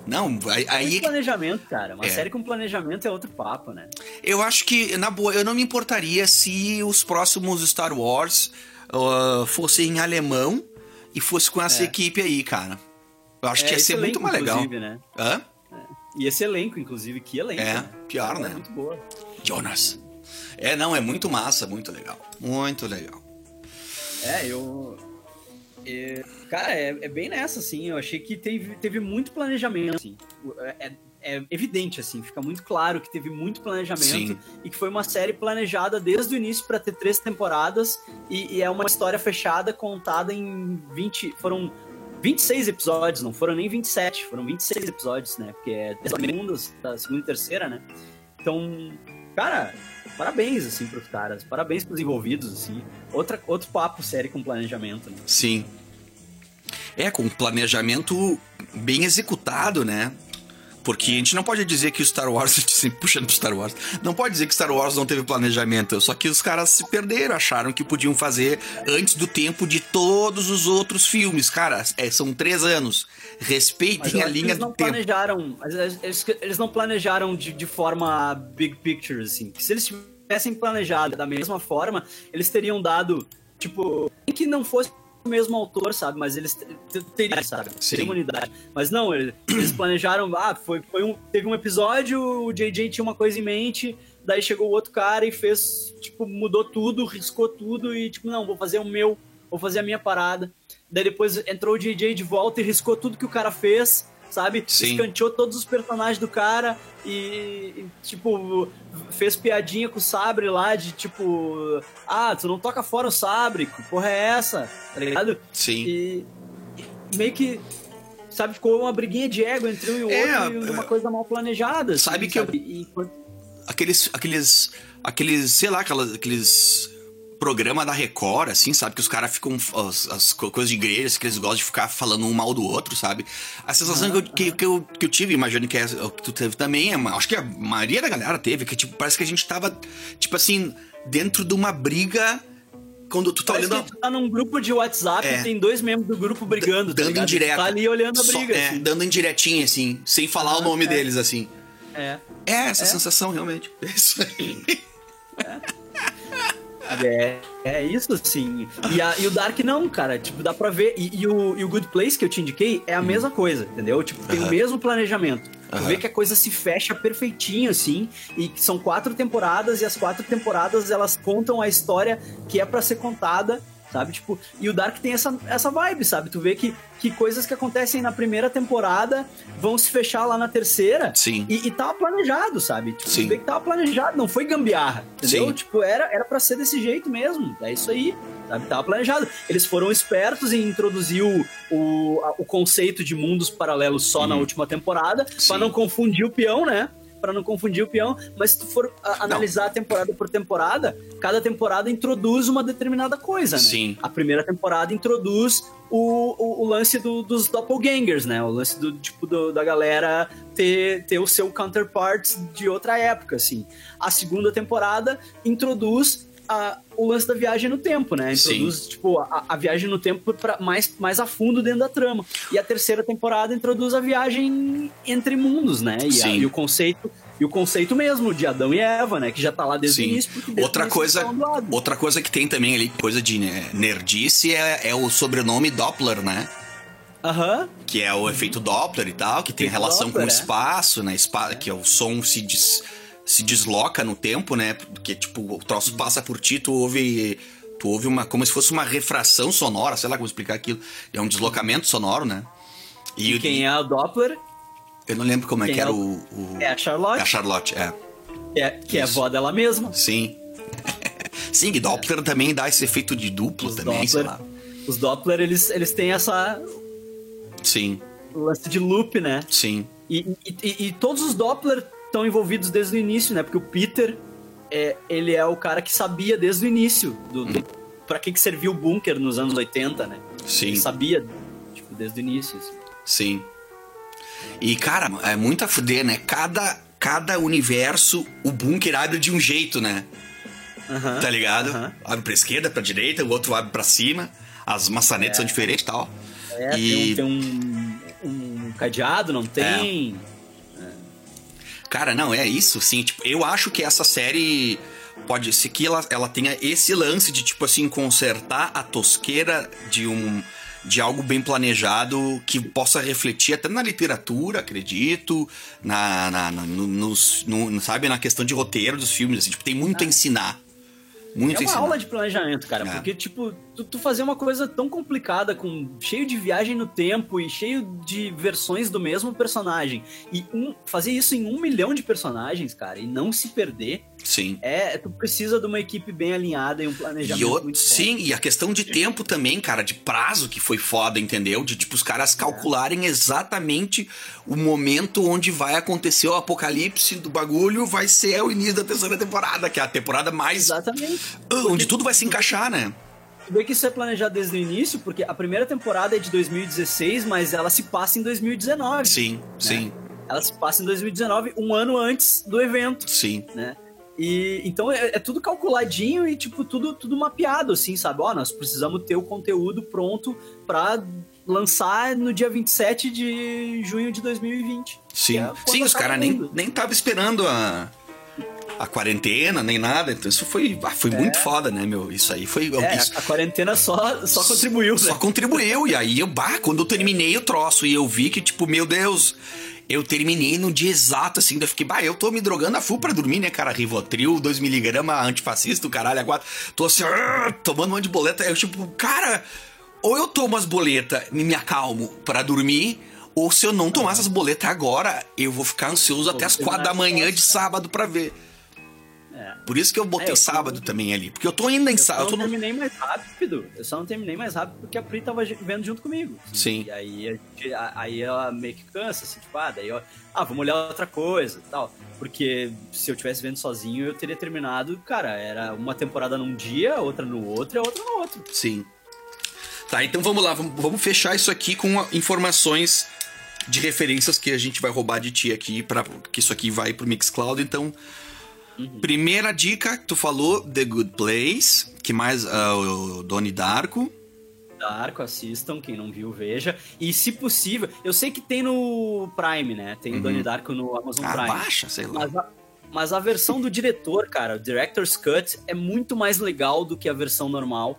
Não, aí. aí... planejamento, cara. Uma é. série com planejamento é outro papo, né? Eu acho que, na boa, eu não me importaria se os próximos Star Wars uh, fossem em alemão e fosse com essa é. equipe aí, cara. Eu acho é, que ia ser muito mais legal. Né? Hã? É. E esse elenco, inclusive, que elenco. É, né? pior, né? muito boa. Jonas. É, não, é muito massa, muito legal. Muito legal. É, eu. É, cara, é, é, bem nessa, assim. Eu achei que teve, teve muito planejamento, assim. É, é evidente, assim, fica muito claro que teve muito planejamento Sim. e que foi uma série planejada desde o início para ter três temporadas e, e, é uma história fechada contada em 20. Foram 26 episódios, não foram nem 27, foram 26 episódios, né? Porque é da segunda, da segunda e terceira, né? Então, cara, parabéns, assim, pros caras. Parabéns pros envolvidos, assim. Outra, outro papo série com planejamento, né? Sim. É, com planejamento bem executado, né? Porque a gente não pode dizer que o Star Wars, sempre puxando pro Star Wars, não pode dizer que Star Wars não teve planejamento. Só que os caras se perderam, acharam que podiam fazer antes do tempo de todos os outros filmes. Cara, é, são três anos. Respeitem a linha eles não do tempo. planejaram, eles, eles não planejaram de, de forma big picture, assim. Se eles tivessem planejado da mesma forma, eles teriam dado, tipo, que não fosse mesmo autor, sabe? Mas eles teriam, sabe? Sim. Teriam unidade. Mas não, eles, eles planejaram, ah, foi, foi um, teve um episódio, o JJ tinha uma coisa em mente, daí chegou o outro cara e fez, tipo, mudou tudo, riscou tudo e, tipo, não, vou fazer o meu, vou fazer a minha parada. Daí depois entrou o JJ de volta e riscou tudo que o cara fez, sabe? Sim. Escanteou todos os personagens do cara e, tipo, fez piadinha com o Sabre lá de tipo, ah, tu não toca fora o Sabre, que porra é essa? Tá ligado? Sim. E, meio que, sabe, ficou uma briguinha de ego entre um e o É, outro e uma é. coisa mal planejada. assim, Sabe que eu- E, aqueles, aqueles, aqueles, sei lá, aquelas, aqueles programa da Record, assim, sabe? Que os caras ficam, as, as co- coisas de igreja, que eles gostam de ficar falando um mal do outro, sabe? A sensação que, eu, que, que, eu, que eu tive, imagino que, é, que tu teve também, é, acho que a maioria da galera teve, que tipo, parece que a gente tava, tipo assim, dentro de uma briga, quando tu tá Parece olhando... que tu tá num grupo de WhatsApp É. e tem dois membros do grupo brigando, tá Dando ligado? indireta. Tá ali olhando a Só- briga, é, assim. dando indiretinha, assim, sem falar o nome é. deles, assim. É. É essa sensação, realmente. É isso aí. É, é isso, assim. E, a- e o Dark não, cara. Tipo, dá pra ver. E, e o, e o Good Place que eu te indiquei é a mesma coisa, entendeu? Tipo, tem o mesmo planejamento. Tu Aham. vê que a coisa se fecha perfeitinho, assim. E que são quatro temporadas, e as quatro temporadas elas contam a história que é pra ser contada. Sabe, tipo, e o Dark tem essa, essa vibe, sabe? Tu vê que, que coisas que acontecem na primeira temporada vão se fechar lá na terceira. Sim. E, e tava planejado, sabe? Tipo, Sim. tu vê que tava planejado, não foi gambiarra, entendeu? Sim. Tipo, era, era pra ser desse jeito mesmo. É isso aí, sabe? Tava planejado. Eles foram espertos em introduzir o, o, a- o conceito de mundos paralelos só na última temporada. Sim. pra não confundir o peão, né? Pra não confundir o peão, mas se tu for a- analisar temporada por temporada, cada temporada introduz uma determinada coisa, né? Sim. A primeira temporada introduz o, o, o lance do- dos doppelgangers, né? O lance do tipo do- da galera ter, ter o seu counterpart de outra época, assim. A segunda temporada introduz a- o lance da viagem no tempo, né? Introduz, tipo, a, a viagem no tempo pra, mais, mais a fundo dentro da trama. E a terceira temporada introduz a viagem entre mundos, né? E, a- Sim. e o conceito... E o conceito mesmo de Adão e Eva, né? Que já tá lá desde Sim. o início. Outra início coisa, outra coisa que tem também ali, coisa de nerdice, é, é o sobrenome Doppler, né? Aham. Que é o efeito Doppler e tal, que tem Efeito relação com o Doppler, é. espaço, né? Espa- que é o som se, des- se desloca no tempo, né? Porque, tipo, o troço passa por ti, tu ouve. Tu ouve uma. como se fosse uma refração sonora, sei lá como explicar aquilo. É um deslocamento sonoro, né? E, E quem é o Doppler Eu não lembro como é quem que é era o- o. o- é a Charlotte, É a Charlotte, é. que é, que é a Isso. avó dela mesma. Sim. Sim, e Doppler também dá esse efeito de duplo Os também, sei Doppler, lá. os Doppler, eles, eles têm essa Sim, lance de loop, né? sim. E, e- e- e todos os Doppler estão envolvidos desde o início, né? Porque o Peter, é, ele é o cara que sabia desde o início do, do, pra que, que servia o bunker nos anos 80, né? Sim. Ele sabia, tipo, desde o início. assim. Sim. E, cara, é muito a fuder, né? Cada, cada universo, o bunker abre de um jeito, né? Aham, Tá ligado? aham. Abre pra esquerda, pra direita, o outro abre pra cima. As maçanetas são diferentes e tal. É, e, tem, um, tem um, um cadeado, não tem? Cara, não, é isso, sim. Tipo, eu acho que essa série pode ser que ela, ela tenha esse lance de, tipo assim, consertar a tosqueira de um. De algo bem planejado que possa refletir até na literatura, acredito, na, na, na- no, nos- no- sabe, na questão de roteiro dos filmes, assim, tipo, tem muito a ensinar. Muito É uma aula de planejamento, cara. É. Porque, tipo, tu, tu fazer uma coisa tão complicada, com cheio de viagem no tempo e cheio de versões do mesmo personagem, e um, fazer isso em um milhão de personagens, cara, e não se perder, Sim. é. Tu precisa de uma equipe bem alinhada e um planejamento E o- muito forte. sim, e a questão de tempo também, cara, de prazo que foi foda, entendeu? De tipo os caras calcularem exatamente o momento onde vai acontecer o apocalipse do bagulho, vai ser o início da terceira temporada, que é a temporada mais Exatamente. Ah, onde tudo vai se encaixar, né? Tu vê que isso é planejado desde o início, porque a primeira temporada é de 2016, mas ela se passa em 2019. Sim, sim. ela se passa em 2019, um ano antes do evento, Sim. né? E então é, é tudo calculadinho e tipo tudo tudo mapeado assim, sabe? Ó, nós precisamos ter o conteúdo pronto pra lançar no dia 27 de junho de 2020. Sim, É, Sim os caras nem, nem tava esperando a, a quarentena, nem nada. Então isso foi, ah, foi muito foda, né, meu? Isso aí foi. É, isso a quarentena só, só contribuiu, Só né? contribuiu. E aí, eu, bah, quando eu terminei o troço e eu vi que, tipo, meu Deus, eu terminei no dia exato, assim, eu fiquei, bah, eu tô me drogando a full pra dormir, né, cara? Rivotril, 2mg, antifascista, o caralho, agora. Tô assim, ah, tomando um monte de boleta. Eu, tipo, cara, ou eu tomo as boletas e me acalmo pra dormir. Ou se eu não tomar essas boletas agora, eu vou ficar ansioso até as quatro da manhã de sábado pra ver. É. Por isso que eu botei É, eu tô- sábado também ali. Porque eu tô ainda em Eu só sábado. não Eu tô no... terminei mais rápido. Eu só não terminei mais rápido porque a Pri tava vendo junto comigo. Sim. E aí, a gente- a- aí ela meio que cansa, assim, tipo, ah, daí eu, ah, vamos olhar outra coisa e tal. Porque se eu tivesse vendo sozinho, eu teria terminado, cara, era uma temporada num dia, outra no outro e a outra no outro. Sim. Tá, então vamos lá, vamos, vamos fechar isso aqui com informações de referências que a gente vai roubar de ti aqui, para que isso aqui vai pro Mixcloud. Então, primeira dica que tu falou, The Good Place, que mais ah, o Doni Darko. Darko, assistam, quem não viu, veja. E se possível, eu sei que tem no Prime, né? Tem o Donnie Darko no Amazon Ah, Prime. baixa, sei lá. Mas a, mas a versão do diretor, cara, o Director's Cut, é muito mais legal do que a versão normal.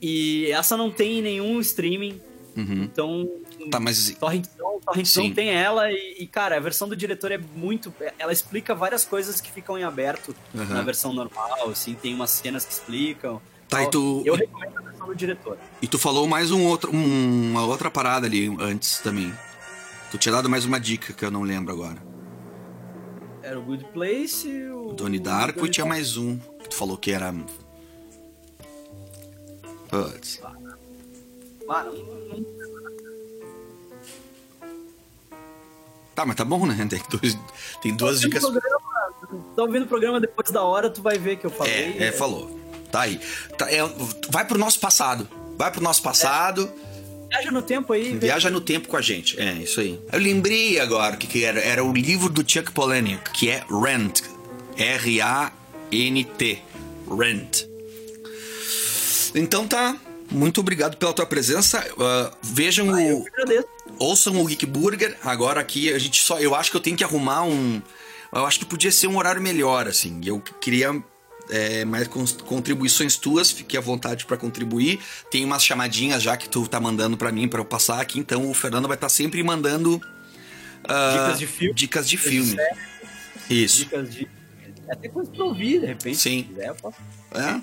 E essa não tem em nenhum streaming. Uhum. Então, Tá, mas Torrentzão, tem ela e, e, cara, a versão do diretor é muito... Ela explica várias coisas que ficam em aberto Uhum. na versão normal, assim. Tem umas cenas que explicam. Tá, e tal. tu- Eu recomendo a versão do diretor. E tu falou mais um outro, um- uma outra parada ali antes também. Tu tinha dado mais uma dica que eu não lembro agora. Era o Good Place, o... Doni Darko e Donnie tinha mais um que tu falou que era. Putz. Ah, não- não- Tá, mas tá bom, né? Tem, dois- tem duas Tá dicas. programa, Tá ouvindo o programa depois da hora, tu vai ver que eu falei. É, é, falou. Tá aí. Tá, é, vai pro nosso passado. Vai pro nosso passado. Viaja no tempo aí. Viaja no tempo com a gente. É, isso aí. Eu lembrei agora o que, que era. Era o livro do Chuck Palahniuk, que é Rent. R-A-N-T. Rent. Então tá. Muito obrigado pela tua presença. Ah, vejam Eu o. Ouçam o Geek Burger. Agora aqui a gente só. Eu acho que eu tenho que arrumar um. Eu acho que podia ser um horário melhor, assim. Eu queria é, mais contribuições tuas. Fique à vontade para contribuir. Tem umas chamadinhas já que tu tá mandando para mim para eu passar aqui. Então o Fernando vai estar sempre mandando. ah, Dicas de filme. Dicas de Dicas de filme. Isso. Dicas de. Até coisa pra ouvir, de repente. Sim. Se quiser, eu posso. É.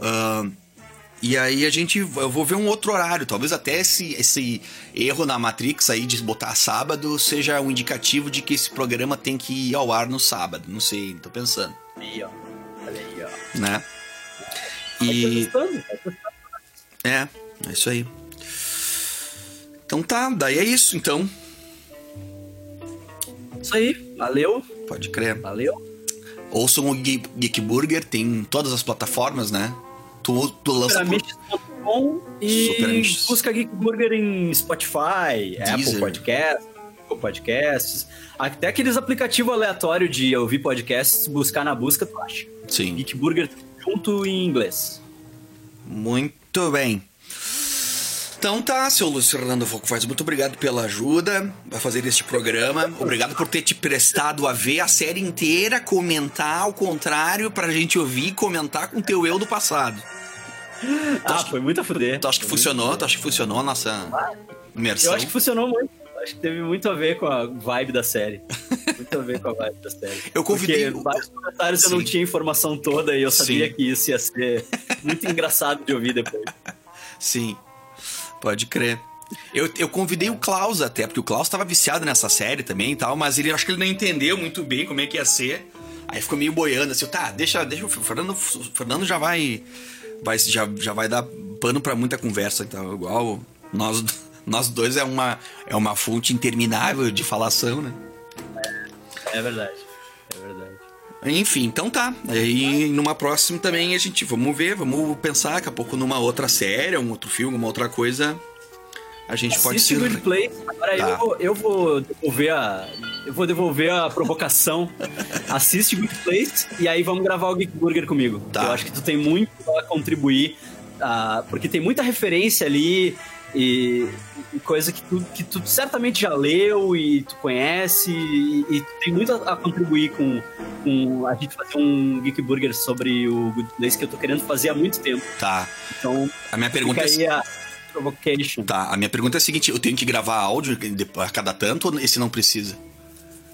Ah, e aí a gente. Eu vou ver um outro horário. Talvez até esse, esse erro na Matrix aí de botar sábado seja um indicativo de que esse programa tem que ir ao ar no sábado. Não sei, tô pensando. Aí, ó. Olha aí, ó. Né? Vai E. vai testando. É, é isso aí. Então tá, daí é isso, então. Isso aí. Valeu. Pode crer. Valeu. Ouçam o Geek Geek Burger, tem em todas as plataformas, né? Tu, tu lança por... Superamiches.com e busca Geek Burger em Spotify, Apple Deezer. Podcasts, Google Podcasts. Até aqueles aplicativos aleatórios de ouvir podcasts, buscar na busca, tu acha. Sim. Geek Burger junto em inglês. Muito bem. Então tá, seu Luiz Fernando Focfaz, muito obrigado pela ajuda a fazer este programa. Obrigado por ter te prestado a ver a série inteira, comentar ao contrário, pra gente ouvir e comentar com o teu eu do passado. Ah, foi muito a fuder. Tu acha que Foi funcionou? Tu acha que funcionou a nossa imersão? Eu acho que funcionou muito. Acho que teve muito a ver com a vibe da série. Muito a ver com a vibe da série. Eu convidei Porque vários comentários eu não Sim. tinha informação toda e eu sabia Sim. que isso ia ser muito engraçado de ouvir depois. Sim, pode crer. Eu, eu convidei o Klaus até, porque o Klaus tava viciado nessa série também e tal, mas ele acho que ele não entendeu muito bem como é que ia ser. Aí ficou meio boiando assim, tá, deixa, deixa o Fernando, o Fernando já vai, vai já, já vai dar pano pra muita conversa, então igual nós nós dois é uma é uma fonte interminável de falação, né? É verdade. É verdade. Enfim, então tá. Aí numa próxima também a gente vamos ver, vamos pensar daqui a pouco numa outra série, um outro filme, uma outra coisa a gente pode se. Assiste Good Place. Agora Tá. eu, vou, eu vou devolver a. Eu vou devolver a provocação. Assiste Good Place e aí vamos gravar o Geek Burger comigo. Tá. Eu acho que tu tem muito a contribuir. ah, porque tem muita referência ali e, e coisa que tu, que tu certamente já leu e tu conhece e, e tu tem muito a, a contribuir com, com a gente fazer um Geek Burger sobre o Good Place que eu tô querendo fazer há muito tempo. Tá. Então, A minha pergunta é. a provocation. Tá, a minha pergunta é a seguinte: eu tenho que gravar áudio a cada tanto ou esse não precisa?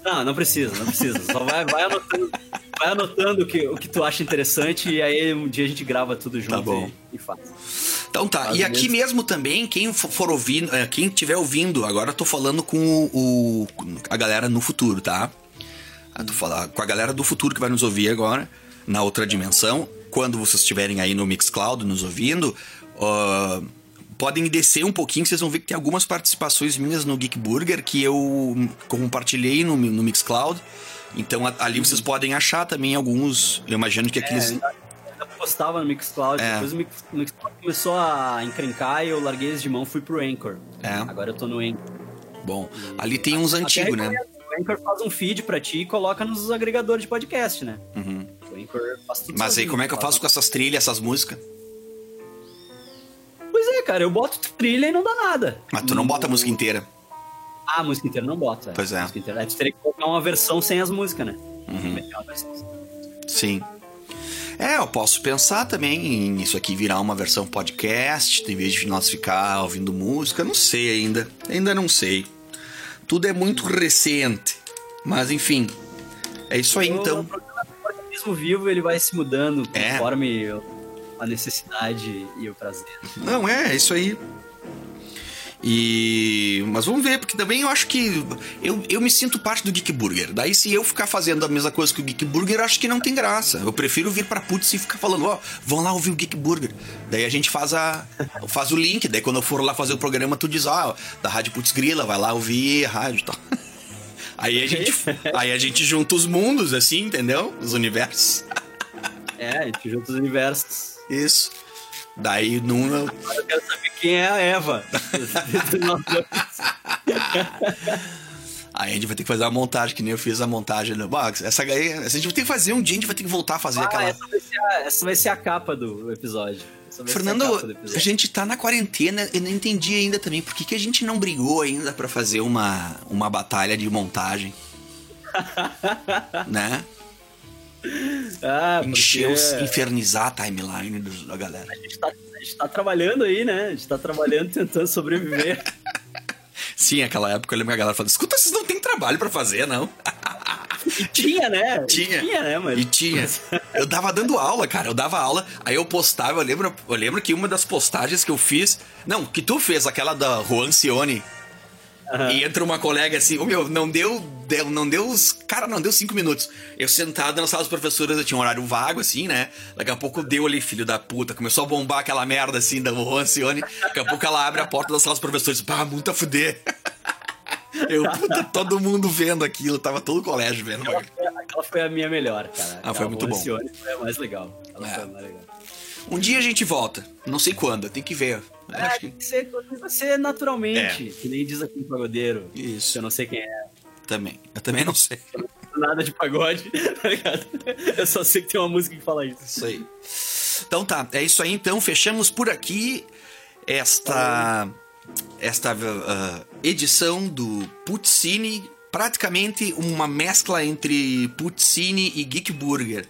Não, não precisa, não precisa. Só vai, vai anotando, vai anotando o, que, o que tu acha interessante e aí um dia a gente grava tudo junto Tá bom. E, e faz. Então tá, Faz e aqui mesmo. mesmo também, quem for- ouvindo, eh, quem estiver ouvindo, agora eu tô falando com o, a galera no futuro, tá? Eu tô falando com a galera do futuro que vai nos ouvir agora, na outra dimensão. Quando vocês estiverem aí no Mixcloud nos ouvindo, ó, podem descer um pouquinho, que vocês vão ver que tem algumas participações minhas no Geek Burger que eu compartilhei no, no Mixcloud. Então ali vocês podem achar também alguns. Eu imagino que aqueles. Eu postava no Mixcloud, É. depois o Mix- o Mixcloud começou a encrencar e eu larguei esse de mão fui pro Anchor. É. Agora eu tô no Anchor. Bom, ali tem uns antigos, né? O Anchor faz um feed pra ti e coloca nos agregadores de podcast, né? O Anchor faz tudo Uhum. Mas aí sozinho, como é que eu faço com essas trilhas, essas músicas? É, cara, eu boto trilha e não dá nada. Mas tu não bota a música inteira. Ah, a música inteira não bota. Pois é. Música inteira. Aí tu teria que colocar uma versão sem as músicas, né? Uhum. Sim. É, eu posso pensar também em isso aqui virar uma versão podcast, em vez de nós ficar ouvindo música. Não sei ainda. Ainda não sei. Tudo é muito recente. Mas enfim. É isso aí então. O organismo vivo ele vai se mudando É. a necessidade e o prazer. Não, é, é isso aí. E. Mas vamos ver, porque também eu acho que. Eu, eu me sinto parte do Geek Burger. Daí, se eu ficar fazendo a mesma coisa que o Geek Burger, eu acho que não tem graça. Eu prefiro vir pra Putz e ficar falando, ó, vão lá ouvir o Geek Burger. Daí a gente faz a. faz o link. Daí quando eu for lá fazer o programa, tu diz, ó, da Rádio Putz Grila, vai lá ouvir a rádio e tal. Aí a gente. aí a gente junta os mundos, assim, entendeu? Os universos. É, a gente junta os universos. Isso. Daí num. eu- Agora eu quero saber quem é a Eva. Aí a gente vai ter que fazer uma montagem, que nem eu fiz a montagem no box. Essa aí, essa a gente vai ter que fazer um dia, a gente vai ter que voltar a fazer Ah, aquela. essa, vai ser a, essa vai ser a capa do episódio. A do Fernando, a episódio. gente tá na quarentena, eu não entendi ainda também por que, que a gente não brigou ainda pra fazer uma, uma batalha de montagem. né? Ah, Encher, porque os, infernizar a timeline dos- da galera. a gente, tá, a gente tá trabalhando aí, né? A gente tá trabalhando, tentando sobreviver. Sim, aquela época eu lembro que a galera falando: escuta, vocês não tem trabalho pra fazer, não. E tinha, né? Tinha. Tinha, né, mas... E tinha. Eu dava dando aula, cara. Eu dava aula, aí eu postava, eu lembro, eu lembro que uma das postagens que eu fiz. Não, que tu fez, aquela da Juan Cione. E entra uma colega assim, ô meu, não deu, deu, não deu os. Cara, não deu cinco minutos. Eu sentado na sala das professoras, eu tinha um horário vago, assim, né? Daqui a pouco deu ali, filho da puta. Começou a bombar aquela merda assim da Juan Cione. Daqui a pouco ela abre a porta da sala dos professores. Pá, muito a fuder. Eu, puta, todo mundo vendo aquilo, tava todo o colégio vendo. Aquela foi, aquela foi a minha melhor, cara. Ah, foi muito bom. Foi a mais legal. Ela É. foi a mais legal. Um dia a gente volta. Não sei quando, tem que ver. É, acho tem que que ser, vai ser naturalmente, que nem diz aqui no pagodeiro. Isso. Eu não sei quem é. Também. Eu também não sei. Nada de pagode, tá ligado? Eu só sei que tem uma música que fala isso. Isso aí. Então tá, é isso aí então. Fechamos por aqui esta esta ah, edição do Puccini, praticamente uma mescla entre Puccini e Geek Burger.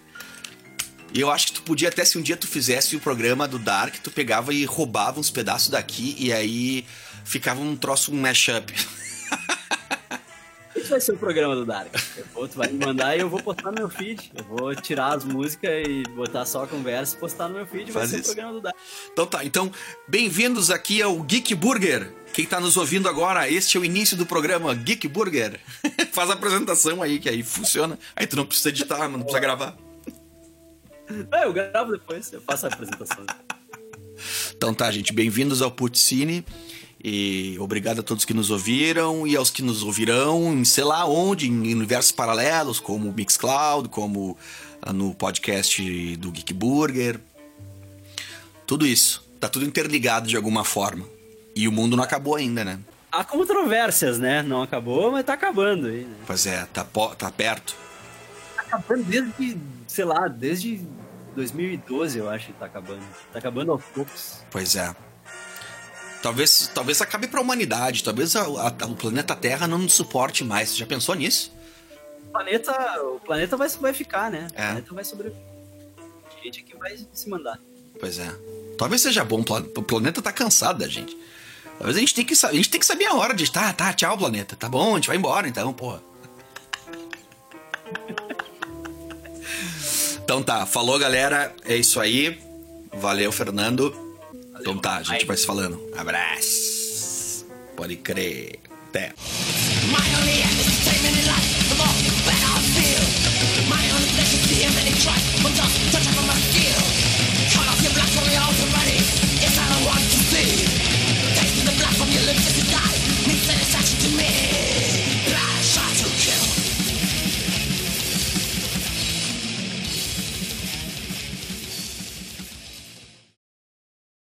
E eu acho que tu podia até se um dia tu fizesse o programa do Dark, tu pegava e roubava uns pedaços daqui e aí ficava um troço, um mashup. Esse vai ser o programa do Dark. Eu vou, tu vai me mandar e eu vou postar no meu feed. Eu vou tirar as músicas e botar só a conversa e postar no meu feed. Vai Faz ser isso. o programa do Dark. Então tá, então bem-vindos aqui ao Geek Burger. Quem tá nos ouvindo agora, este é o início do programa Geek Burger. Faz a apresentação aí, que aí funciona. Aí tu não precisa editar, não precisa gravar. É, eu gravo depois, eu faço a apresentação. Então tá, gente, bem-vindos ao Puccini. E obrigado a todos que nos ouviram e aos que nos ouvirão em sei lá onde, em universos paralelos, como o Mixcloud, como ah, no podcast do Geek Burger. Tudo isso. Tá tudo interligado de alguma forma. E o mundo não acabou ainda, né? Há controvérsias, né? Não acabou, mas tá acabando aí, né? Pois é, tá, tá perto. Tá acabando desde, sei lá, desde 2012, eu acho que tá acabando. Tá acabando aos poucos. Pois é. Talvez, talvez acabe pra humanidade. Talvez a- a- o planeta Terra não nos suporte mais. Você já pensou nisso? O planeta, o planeta vai, vai ficar, né? É. O planeta vai sobreviver. A gente aqui vai se mandar. Pois é. Talvez seja bom. O pla- o planeta tá cansado da gente. Talvez a gente tem que, a gente tem que saber a hora de. Tá, tá, tchau, planeta. Tá bom, a gente vai embora então, porra. Então tá, falou galera. É isso aí. Valeu, Fernando. Então tá, a gente vai se falando. Abraço. Pode crer. Até.